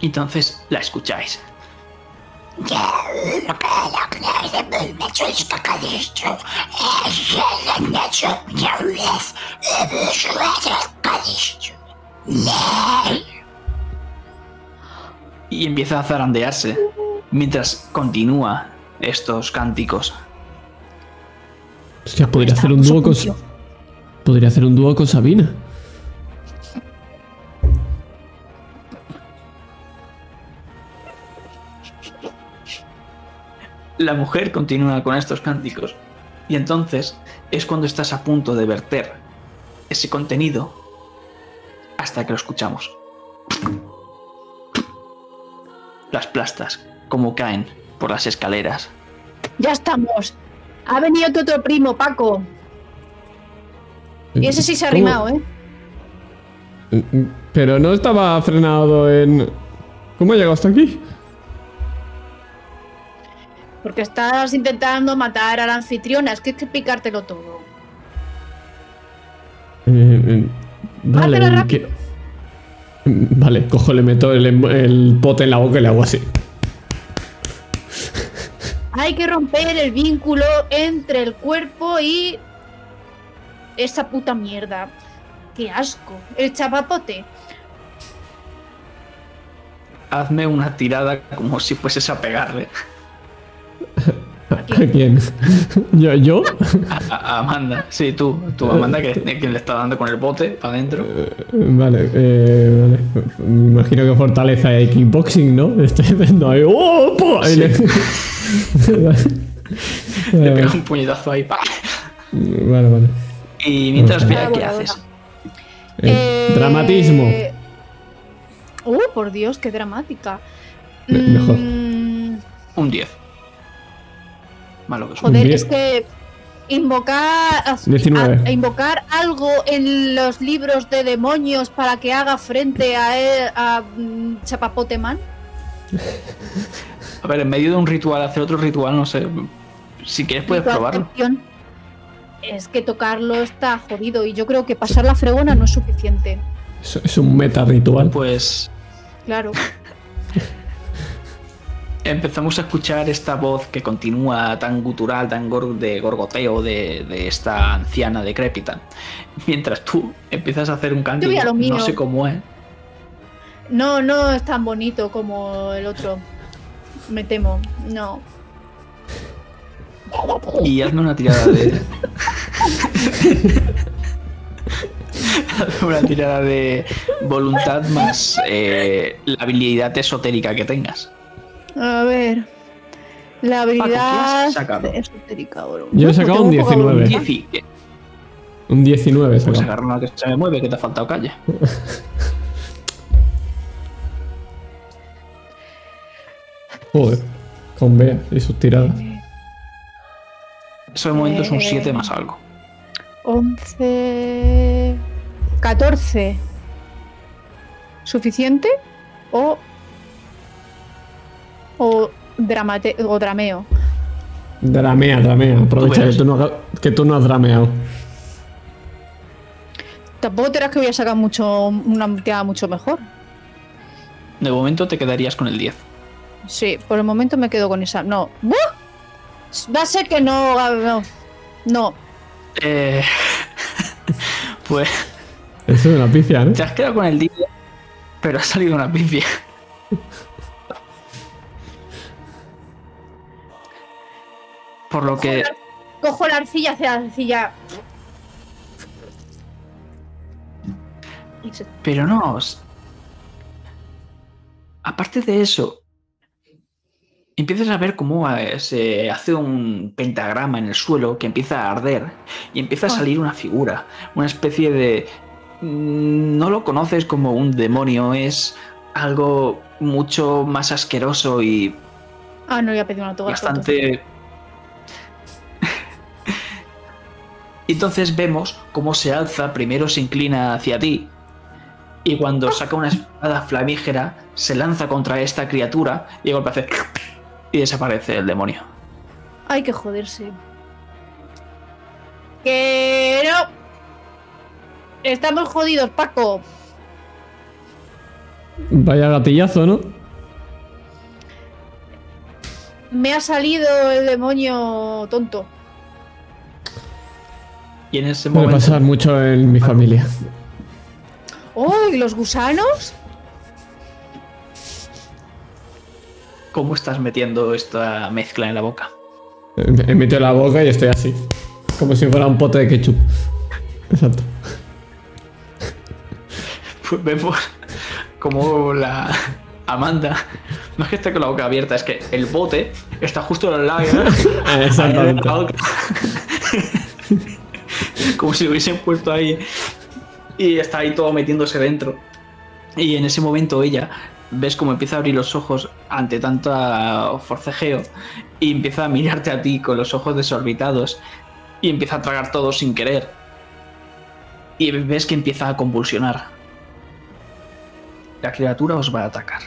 Entonces la escucháis. Y empieza a zarandearse mientras continúa estos cánticos. Hostia, podría hacer un dúo con. Podría hacer un dúo con Sabina. La mujer continúa con estos cánticos. Y entonces es cuando estás a punto de verter ese contenido hasta que lo escuchamos. Las plastas, como caen por las escaleras. Ya estamos. Ha venido tu otro primo, Paco. Y ese sí se ha arrimado, ¿eh? Pero no estaba frenado en... ¿Cómo ha llegado hasta aquí? Porque estás intentando matar a la anfitriona. Es que hay que picártelo todo. Eh, eh, vale, vale, cojo, le meto el, el pote en la boca y le hago así. Hay que romper el vínculo entre el cuerpo y esa puta mierda. Qué asco. El chapapote. Hazme una tirada como si fueses a pegarle. ¿A quién? ¿Yo? ¿Yo? A, Amanda, sí, tú. Tú, Amanda, que, le está dando con el bote para adentro. Eh, vale, eh, vale. Me imagino que fortaleza de kickboxing, ¿no? Estoy viendo ahí. ¡Oh! Le pega un puñetazo ahí. Vale, vale. Y mientras espera, ¿qué haces? Eh, dramatismo. Uh, por Dios, qué dramática. Mejor. Mm. Un 10. Malo que Joder, es que invocar, invocar algo en los libros de demonios para que haga frente a, él, a mm, Chapapote Man. A ver, en medio de un ritual, hacer otro ritual, no sé. Si quieres puedes probarlo. Es que tocarlo está jodido y yo creo que pasar la fregona no es suficiente. Es, es un meta ritual. Pues Claro. Empezamos a escuchar esta voz que continúa tan gutural, tan gor- de gorgoteo de, de esta anciana decrépita. Mientras tú empiezas a hacer un canto, mío. no sé cómo es. No, no es tan bonito como el otro. Me temo. No. Y hazme una tirada de. Hazme una tirada de voluntad más eh, la habilidad esotérica que tengas. A ver. La Paco, ¿qué habilidad has sacado? esotérica. bro. Yo he sacado un poca 19. voluntad. Dieci, que- Un 19 Pues una que se me mueve, que te ha faltado calle. Joder. Con Bea y sus tiradas. Eso de momento es un Eh. 7 más algo. 11. 14. ¿Suficiente? O. O, dramate, o drameo. Dramea, dramea. Aprovecha que tú, no, que tú no has drameado. Tampoco te que voy a sacar mucho, una tirada mucho mejor. De momento te quedarías con el 10. Sí, por el momento me quedo con esa. No. ¡Buah! Va a ser que no. No. no. Eh, pues Eso es una pifia, ¿no? te has quedado con el 10, pero ha salido una pifia. Por lo que Cojo la arcilla hacia la arcilla. Pero no. Aparte de eso, empiezas a ver cómo eh, se hace un pentagrama en el suelo que empieza a arder y empieza a salir una figura, una especie de... mm, No lo conoces como un demonio, es algo mucho más asqueroso y Ah, no, voy a pedir un autógrafo. bastante... Y entonces vemos cómo se alza, primero se inclina hacia ti y cuando saca una espada flamígera se lanza contra esta criatura y golpe hace y desaparece el demonio. Hay que joderse. Que no. Estamos jodidos, Paco. Vaya gatillazo, ¿no? Me ha salido el demonio tonto. Y en ese Puede momento pasar mucho en mi familia. ¡Oh! ¿Y los gusanos? ¿cómo estás metiendo esta mezcla en la boca? He metido la boca y estoy así. Como si fuera un pote de ketchup. Exacto. Pues vemos como la Amanda no es que esté con la boca abierta, es que el bote está justo al lado Exactamente. como si lo hubiesen puesto ahí y está ahí todo metiéndose dentro. Y en ese momento ella ves como empieza a abrir los ojos ante tanto forcejeo y empieza a mirarte a ti con los ojos desorbitados y empieza a tragar todo sin querer. Y ves que empieza a convulsionar. La criatura os va a atacar.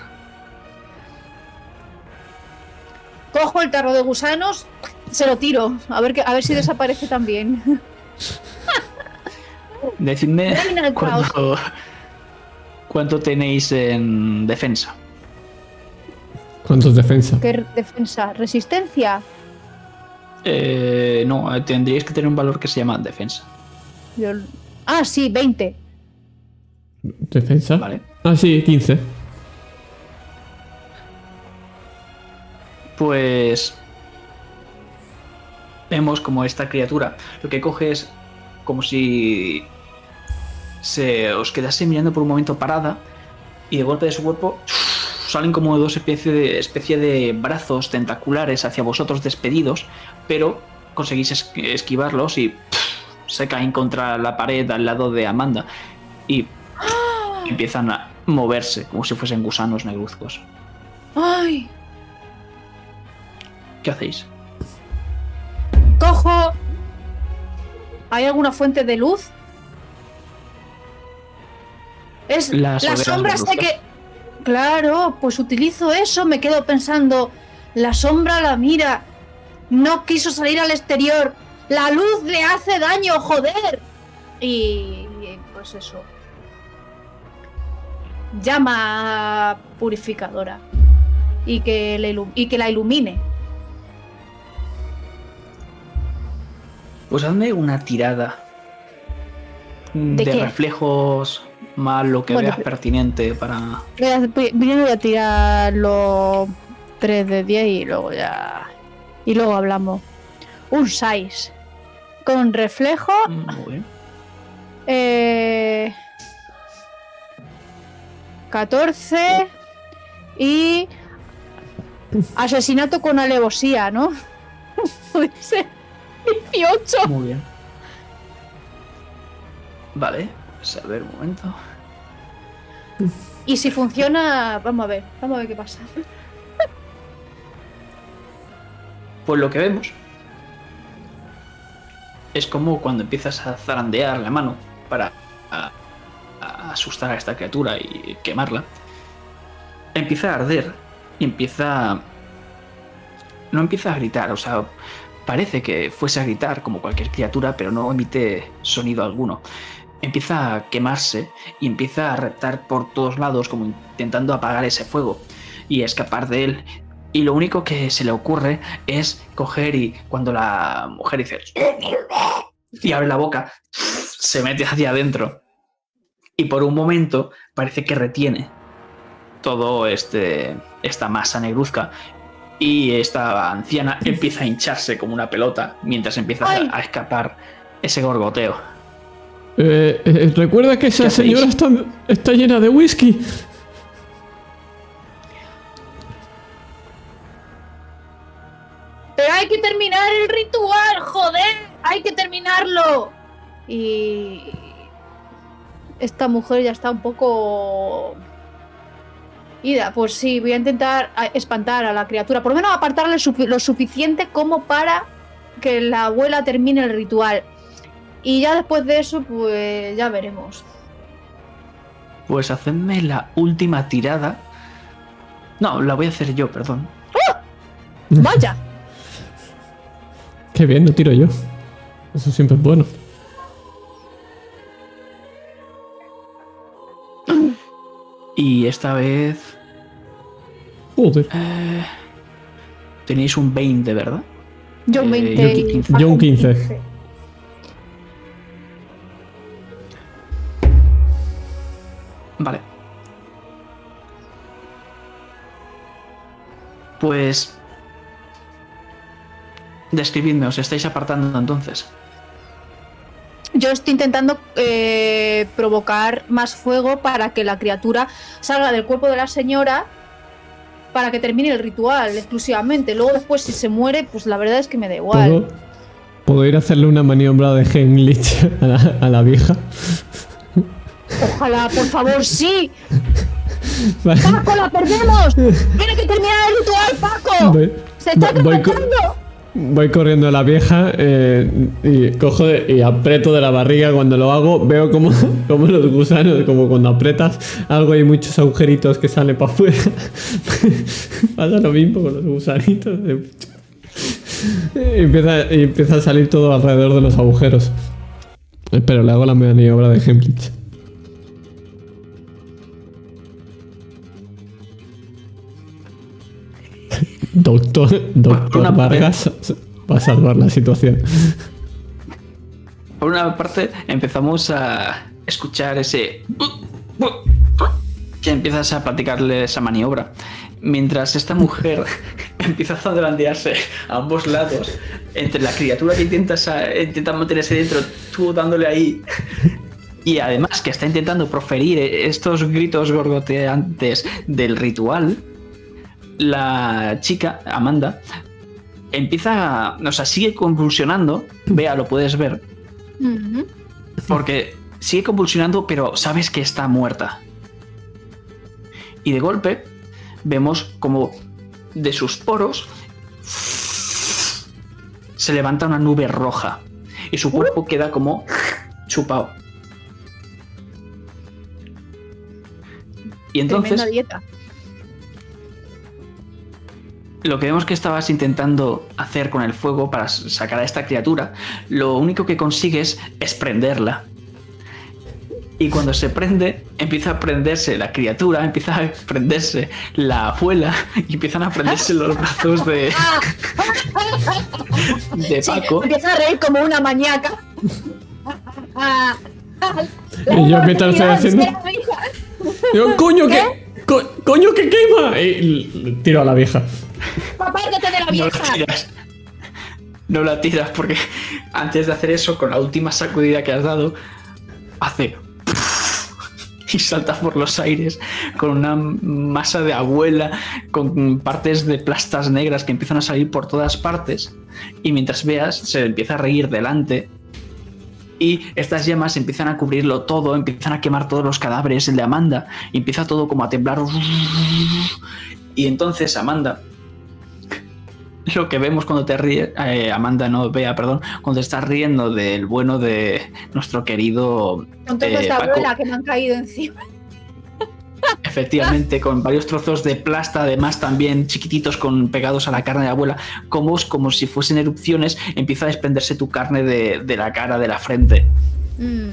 Cojo el tarro de gusanos, se lo tiro. A ver, que, a ver si desaparece también. Decidme cuánto, cuánto tenéis en defensa. ¿Cuántos defensa? ¿Qué defensa? ¿Resistencia? Eh, no, eh, tendríais que tener un valor que se llama defensa. Yo- Ah, sí, 20. ¿Defensa? Vale. Ah, sí, 15. Pues vemos como esta criatura lo que coge es como si se os quedase mirando por un momento parada y de golpe de su cuerpo salen como dos especies de, especie de brazos tentaculares hacia vosotros despedidos, pero conseguís es- esquivarlos y se caen contra la pared al lado de Amanda y empiezan a moverse como si fuesen gusanos negruzcos. ¡Ay! ¿Qué hacéis? ¿Hay alguna fuente de luz? Es Las la sombra sé que. claro, pues utilizo eso, me quedo pensando, la sombra la mira, no quiso salir al exterior, la luz le hace daño, joder. Y pues eso. Llama purificadora y que, le ilu- y que la ilumine. Pues hazme una tirada ¿De de, reflejos más lo que Bueno, veas pertinente para. Primero voy a tirar los 3 de 10 y luego ya. Y luego hablamos. Un 6. Con reflejo. Muy bien. Eh, 14. Y. Asesinato con alevosía, ¿no? Puede ser. 18. Muy bien. Vale, pues a ver un momento. Y si funciona. Vamos a ver. Vamos a ver qué pasa. Pues lo que vemos es como cuando empiezas a zarandear la mano para a- a asustar a esta criatura y quemarla, empieza a arder y empieza... No empieza a gritar, o sea, parece que fuese a gritar como cualquier criatura, pero no emite sonido alguno. Empieza a quemarse y empieza a reptar por todos lados como intentando apagar ese fuego y escapar de él. Y lo único que se le ocurre es coger y cuando la mujer dice y abre la boca, se mete hacia adentro. Y por un momento parece que retiene todo este esta masa negruzca y esta anciana empieza a hincharse como una pelota mientras empieza a- ¡Ay! a escapar ese gorgoteo. Eh, eh, recuerda que esa señora está, está llena de whisky. Pero hay que terminar el ritual, joder, hay que terminarlo. Y esta mujer ya está un poco ida. Pues sí, voy a intentar espantar a la criatura, por lo menos apartarle lo suficiente como para que la abuela termine el ritual. Y ya después de eso, pues ya veremos. Pues hacedme la última tirada. No, la voy a hacer yo, perdón. Vaya. Qué bien, no tiro yo. Eso siempre es bueno. Y esta vez Joder. eh, tenéis un 20, ¿verdad? Yo Eh, 20 yo y 15. Paco Yo un 15. Vale. Pues... Describidme, os estáis apartando entonces. Yo estoy intentando eh, provocar más fuego para que la criatura salga del cuerpo de la señora para que termine el ritual exclusivamente. Luego después si se muere, pues la verdad es que me da igual. ¿Puedo, puedo ir a hacerle una maniobra de Heimlich a la, a la vieja. Ojalá, por favor, sí. Vale. Paco, la perdemos. Tiene que terminar el ritual, Paco. Voy, Se está voy-. Voy corriendo a la vieja eh, y cojo y aprieto de la barriga cuando lo hago. Veo como, los gusanos, como cuando aprietas algo hay muchos agujeritos que salen para afuera. Pasa lo mismo con los gusanitos. Y empieza, y empieza a salir todo alrededor de los agujeros. Pero le hago la maniobra de Heimlich. Doctor, doctor una Vargas va a salvar la situación. Por una parte, empezamos a escuchar ese. que empiezas a practicarle esa maniobra. Mientras esta mujer empieza a zarandearse a ambos lados, entre la criatura que intenta, sa- intenta mantenerse dentro, tú dándole ahí. Y además que está intentando proferir estos gritos gorgoteantes del ritual, la chica, Amanda, empieza, a- o sea, sigue convulsionando, vea, lo puedes ver, porque sigue convulsionando, pero sabes que está muerta. Y de golpe vemos como de sus poros se levanta una nube roja y su cuerpo queda como chupado. Y entonces Tremenda dieta. Lo que vemos que estabas intentando hacer con el fuego para sacar a esta criatura, lo único que consigues es prenderla. Y cuando se prende, empieza a prenderse la criatura, empieza a prenderse la abuela y empiezan a prenderse los brazos de, de Sí, Paco. empieza a reír como una maníaca. Y yo mientras estoy haciendo- Yo, coño, que. co- coño, que quema. Y tiro a la vieja. Apártate de la No la vieja. tiras. No la tiras porque antes de hacer eso, con la última sacudida que has dado, hace. Y salta por los aires con una masa de abuela, con partes de plastas negras que empiezan a salir por todas partes. Y mientras veas, se empieza a reír delante. Y estas llamas empiezan a cubrirlo todo, empiezan a quemar todos los cadáveres, el de Amanda, y empieza todo como a temblar. Y entonces Amanda lo que vemos cuando te ríes, eh, Amanda no vea, perdón, cuando estás riendo del bueno de nuestro querido Con toda eh, esta abuela que me han caído encima. efectivamente, con varios trozos de plasta, además también chiquititos con pegados a la carne de abuela, como, como si fuesen erupciones, empieza a desprenderse tu carne de, de la cara, de la frente. Mm.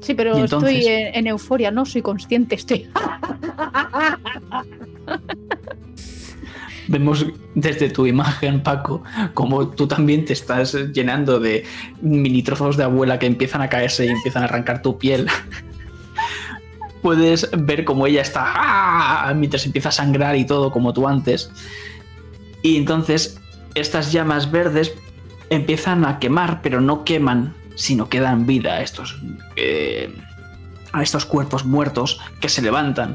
Sí, pero entonces- estoy en, en euforia, no soy consciente, estoy. Vemos desde tu imagen, Paco, como tú también te estás llenando de mini trozos de abuela que empiezan a caerse y empiezan a arrancar tu piel. Puedes ver cómo ella está ¡ah! mientras empieza a sangrar y todo como tú antes. Y entonces estas llamas verdes empiezan a quemar, pero no queman, sino que dan vida a estos, eh, a estos cuerpos muertos que se levantan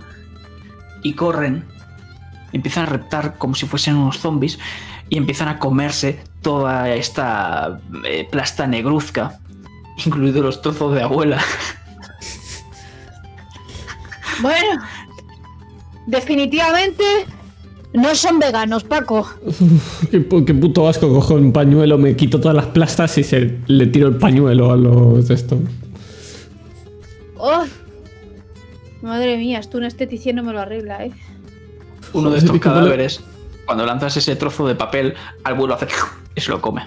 y corren empiezan a reptar como si fuesen unos zombies y empiezan a comerse toda esta eh, plasta negruzca, incluidos los trozos de abuela. Bueno, definitivamente no son veganos, Paco. Qué, qué puto asco. Cojo un pañuelo, me quito todas las plastas y se, le tiro el pañuelo a los de esto. Oh, madre mía, esto un esteticien no me lo arregla, ¿eh? Uno de estos ¿y cómo le- cadáveres, cuando lanzas ese trozo de papel, al vuelo hace y se lo come.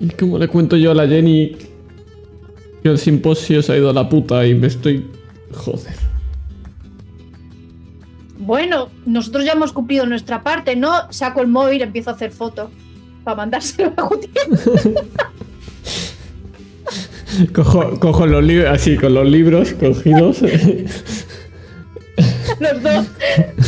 ¿Y cómo le cuento yo a la Jenny que el simposio se ha ido a la puta y me estoy... Joder. Bueno, nosotros ya hemos cumplido nuestra parte, ¿no? Saco el móvil y empiezo a hacer fotos para mandárselo a Gutiérrez. Cojo, cojo los libros, así, con los libros cogidos. Los dos.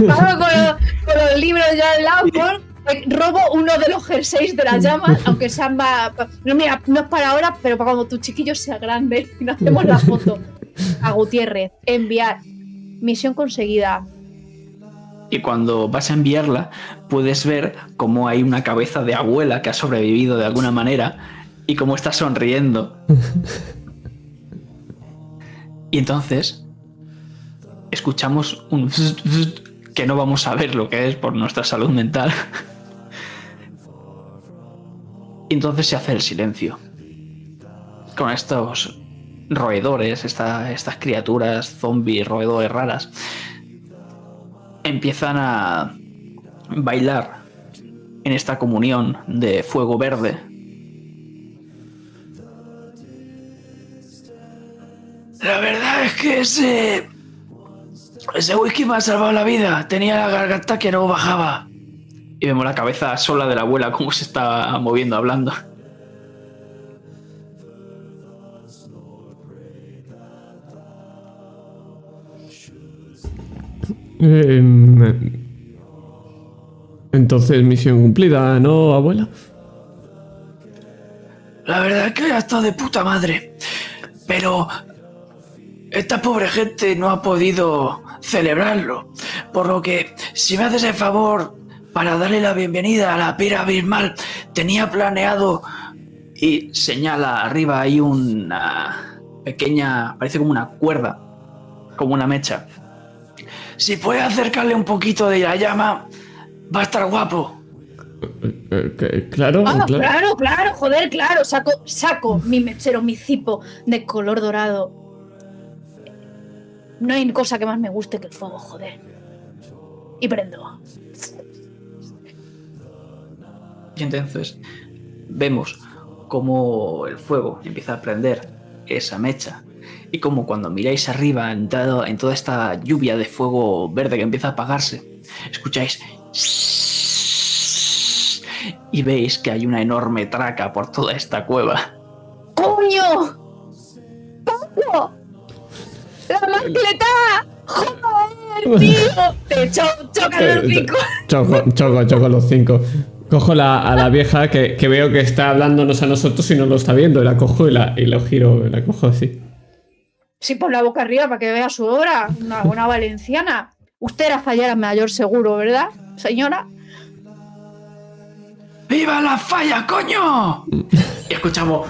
Vamos con, los- con los libros ya al lado. por- eh, robo uno de los jerseys de las llamas, aunque sean más. No, mira, no es para ahora, pero para cuando tu chiquillo sea grande y nos hacemos la foto. A Gutiérrez, enviar. Misión conseguida. Y cuando vas a enviarla, puedes ver cómo hay una cabeza de abuela que ha sobrevivido de alguna manera y cómo está sonriendo. Y entonces escuchamos un que no vamos a ver lo que es por nuestra salud mental. Y entonces se hace el silencio. Con estos roedores, esta- estas criaturas zombies, roedores raras, empiezan a bailar en esta comunión de fuego verde. La verdad es que ese. Ese whisky me ha salvado la vida. Tenía la garganta que no bajaba. Y vemos la cabeza sola de la abuela cómo se está moviendo hablando. Em, entonces, misión cumplida, ¿no, abuela? La verdad es que ha estado de puta madre. Pero esta pobre gente no ha podido celebrarlo. Por lo que, si me haces el favor para darle la bienvenida a la pira abismal, tenía planeado y señala arriba hay una pequeña, parece como una cuerda, como una mecha. Si puede acercarle un poquito de la llama, va a estar guapo. Eh, que- claro, Ah, claro. claro, claro, joder, claro. Saco, saco mi mechero, mi cipo de color dorado. No hay cosa que más me guste que el fuego, joder. Y prendo. Y entonces vemos cómo el fuego empieza a prender esa mecha. Y como cuando miráis arriba en, todo- en toda esta lluvia de fuego verde que empieza a apagarse, escucháis y veis que hay una enorme traca por toda esta cueva. ¡Coño! ¡Pablo! ¡La mascleta! ¡Joder, tío! Te cho chocan los cinco. Choco, choco, choco los cinco. Cojo la- a la vieja que, que veo que está hablándonos a nosotros y no lo está viendo. Y la cojo y la, y la giro, la cojo así. Sí, pon la boca arriba para que vea su obra. Una buena valenciana. Usted era fallara mayor seguro, ¿verdad, señora? ¡Viva la falla, coño! Y escuchamos.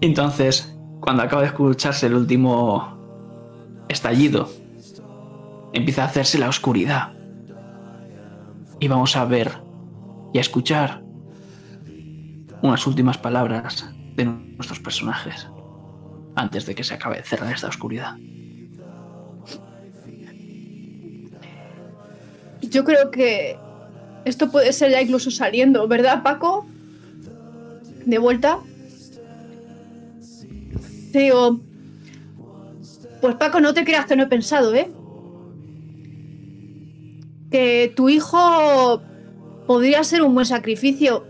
Entonces, cuando acaba de escucharse el último estallido, empieza a hacerse la oscuridad. Y vamos a ver y a escuchar unas últimas palabras de nuestros personajes antes de que se acabe de cerrar esta oscuridad. Yo creo que esto puede ser ya incluso saliendo, ¿verdad, Paco? De vuelta. Digo, pues Paco, no te creas que no he pensado, ¿eh? Que tu hijo podría ser un buen sacrificio.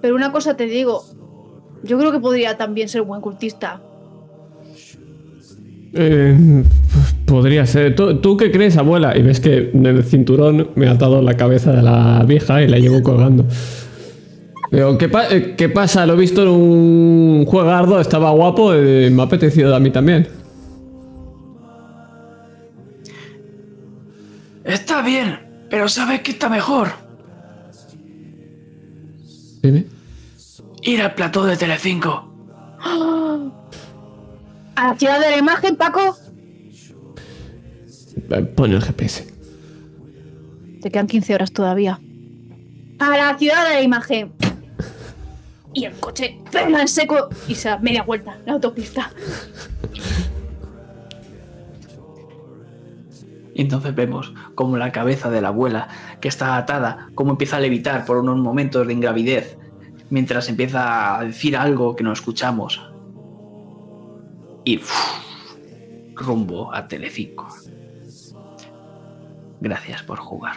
Pero una cosa te digo, yo creo que podría también ser un buen cultista. Eh, podría ser. ¿Tú, tú qué crees, abuela? Y ves que en el cinturón me ha atado la cabeza de la vieja y la llevo colgando. Digo, ¿qué, pa- eh, qué pasa? Lo he visto en un juegardo, estaba guapo, eh, me ha apetecido a mí también. Está bien, pero ¿sabes qué está mejor? Dime. Ir al plató de Telecinco. ¿A la ciudad de la imagen, Paco? Eh, Pon el GPS. Te quedan 15 horas todavía. A la ciudad de la imagen. Y el coche frena en seco y se da media vuelta la autopista. Y entonces vemos como la cabeza de la abuela, que está atada, como empieza a levitar por unos momentos de ingravidez, mientras empieza a decir algo que no escuchamos. Y rumbo a Telecinco. Gracias por jugar.